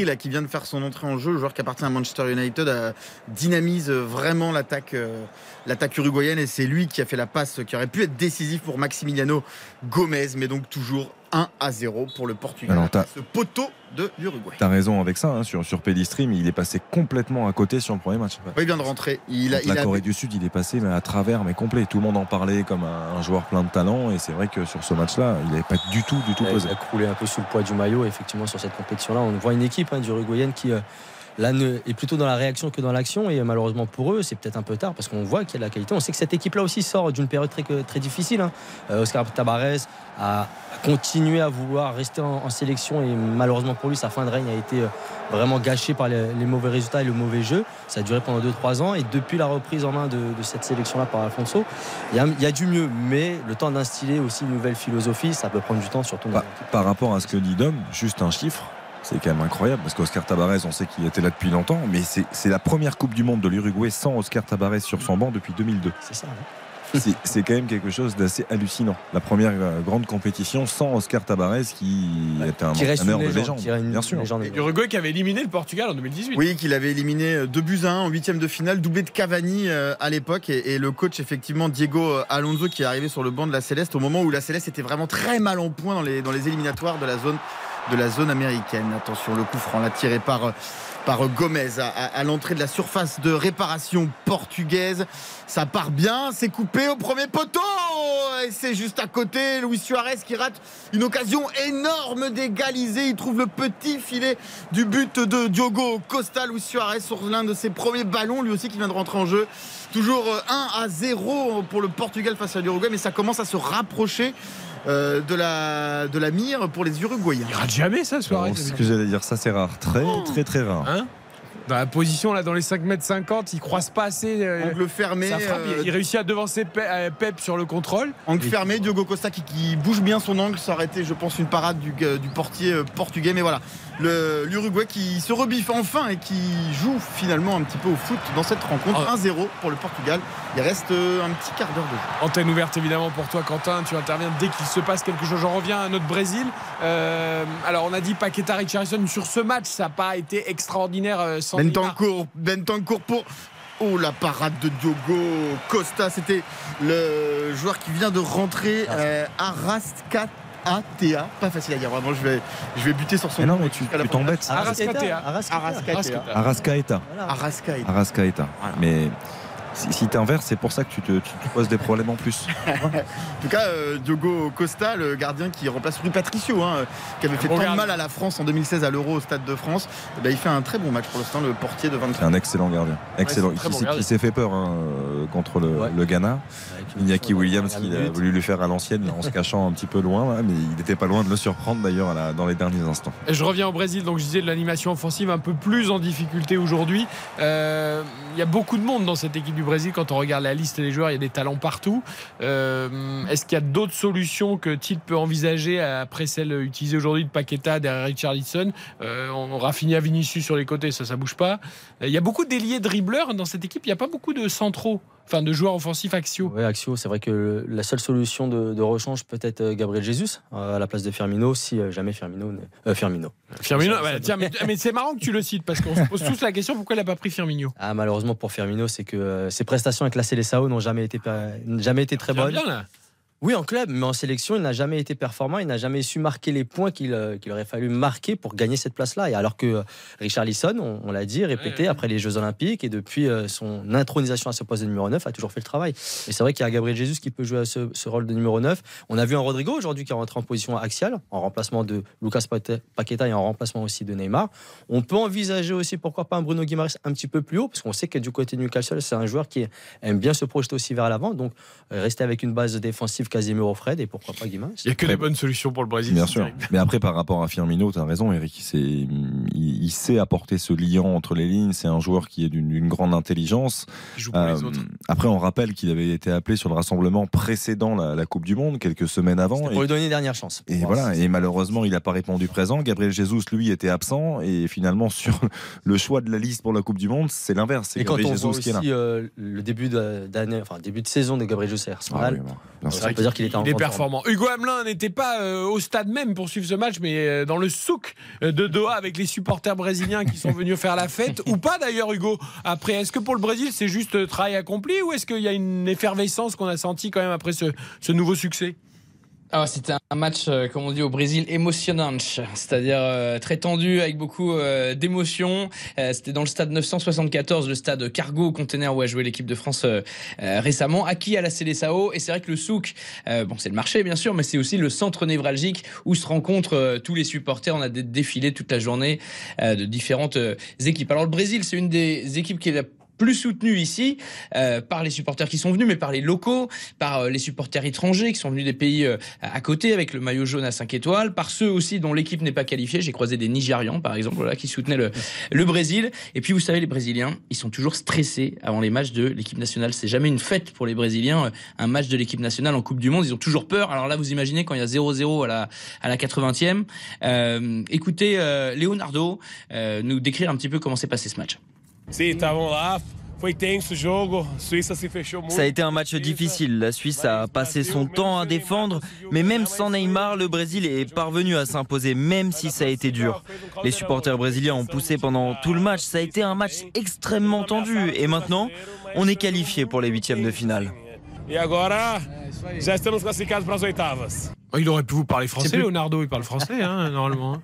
je- là, qui vient de faire son entrée en jeu, le joueur qui appartient à Manchester United, euh, dynamise vraiment l'attaque euh, l'attaque uruguayenne et c'est lui qui a fait la passe qui aurait pu être décisif pour Maximiliano Gomez, mais donc toujours 1 à 0 pour le Portugal. Alors, ce poteau de l'Uruguay. T'as raison avec ça, hein, sur, sur Pellistri, mais il est passé complètement à côté sur le premier match. Ouais, il vient de rentrer. Il a, il la a- Corée du Sud, il est passé mais à travers, mais complet. Tout le monde en parlait comme un, un joueur plein de talent, et c'est vrai que sur ce match-là, il n'avait pas du tout, du tout Il a, pesé. il a croulé un peu sous le poids du maillot, effectivement, sur cette compétition-là. On voit une équipe hein, du Uruguayenne qui, euh, là, est plutôt dans la réaction que dans l'action. Et malheureusement pour eux, c'est peut-être un peu tard parce qu'on voit qu'il y a de la qualité. On sait que cette équipe-là aussi sort d'une période très, très difficile. hein. Euh, Oscar Tabarez a continué à vouloir rester en, sélection et malheureusement pour lui, sa fin de règne a été euh, vraiment gâchée par les, mauvais résultats et le mauvais jeu. Ça a duré pendant 2-3 ans. Et depuis la reprise en main de, cette sélection-là par Alfonso, il y, a, du mieux. Mais le temps d'instiller aussi une nouvelle philosophie, ça peut prendre du temps, surtout Par, par rapport à ce que dit Dom, juste un chiffre, c'est quand même incroyable parce qu'Oscar Tabarez, on sait qu'il était là depuis longtemps, mais c'est la première Coupe du Monde de l'Uruguay sans Oscar Tabarez sur son banc depuis 2002. C'est ça. hein. C'est- quand même quelque chose d'assez hallucinant. La première euh, grande compétition sans Oscar Tabarez qui est un Qui reste une entraîneur de légende, qui une bien sûr. légende. Et Uruguay qui avait éliminé le Portugal en 2018. Oui, qu'il avait éliminé 2 buts à 1 en huitième de finale, doublé de Cavani euh, à l'époque. Et, et le coach, effectivement, Diego euh, Alonso, qui est arrivé sur le banc de la Céleste au moment où la Céleste était vraiment très mal en point dans les, dans les éliminatoires de la zone, de la zone américaine. Attention, le coup franc, là, tiré par, euh, par Gomez à, l'entrée de la surface de réparation portugaise. Ça part bien, c'est coupé au premier poteau et c'est juste à côté. Luis Suarez qui rate une occasion énorme d'égaliser. Il trouve le petit filet du but de Diogo Costa. Luis Suarez sur l'un de ses premiers ballons, lui aussi qui vient de rentrer en jeu. Toujours euh, 1 à 0 pour le Portugal face à l'Uruguay, mais ça commence à se rapprocher euh, de, la, de la mire pour les Uruguayens. Il rate jamais ça, Suarez. Alors, ce que j'allais dire, ça c'est rare, très très très rare. Hein dans la position là dans les 5 mètres 50 il croise pas assez euh, Angle fermé. frappe, euh, il réussit à devancer Pe- euh, Pep sur le contrôle Angle fermé, Diogo Costa qui, qui bouge bien son angle, ça aurait été, je pense, une parade du, du portier portugais. Mais voilà, l'Uruguay qui se rebiffe enfin et qui joue finalement un petit peu au foot dans cette rencontre. Ah. 1-0 pour le Portugal. Il reste euh, un petit quart d'heure de jeu. Antenne ouverte évidemment pour toi Quentin, tu interviens dès qu'il se passe quelque chose. J'en reviens à notre Brésil. Euh, alors on a dit Paqueta Richarlison sur ce match, ça n'a pas été extraordinaire euh, sans. Bentancourt, Bentancourt pour. Oh la parade de Diogo Costa, c'était le joueur qui vient de rentrer, euh, Arrascatea. Pas facile à dire, vraiment, je vais, je vais buter sur son Mais non, mais tu, t'embêtes. Arrascatea. Arrascatea. Arrascaeta. Arrascaeta. Arrascaeta. Mais si, si t'inverses, c'est pour ça que tu te, tu te poses des problèmes en plus. [laughs] En tout cas, euh, Diogo Costa, le gardien qui remplace Rui Patricio, hein, qui avait fait Bon tant de mal à la France en 2016 à l'Euro au Stade de France, eh ben, il fait un très bon match pour l'instant, le portier de C'est 23 un excellent gardien. Excellent. Qui bon s'est- gardien. qui s'est fait peur hein, euh, contre le, Ouais. le Ghana. Iñaki Williams qui a voulu lui faire à l'ancienne en se [laughs] cachant un petit peu loin, là, mais il n'était pas loin de le surprendre d'ailleurs dans les derniers instants. Et Je reviens au Brésil, donc je disais de l'animation offensive un peu plus en difficulté aujourd'hui. Euh, Il y a beaucoup de monde dans cette équipe du Brésil. Quand on regarde la liste des joueurs, il y a des talents partout. Euh, Est-ce qu'il y a d'autres solutions que Tilt peut envisager après celle utilisée aujourd'hui de Paqueta derrière Richarlison euh, On Rafinha, Vinicius sur les côtés, ça, ça bouge pas. Euh, Il y a beaucoup d'ailiers dribbleurs dans cette équipe. Il n'y a pas beaucoup de centraux. Enfin de joueurs offensifs axiaux. Oui, Axio, c'est vrai que la seule solution de, de rechange peut être euh, Gabriel Jesus euh, à la place de Firmino, si euh, jamais Firmino. n'est- euh, Firmino. Firmino, ouais, tiens, mais, mais c'est marrant que tu le cites parce qu'on se pose tous la question pourquoi il n'a pas pris Firmino? Ah, malheureusement pour Firmino, c'est que euh, ses prestations avec la Célessao n'ont jamais été, per- n'ont jamais été très bonnes. bien là. Oui, en club, mais en sélection, il n'a jamais été performant. Il n'a jamais su marquer les points qu'il euh, qu'il aurait fallu marquer pour gagner cette place-là. Et alors que euh, Richard Lisson, on, on l'a dit, répété après les Jeux Olympiques et depuis euh, son intronisation à ce poste de numéro 9, a toujours fait le travail. Et c'est vrai qu'il y a Gabriel Jesus qui peut jouer à ce, ce rôle de numéro 9. On a vu un Rodrigo aujourd'hui qui est rentré en position axiale, en remplacement de Lucas Paqueta- et en remplacement aussi de Neymar. On peut envisager aussi, pourquoi pas, un Bruno Guimaraes un petit peu plus haut, parce qu'on sait que du côté de Newcastle, c'est un joueur qui aime bien se projeter aussi vers l'avant. Donc, rester avec une base défensive Casemiro Fred et pourquoi pas Guimaraes. Il n'y a que des bonnes solutions pour le Brésil. Bien c'est sûr. terrible. Mais après, par rapport à Firmino, tu as raison, Eric. C'est, il, il sait apporter ce lien entre les lignes. C'est un joueur qui est d'une grande intelligence. Il joue pour les Euh, autres. après, on rappelle qu'il avait été appelé sur le rassemblement précédent la, la Coupe du Monde, quelques semaines avant. Et- pour lui donner une dernière chance. Et voilà, c'est- et malheureusement, il n'a pas répondu présent. Gabriel Jesus, lui, était absent. Et finalement, [laughs] sur le choix de la liste pour la Coupe du Monde, c'est l'inverse. C'est Et quand Gabriel Jesus qui est là. euh, le début de- d'année, enfin début de saison de Gabriel Jesus à Arsenal, Ah oui, bon, bien sûr. On peut dire qu'il était en Il est performant. Hugo Hamelin n'était pas euh, au stade même pour suivre ce match, mais euh, dans le souk euh, de Doha avec les supporters brésiliens qui sont venus faire la fête. ou pas d'ailleurs, Hugo. Après, est-ce que pour le Brésil, c'est juste travail accompli ou est-ce qu'il y a une effervescence qu'on a senti quand même après ce, ce nouveau succès? Ah, c'était un match, euh, comme on dit au Brésil, émotionnante, c'est-à-dire euh, très tendu avec beaucoup euh, d'émotions. Euh, c'était dans le stade 974, le stade cargo container où a joué l'équipe de France euh, récemment, acquis à la Célessao. Et c'est vrai que le souk, bon, c'est le marché bien sûr, mais c'est aussi le centre névralgique où se rencontrent tous les supporters. On a des défilés toute la journée de différentes équipes. Alors le Brésil, c'est une des équipes qui est la plus soutenu ici euh, par les supporters qui sont venus, mais par les locaux, par euh, les supporters étrangers qui sont venus des pays euh, à côté avec le maillot jaune à 5 étoiles, par ceux aussi dont l'équipe n'est pas qualifiée. J'ai croisé des Nigérians, par exemple, voilà, qui soutenaient le, le Brésil. Et puis, vous savez, les Brésiliens, ils sont toujours stressés avant les matchs de l'équipe nationale. C'est jamais une fête pour les Brésiliens, euh, un match de l'équipe nationale en Coupe du Monde. Ils ont toujours peur. Alors là, vous imaginez quand il y a 0-0 à la, à la 80e. Euh, écoutez Leonardo nous décrire un petit peu comment s'est passé ce match. Sim, estavam lá. Ça a été un match difficile. La Suisse a passé son temps à défendre, mais même sans Neymar, le Brésil est parvenu à s'imposer, même si ça a été dur. Les supporters brésiliens ont poussé pendant tout le match. Ça a été un match extrêmement tendu. Et maintenant, on est qualifié pour les huitièmes de finale. E agora já estamos classificados para as oitavas. Oh, Il aurait pu vous parler français, Leonardo. Il parle français, hein, [laughs] normalement.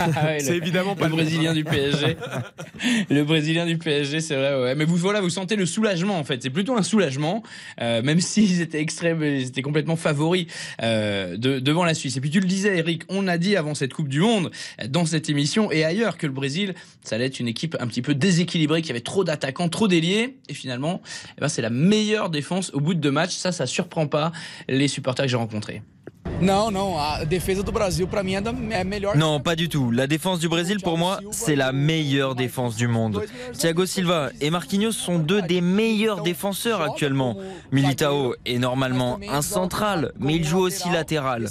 Ah ouais, C'est évidemment pas le le brésilien du PSG. [laughs] le brésilien du PSG, c'est vrai. Ouais. Mais vous voilà, vous sentez le soulagement en fait. C'est plutôt un soulagement, euh, même [laughs] s'ils étaient extrêmes, ils étaient complètement favoris euh, de- devant la Suisse. Et puis tu le disais, Eric, on a dit avant cette Coupe du Monde, dans cette émission et ailleurs, que le Brésil, ça allait être une équipe un petit peu déséquilibrée, qui avait trop d'attaquants, trop d'ailiers. Et finalement, eh ben, c'est la meilleure défense au bout de deux matchs. Ça, ça surprend pas les supporters que j'ai rencontrés. Non, pas du tout. La défense du Brésil, pour moi, c'est la meilleure défense du monde. Thiago Silva et Marquinhos sont deux des meilleurs défenseurs actuellement. Militao est normalement un central, mais il joue aussi latéral.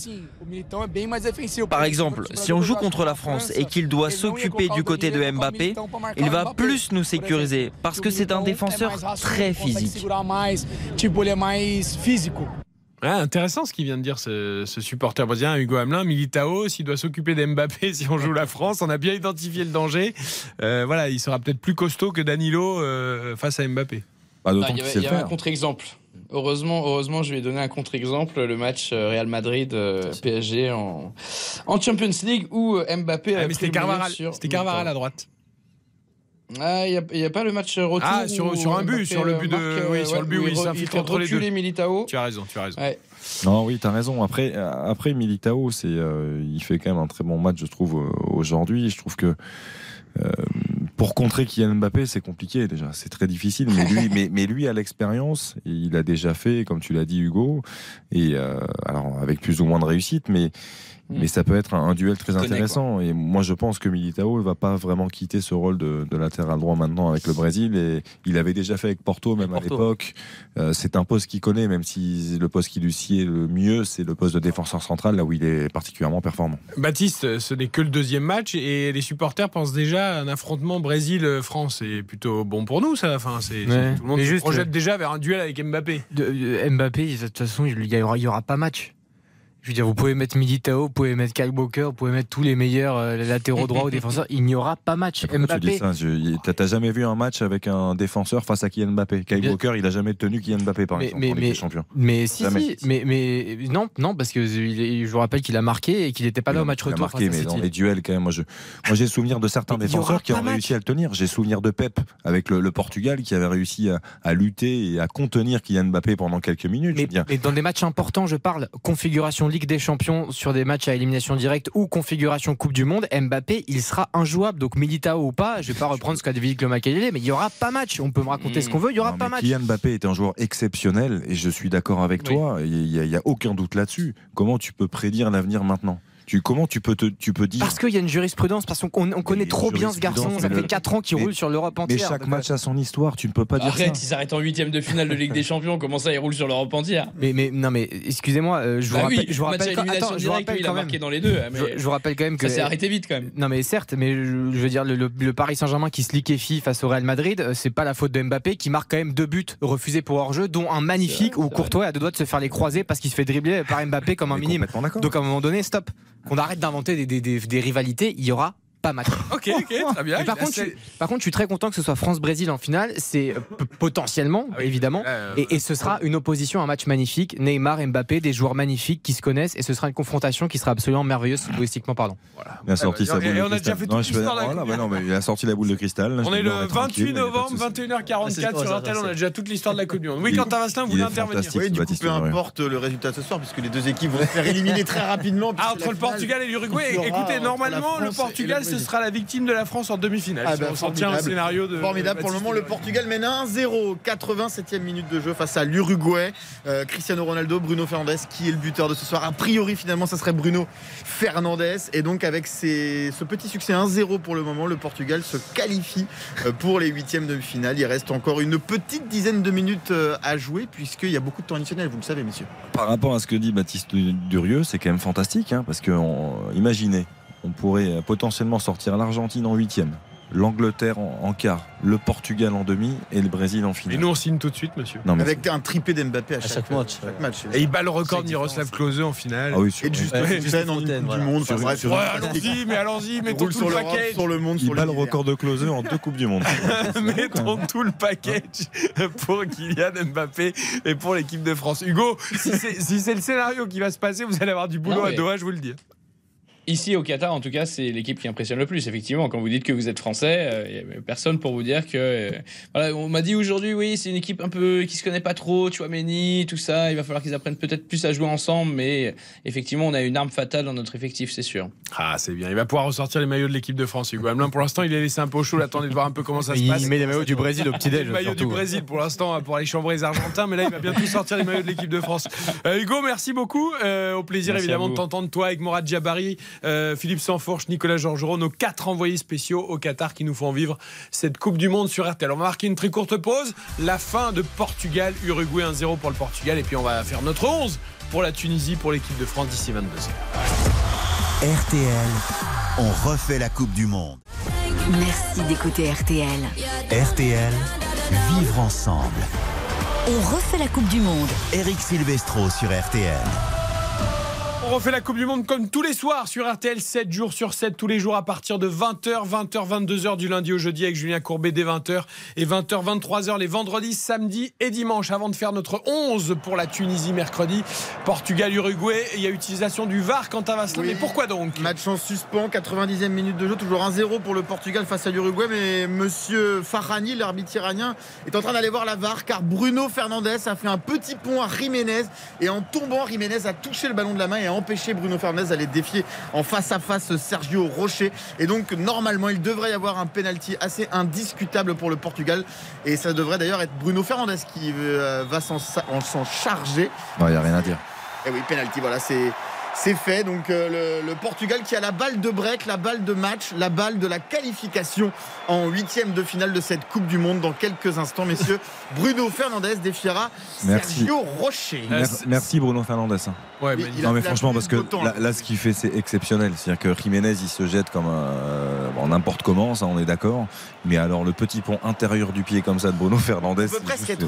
Par exemple, si on joue contre la France et qu'il doit s'occuper du côté de Mbappé, il va plus nous sécuriser parce que c'est un défenseur très physique. Intéressant ce qu'il vient de dire ce, ce supporter brésilien, Hugo Hamelin. Militao, s'il doit s'occuper d'Mbappé [laughs] si on joue la France, on a bien identifié le danger. Euh, voilà, il sera peut-être plus costaud que Danilo euh, face à Mbappé. Bah, Ah, il y avait, il y avait un contre-exemple. Heureusement, heureusement, je lui ai donné un contre-exemple, le match euh, Real Madrid euh, PSG en, en Champions League où Mbappé Ah, a mais pris c'était Carvaral, sur c'était Carvaral à droite. Ah, il n'y a, il y a pas le match retour. Ah, sur, un but, sur le but de, marque, euh, sur le but où où il il re- s'infiltre entre les deux. Militao. Tu as raison, tu as raison. Ouais. Non, oui, t'as raison. Après, euh, après Militao, c'est, euh, il fait quand même un très bon match, je trouve, euh, aujourd'hui. Je trouve que euh, pour contrer Kylian Mbappé, c'est compliqué déjà. C'est très difficile. Mais lui, [laughs] mais, mais lui a l'expérience. Il a déjà fait, comme tu l'as dit, Hugo. Et euh, alors avec plus ou moins de réussite, mais Mais ça peut être un, un duel très intéressant. Et moi, je pense que Militao ne va pas vraiment quitter ce rôle de, de latéral droit maintenant avec le Brésil. Et il avait déjà fait avec Porto, même à l'époque. Euh, c'est un poste qu'il connaît, même si le poste qui lui sied le mieux, c'est le poste de défenseur central, là où il est particulièrement performant. Baptiste, ce n'est que le deuxième match et les supporters pensent déjà à un affrontement Brésil-France. C'est plutôt bon pour nous, ça. Enfin, c'est, Ouais. tout le monde se projette euh, déjà vers un duel avec Mbappé. De- de- Mbappé, de toute façon, il y aura, il y aura pas match. Je veux dire, vous pouvez mettre Militao, vous pouvez mettre Kyle Walker, vous pouvez mettre tous les meilleurs euh, latéraux droits ou défenseurs. Il n'y aura pas match. Pourquoi tu dis Mbappé, ça Je- T'as jamais vu un match avec un défenseur face à Kylian Mbappé? Kyle Bien- Walker, il a jamais tenu Kylian Mbappé, par mais, exemple, mais, en Ligue mais, si, si, mais, mais non, non, parce que je vous rappelle qu'il a marqué et qu'il n'était pas là au match Il a retour. marqué, mais dans les duels, quand même, moi, je, moi j'ai souvenir de certains défenseurs qui ont réussi à le tenir. J'ai souvenir de Pep avec le, le Portugal qui avait réussi à, à lutter et à contenir Kylian Mbappé pendant quelques minutes. je veux Mais, dire. dans des matchs importants, je parle configuration Ligue des Champions sur des matchs à élimination directe ou configuration Coupe du Monde, Mbappé, il sera injouable. Donc Militao ou pas, je vais pas reprendre ce qu'a dit Le Makelele, mais il y aura pas match. On peut me raconter ce qu'on veut, il y aura Non, pas match. Kylian Mbappé est un joueur exceptionnel et je suis d'accord avec Oui. toi. Il il y a aucun doute là-dessus. Comment tu peux prédire l'avenir maintenant? Tu, Comment tu peux, te, tu peux dire. Parce qu'il y a une jurisprudence, parce qu'on on connaît trop bien ce garçon. Ça mais fait le- 4 ans qu'il mais- roule sur l'Europe Mais entière. chaque Donc, match a son histoire, tu ne peux pas dire Arrête, ça. ils s'arrêtent en huitième de finale de Ligue des Champions. Comment ça, ils roulent sur l'Europe entière? Mais, mais non, mais excusez-moi, euh, je vous Bah rappelle, oui, je vous rappelle, quand- attends, je vous rappelle quand même. marqué dans les deux. mais Je, je vous rappelle quand même que ça s'est arrêté vite quand même. Non mais certes, mais je, je veux dire le, le- le Paris Saint-Germain qui se liquéfie face au Real Madrid, euh, c'est pas la faute de Mbappé qui marque quand même deux buts refusés pour hors-jeu, dont un magnifique où Courtois a deux doigts de se faire les croiser parce qu'il se fait dribbler par Mbappé comme un minime. Donc à un moment donné, stop. Qu'on arrête d'inventer des, rivalités, il y aura pas match. [laughs] Ok, ok, très bien. Par, contre, je, par contre, je suis très content que ce soit France-Brésil en finale. C'est euh, potentiellement, évidemment, euh, et, et ce sera une opposition, un match magnifique. Neymar, Mbappé, des joueurs magnifiques qui se connaissent, et ce sera une confrontation qui sera absolument merveilleuse footballistiquement parlant. Il a sorti Et sa on- boule de on a déjà cristal. voilà, bah il a sorti la boule de cristal. là, On est le mais tranquille, 28 il y a pas de novembre, souci. 21h44 sur Intel. On a déjà toute l'histoire de la Coupe du Monde. Oui, Quentin Vasselin, vous voulez intervenir. Oui, du coup, peu importe le résultat ce soir, puisque les deux équipes vont se faire éliminer très rapidement. Ah, entre le Portugal et l'Uruguay. Écoutez, normalement, le Portugal, ce sera la victime de la France en demi-finale. Ah si bah, on s'en tient au formidable. scénario de. Formidable. Pour le moment, le Portugal mène 1-0, 87e minute de jeu face à l'Uruguay. Euh, Cristiano Ronaldo, Bruno Fernandes, qui est le buteur de ce soir. A priori, finalement, ça serait Bruno Fernandes. Et donc, avec ce petit succès 1-0 pour le moment, le Portugal se qualifie euh, pour les huitièmes de finale. Il reste encore une petite dizaine de minutes euh, à jouer, puisqu'il y a beaucoup de temps additionnel, vous le savez, messieurs. Par rapport à ce que dit Baptiste Durieux, c'est quand même fantastique, hein, parce que on- imaginez, on pourrait potentiellement sortir l'Argentine en huitième, l'Angleterre en, en quart, le Portugal en demi et le Brésil en Et finale. nous, on signe tout de suite, monsieur. Non, Avec un triplé d'Mbappé à, chaque, match. chaque match. Et il bat le record de Miroslav Klose en finale. Ah oui, sur- Et de juste Ouais, en Coupe du Monde. Enfin, sur- Ouais, allons-y, mais allons-y, Il mettons tout sur le package. sur le monde, il sur bat le record de Close en deux Coupes du Monde. [laughs] Mettons tout le package pour Kylian Mbappé et pour l'équipe de France. Hugo, si c'est si le scénario qui va se passer, vous allez avoir du boulot Non, à Doha, je vous le dis. Ici au Qatar, en tout cas, c'est l'équipe qui impressionne le plus. Effectivement, quand vous dites que vous êtes français, il n'y a personne pour vous dire que. euh, voilà, on m'a dit aujourd'hui, oui, c'est une équipe un peu qui se connaît pas trop, tu vois, Méni, tout ça. Il va falloir qu'ils apprennent peut-être plus à jouer ensemble, mais effectivement, on a une arme fatale dans notre effectif, c'est sûr. Ah, c'est bien. Il va pouvoir ressortir les maillots de l'équipe de France, Hugo Hamelin. Pour l'instant, il est laissé un peu au chaud. Il attendait de voir un peu comment ça se Il passe. met les maillots du Brésil au petit-déj, Le maillot du surtout. Brésil pour l'instant pour aller chambrer les Argentins, mais là il va bientôt sortir les maillots de l'équipe de France. Euh, Hugo, merci beaucoup. Euh, au plaisir Merci évidemment de t'entendre toi avec Morad Jabari, euh, Philippe Sanfourche, Nicolas Georgerot, nos quatre envoyés spéciaux au Qatar qui nous font vivre cette Coupe du Monde sur RTL. On va marquer une très courte pause. La fin de Portugal, Uruguay 1-0 pour le Portugal et puis on va faire notre 11 pour la Tunisie, pour l'équipe de France d'ici 22 h RTL, on refait la Coupe du Monde. Merci d'écouter RTL. RTL, vivre ensemble. On refait la Coupe du Monde. Eric Silvestro sur RTL. On refait la Coupe du Monde comme tous les soirs sur RTL 7 jours sur 7 tous les jours à partir de 20h, 20h, 22h du lundi au jeudi avec Julien Courbet dès 20h et 20h, 23h les vendredis, samedis et dimanches avant de faire notre 11 pour la Tunisie mercredi, Portugal, Uruguay. Il y a utilisation du VAR quant à Vasselin. Oui. Mais pourquoi donc? Match en suspens, 90e minute de jeu, toujours 1-0 pour le Portugal face à l'Uruguay. Mais monsieur Farhani, l'arbitre iranien, est en train d'aller voir la VAR car Bruno Fernandes a fait un petit pont à Jiménez et en tombant, Jiménez a touché le ballon de la main et a empêché Bruno Fernandes d'aller défier en face à face Sergio Rocher. Et donc, normalement, il devrait y avoir un penalty assez indiscutable pour le Portugal. Et ça devrait d'ailleurs être Bruno Fernandes qui euh, va s'en charger. Il n'y a rien à dire. Et oui, penalty, voilà, c'est. C'est fait, donc euh, le, le Portugal qui a la balle de break, la balle de match, la balle de la qualification en huitième de finale de cette Coupe du Monde dans quelques instants, messieurs. [laughs] Bruno Fernandez défiera Merci. Sergio Rocher. Mer- Merci Bruno Fernandez. hein. Ouais, mais il a- non mais franchement parce que temps, là, ce qu'il fait c'est exceptionnel. C'est-à-dire que Jiménez il se jette comme un, euh, bon, n'importe comment, ça on est d'accord. Mais alors le petit pont intérieur du pied comme ça de Bruno Fernandez,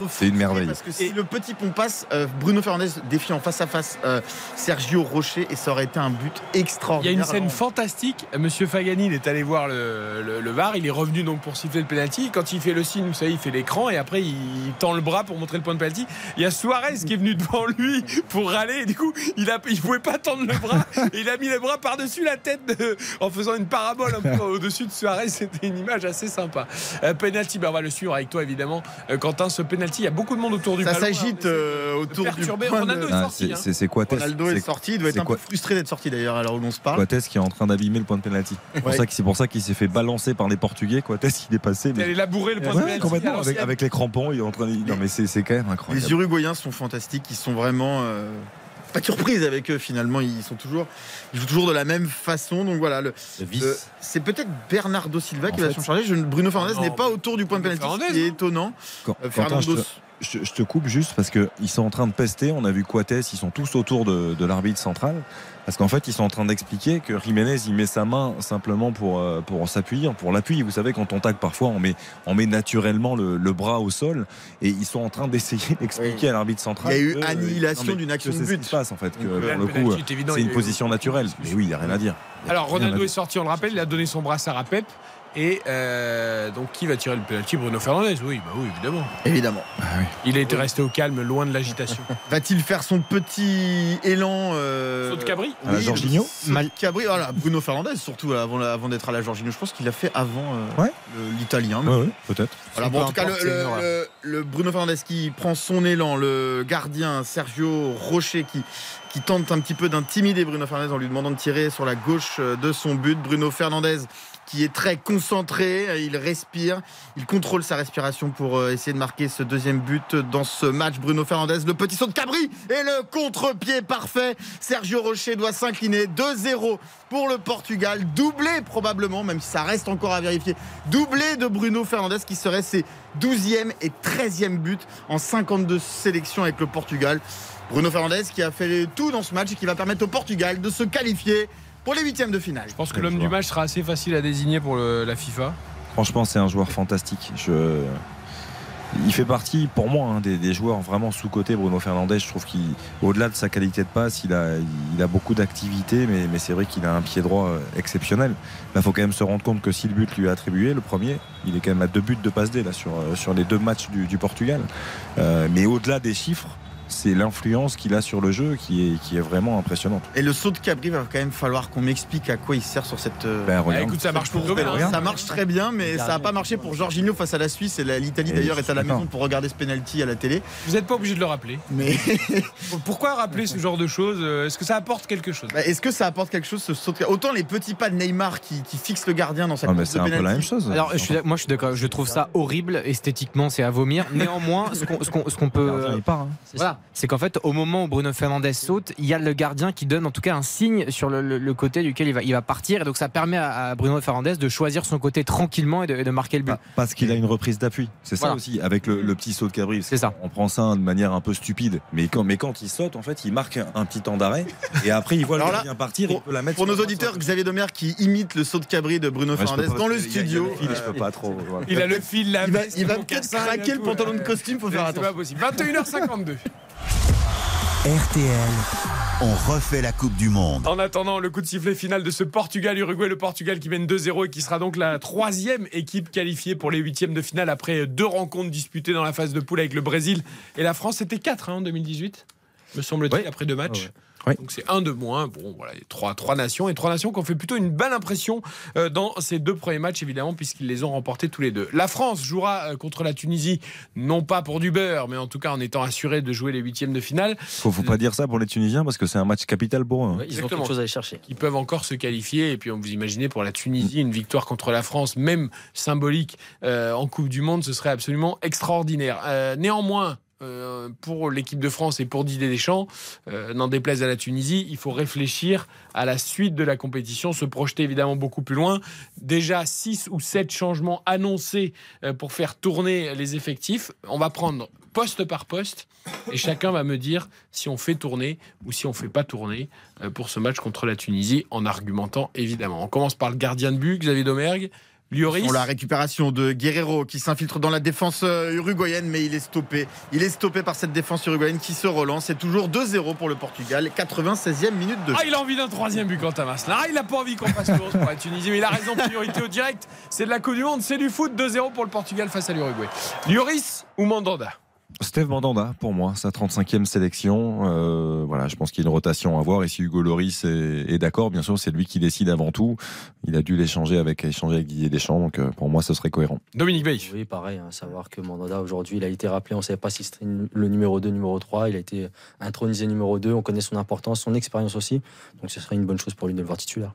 c'est une merveille. Parce que si le petit pont passe, euh, Bruno Fernandez défie en face à face euh, Sergio Rocher et ça aurait été un but Il y a extraordinaire. une scène fantastique. Monsieur Fagani, il est allé voir le, le- le VAR. Il est revenu donc pour siffler le penalty. Quand il fait le signe, vous savez, il fait l'écran et après il tend le bras pour montrer le point de penalty. Il y a Suarez qui est venu devant lui pour râler. Et du coup, il il pouvait pas tendre le bras. Et il a mis le bras par-dessus la tête de- en faisant une parabole un peu au-dessus de Suarez. C'était une image assez sympa. Euh, penalty, ben on va le suivre avec toi évidemment. Euh, Quentin, ce penalty, il y a beaucoup de monde autour du Ça ballon. s'agite euh, autour du perturber. point de- Ronaldo est Ah, sorti. c'est- hein. Coates. Ronaldo est c'est- sorti, il doit être un peu quoi- frustré d'être sorti d'ailleurs à l'heure où l'on se parle. Coates qui est en train d'abîmer le point de pénalty. C'est pour Ouais. ça qu'il- c'est pour ça qu'il s'est fait balancer par les Portugais. Coates il est passé. Il allait labourer le point de Ouais, penalty. complètement. Avec, les crampons, il est en train. De... Non mais c'est c'est quand même incroyable. Les Uruguayens sont fantastiques, ils sont vraiment euh, pas de surprise avec eux finalement, ils sont toujours ils jouent toujours de la même façon. Donc voilà, le, le- c'est peut-être Bernardo Silva qui va s'en charger. Je- Bruno Fernandez n'est pas autour du point de pénalty, ce qui est étonnant. Quand- Euh, Quentin, je, te, je- je te coupe juste parce qu'ils sont en train de pester. On a vu Coates, ils sont tous autour de, de l'arbitre central. Parce qu'en fait, ils sont en train d'expliquer que Jiménez, il met sa main simplement pour, euh, pour s'appuyer, pour l'appui. Vous savez, quand on tacle, parfois, on met, on met naturellement le, le bras au sol. Et ils sont en train d'essayer [laughs] d'expliquer à l'arbitre central. Il y a eu que, euh, annihilation d'une action de c'est ce but. qui se passe, en fait. Que, là, pour le coup, c'est une position naturelle. Mais oui, il n'y a rien à dire. Alors Ronaldo est sorti, on le rappelle, il a donné son brassard à Pep. Et euh, donc qui va tirer le penalty Bruno Fernandez, oui, bah oui, évidemment. Évidemment. Il était resté au calme, loin de l'agitation. [laughs] Va-t-il faire son petit élan euh, Saut de cabri? À la oui, Jorginho? saut de cabri. Voilà, Bruno Fernandez, surtout avant, d'être à la Jorginho. Je pense qu'il l'a fait avant euh, Ouais. l'Italien. Ouais, ouais, peut-être. Voilà, Peu bon, en tout cas, le, Bruno Fernandez qui prend son élan, le gardien Sergio Rocher qui, qui tente un petit peu d'intimider Bruno Fernandez en lui demandant de tirer sur la gauche de son but. Bruno Fernandez qui est très concentré, euh, il respire, il contrôle sa respiration pour euh, essayer de marquer ce deuxième but dans ce match. Bruno Fernandez, le petit saut de Cabri et le contre-pied parfait. Sergio Rocher doit s'incliner 2-0 pour le Portugal, doublé probablement, même si ça reste encore à vérifier, doublé de Bruno Fernandez qui serait ses 12e et 13e buts en 52 sélections avec le Portugal. Bruno Fernandez qui a fait tout dans ce match et qui va permettre au Portugal de se qualifier pour les huitièmes de finale. Je pense que l'homme du match sera assez facile à désigner pour le- la FIFA. Franchement, c'est un joueur fantastique. Je... Il fait partie, pour moi, hein, des, des joueurs vraiment sous-cotés. Bruno Fernandez, je trouve qu'au-delà de sa qualité de passe, il a, il a beaucoup d'activité, mais, mais c'est vrai qu'il a un pied droit euh, exceptionnel. Il faut quand même se rendre compte que si le but lui est attribué, le premier, il est quand même à deux buts de passe D là, sur, euh, sur les deux matchs du, du Portugal. Euh, mais au-delà des chiffres, c'est l'influence qu'il a sur le jeu qui est, qui est vraiment impressionnante. Et le saut de Cabri va quand même falloir qu'on m'explique à quoi il sert sur cette. euh, Ben, regarde. Ah, écoute, ça marche pour Robert, hein. Ça marche très bien, mais ça n'a pas marché pour Jorginho face à la Suisse. Et l'Italie d'ailleurs est à la maison pour regarder ce penalty à la télé. Vous n'êtes pas obligé de le rappeler. Mais [laughs] Pourquoi rappeler ce genre de choses Euh, Est-ce que ça apporte quelque chose? Bah, est-ce que ça apporte quelque chose ce saut de Autant les petits pas de Neymar qui, qui fixent le gardien dans sa Ah, mais course c'est de un peu la même chose. Alors, je suis, moi, je suis d'accord. Je trouve ça horrible. Esthétiquement, c'est à vomir. Néanmoins, ce qu'on peut. Gardien, il part, hein. Voilà. C'est qu'en fait, au moment où Bruno Fernandez saute, il y a le gardien qui donne en tout cas un signe sur le, le- le côté duquel il va, il va partir. Et donc, ça permet à, à Bruno Fernandez de choisir son côté tranquillement et de, et de marquer le but. Ah, Parce qu'il a une reprise d'appui. C'est ça Voilà. aussi, avec le, le petit saut de Cabri. C'est ça. On prend ça de manière un peu stupide. Mais quand, mais quand il saute, en fait, il marque un, petit temps d'arrêt. Et après, il voit le gardien partir. il peut la mettre Pour nos auditeurs, Xavier Domer qui imite le saut de Cabri de Bruno Ouais, Fernandez dans le studio. Il a le fil, la il va, il va le peut-être craquer le pantalon de costume, faut faire C'est pas attention. possible. 21h52. RTL, on refait la Coupe du Monde. En attendant le coup de sifflet final de ce Portugal-Uruguay, le Portugal qui mène 2-0 et qui sera donc la troisième équipe qualifiée pour les huitièmes de finale après deux rencontres disputées dans la phase de poule avec le Brésil et la France. C'était 4 en 2018, me semble-t-il, Ouais. après deux matchs. Ouais. Donc c'est un de moins. Bon, voilà, il y a trois, trois nations et trois nations qui ont fait plutôt une belle impression euh, dans ces deux premiers matchs, évidemment, puisqu'ils les ont remportés tous les deux. La France jouera euh, contre la Tunisie, non pas pour du beurre, mais en tout cas en étant assuré de jouer les huitièmes de finale. Faut, faut pas dire ça pour les Tunisiens parce que c'est un match capital pour eux. hein. Ouais, ils ont Exactement. quelque chose à aller chercher. Ils peuvent encore se qualifier. Et puis, on vous imaginez pour la Tunisie, une victoire contre la France, même symbolique, euh, en Coupe du Monde, ce serait absolument extraordinaire. Euh, néanmoins, euh, pour l'équipe de France et pour Didier Deschamps, euh, n'en déplaise à la Tunisie, il faut réfléchir à la suite de la compétition, se projeter évidemment beaucoup plus loin. Déjà 6 ou 7 changements annoncés euh, pour faire tourner les effectifs. On va prendre poste par poste et chacun va me dire si on fait tourner ou si on fait pas tourner pour ce match contre la Tunisie en argumentant évidemment. On commence par le gardien de but, Xavier Domergue. Lloris. Pour la récupération de Guerrero qui s'infiltre dans la défense euh, uruguayenne, mais il est stoppé. Il est stoppé par cette défense uruguayenne qui se relance. C'est toujours 2-0 pour le Portugal. 96e minute de jeu. Ah, il a envie d'un troisième but, Masselin. Ah, il n'a pas envie qu'on fasse tour pour la Tunisie, mais il a raison. Priorité au direct. C'est de la Coupe du Monde, c'est du foot. 2-0 pour le Portugal face à l'Uruguay. Lloris ou Mandanda Steve Mandanda, pour moi, sa 35e sélection. Euh, voilà, je pense qu'il y a une rotation à voir. Et si Hugo Loris est, est d'accord, bien sûr, c'est lui qui décide avant tout. Il a dû l'échanger avec, échanger avec Didier Deschamps. Donc, euh, pour moi, ce serait cohérent. Dominique Veil. Oui, pareil. hein, savoir que Mandanda, aujourd'hui, il a été rappelé. On ne savait pas si c'était le numéro 2, numéro 3. Il a été intronisé numéro 2. On connaît son importance, son expérience aussi. Donc, ce serait une bonne chose pour lui de le voir titulaire.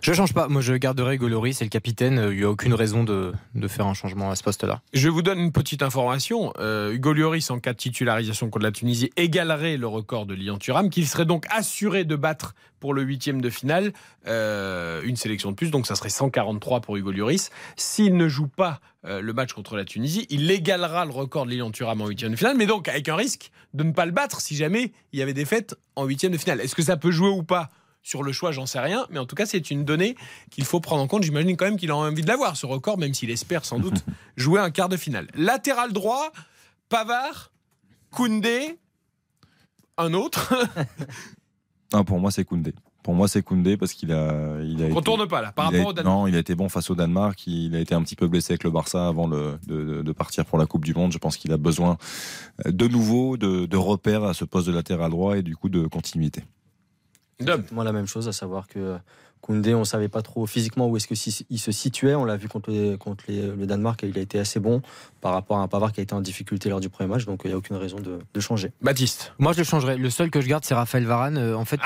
Je change pas. Moi, je garderai Goloris, c'est le capitaine. Il n'y a aucune raison de, de faire un changement à ce poste-là. Je vous donne une petite information. Euh, Hugo Lloris, en cas de titularisation contre la Tunisie, égalerait le record de Lilian Thuram, qu'il serait donc assuré de battre pour le huitième de finale. Euh, une sélection de plus, donc ça serait 143 pour Hugo Lloris. S'il ne joue pas euh, le match contre la Tunisie, il égalera le record de Lilian Thuram en huitième de finale, mais donc avec un risque de ne pas le battre si jamais il y avait des fêtes en huitième de finale. Est-ce que ça peut jouer ou pas? Sur le choix, j'en sais rien, mais en tout cas, c'est une donnée qu'il faut prendre en compte. J'imagine quand même qu'il a envie de l'avoir, ce record, même s'il espère sans doute [laughs] jouer un quart de finale. Latéral droit, Pavard, Koundé, un autre. [laughs] Ah, pour moi, c'est Koundé. Pour moi, c'est Koundé parce qu'il a. Il a On été- pas là, par a rapport au Danemark. Non, il a été bon face au Danemark. Il a été un petit peu blessé avec le Barça avant le- de, partir pour la Coupe du Monde. Je pense qu'il a besoin euh, de nouveau de, de repères à ce poste de latéral droit et du coup de continuité. Moi, la même chose, à savoir que Koundé, on ne savait pas trop physiquement où est-ce que si- il se situait. On l'a vu contre, les- contre les- le Danemark et il a été assez bon par rapport à un Pavard qui a été en difficulté lors du premier match. Donc, il n'y a aucune raison de, de changer. Baptiste. Moi, je le changerais. Le seul que je garde, c'est Raphaël Varane. Euh, En fait.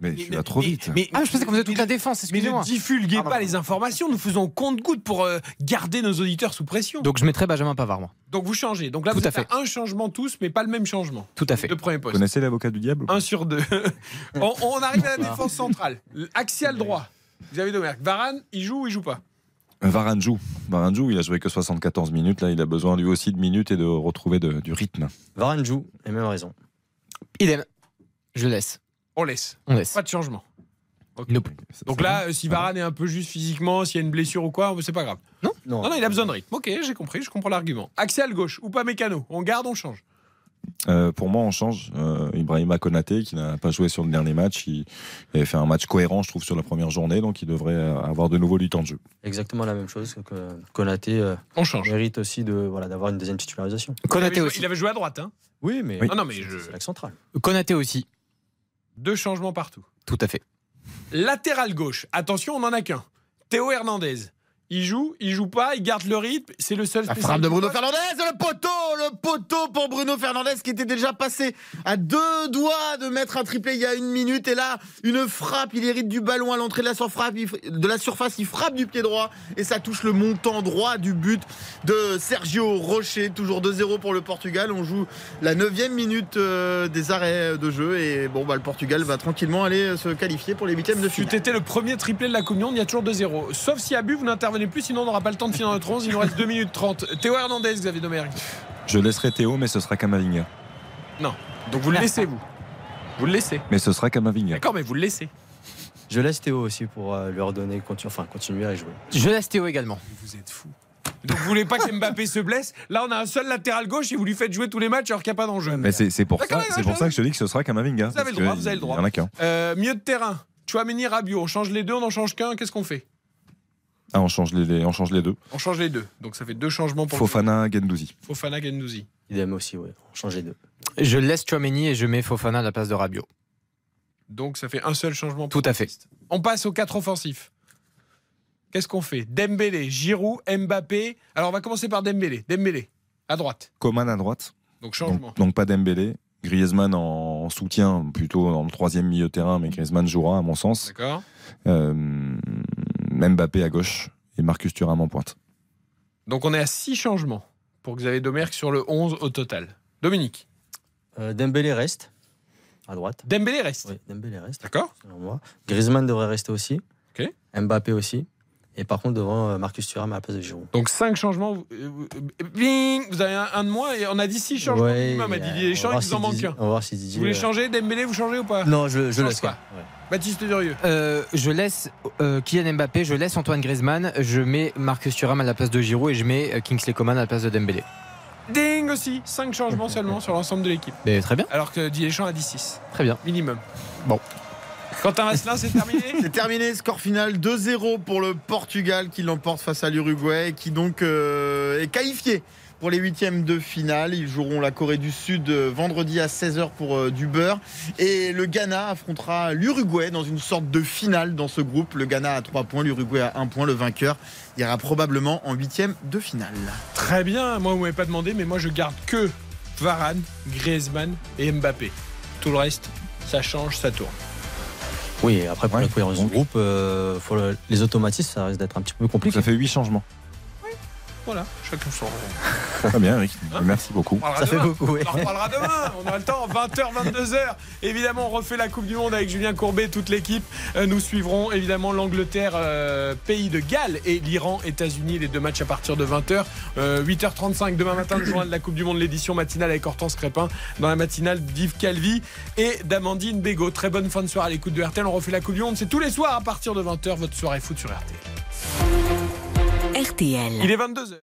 Mais tu vas trop vite. Mais, ah, je pensais qu'on faisait toute la défense. Mais ne divulguez pas les informations, nous faisons compte-goutte pour euh, garder nos auditeurs sous pression. Donc, je mettrais Benjamin Pavard, moi. Donc vous changez. Donc là, Tout vous à fait. un changement tous, mais pas le même changement. Tout à fait. De premier Vous poste. connaissez l'avocat du diable Un sur deux. [laughs] on, on arrive à la défense centrale. Axial droit. Vous avez Domergue. Varane, il joue ou il joue pas Varane joue. Varane joue. Il a joué que 74 minutes. Là, il a besoin lui aussi de minutes et de retrouver de- du rythme. Varane joue, et même raison. Idem. Je laisse. On laisse. On laisse. Pas de changement. Ok. Nope. Donc là, euh, si Varane est un peu juste physiquement, s'il y a une blessure ou quoi, c'est pas grave. Non Non. Non, non, il a besoin de rythme. Ok, j'ai compris, je comprends l'argument. Axial gauche ou pas mécano On garde, on change. Euh, pour moi, on change. Euh, Ibrahima Konaté, qui n'a pas joué sur le dernier match, il, il avait fait un match cohérent, je trouve, sur la première journée, donc il devrait euh, avoir de nouveau du temps de jeu. Exactement la même chose que Konaté. euh, On change. mérite aussi de voilà d'avoir une deuxième titularisation. il, Konaté avait joué, aussi. il avait joué à droite. Hein Oui, mais Ah non, mais je... c'est l'axe central. Konaté aussi. deux changements partout. Tout à fait. Latéral gauche, attention, on n'en a qu'un. Théo Hernandez. Il joue, il joue pas, il garde le rythme. C'est le seul La frappe de Bruno. Fernandez, le poteau, le poteau pour Bruno Fernandez qui était déjà passé à deux doigts de mettre un triplé il y a une minute. Et là, une frappe, il hérite du ballon à l'entrée de la surface, de la surface, il frappe du pied droit et ça touche le montant droit du but de Sergio Rocher. Toujours 2-0 pour le Portugal. On joue la neuvième minute euh, des arrêts de jeu et bon, bah, le Portugal va tranquillement aller se qualifier pour les huitièmes de Tu finale. étais le premier triplé de la Coupe du Monde, il y a toujours 2-0. Sauf si abus, vous n'intervenez plus, sinon on n'aura pas le temps de finir notre 11. Il nous reste 2 minutes 30. Théo Hernandez, Xavier Domergue. Je laisserai Théo, mais ce sera Kamavinga. Non. Donc vous le laissez, vous. Vous le laissez. Mais ce sera Kamavinga. D'accord, mais vous le laissez. Je laisse Théo aussi pour euh, lui redonner, continu- enfin continuer à jouer. Je laisse Théo également. Vous êtes fou. Donc vous voulez pas que Mbappé se blesse? Là, on a un seul latéral gauche et vous lui faites jouer tous les matchs alors qu'il n'y a pas d'enjeu. Mais c'est pour, ça, c'est pour d'accord. ça que je te dis que ce sera Kamavinga. Vous avez le droit, vous avez le droit. Il y en a qu'un. Euh, milieu de terrain. Chouameni, Rabiot. On change les deux, on n'en change qu'un. Qu'est-ce qu'on fait? Ah, on change les, les- on change les deux. On change les deux. Donc ça fait deux changements pour Fofana, Gendouzi. Fofana, Gendouzi. Idem aussi, ouais. On change les deux. Je laisse Chouameni et je mets Fofana à la place de Rabiot. Donc ça fait un seul changement. pour Tout à fait. On passe aux quatre offensifs. Qu'est-ce qu'on fait? Dembélé, Giroud, Mbappé. Alors on va commencer par Dembélé. Dembélé, à droite. Coman à droite. Donc changement. Donc, donc pas Dembélé. Griezmann en soutien, plutôt dans le troisième milieu de terrain, mais Griezmann jouera à mon sens. D'accord. Euh, Mbappé à gauche et Marcus Thuram en pointe. Donc on est à six changements pour Xavier Domergue sur le 11 au total. Dominique. Euh, Dembélé reste à droite. Dembélé reste. Oui, Dembélé reste. D'accord. Griezmann devrait rester aussi. Ok. Mbappé aussi. Et par contre, devant euh, Marcus Thuram à la place de Giroud. Donc 5 changements. Vous, euh, bing, vous avez un, un de moins et on a dit 6 changements Ouais, minimum à euh, Didier on Deschamps. va Il voir vous si en manque Didier- un. On va voir si Didier. Vous voulez changer Dembélé, vous changez ou pas? Non, je, laisse pas. Ouais. Baptiste Durieux. Euh, je laisse euh, Kylian Mbappé, je laisse Antoine Griezmann, je mets Marcus Thuram à la place de Giroud et je mets Kingsley Coman à la place de Dembélé. Ding aussi. 5 changements seulement sur l'ensemble de l'équipe. Mais très bien, Alors que Didier Deschamps a dit 6. très bien. Minimum. Bon. Quentin Vasselin, c'est terminé C'est terminé, score final 2-0 pour le Portugal qui l'emporte face à l'Uruguay et qui donc euh, est qualifié pour les huitièmes de finale. Ils joueront la Corée du Sud euh, vendredi à 16h pour euh, du beurre. Et le Ghana affrontera l'Uruguay dans une sorte de finale dans ce groupe. Le Ghana a 3 points, l'Uruguay a 1 point. Le vainqueur ira probablement en huitième de finale. Très bien. Moi, vous m'avez pas demandé, mais moi, je garde que Varane, Griezmann et Mbappé. Tout le reste, ça change, ça tourne. Oui, et après, pour Ouais, la cohérence du groupe, euh, faut le- les automatismes, ça risque d'être un petit peu compliqué. Ça fait 8 changements. Voilà, chacun son. Très bien, Eric. Hein Merci beaucoup. Ça fait demain. beaucoup, oui. On en reparlera demain. On a le temps. 20h, 22h. Évidemment, on refait la Coupe du Monde avec Julien Courbet, toute l'équipe. Euh, Nous suivrons évidemment l'Angleterre, euh, pays de Galles, et l'Iran, États-Unis. Les deux matchs à partir de 20h. 8h35 demain matin, le journal de la Coupe du Monde, l'édition matinale avec Hortense Crépin. Dans la matinale d'Yves Calvi et d'Amandine Bégaud. Très bonne fin de soirée à l'écoute de RTL. On refait la Coupe du Monde. C'est tous les soirs à partir de 20h, votre soirée foot sur RTL. RTL. Il est 22h.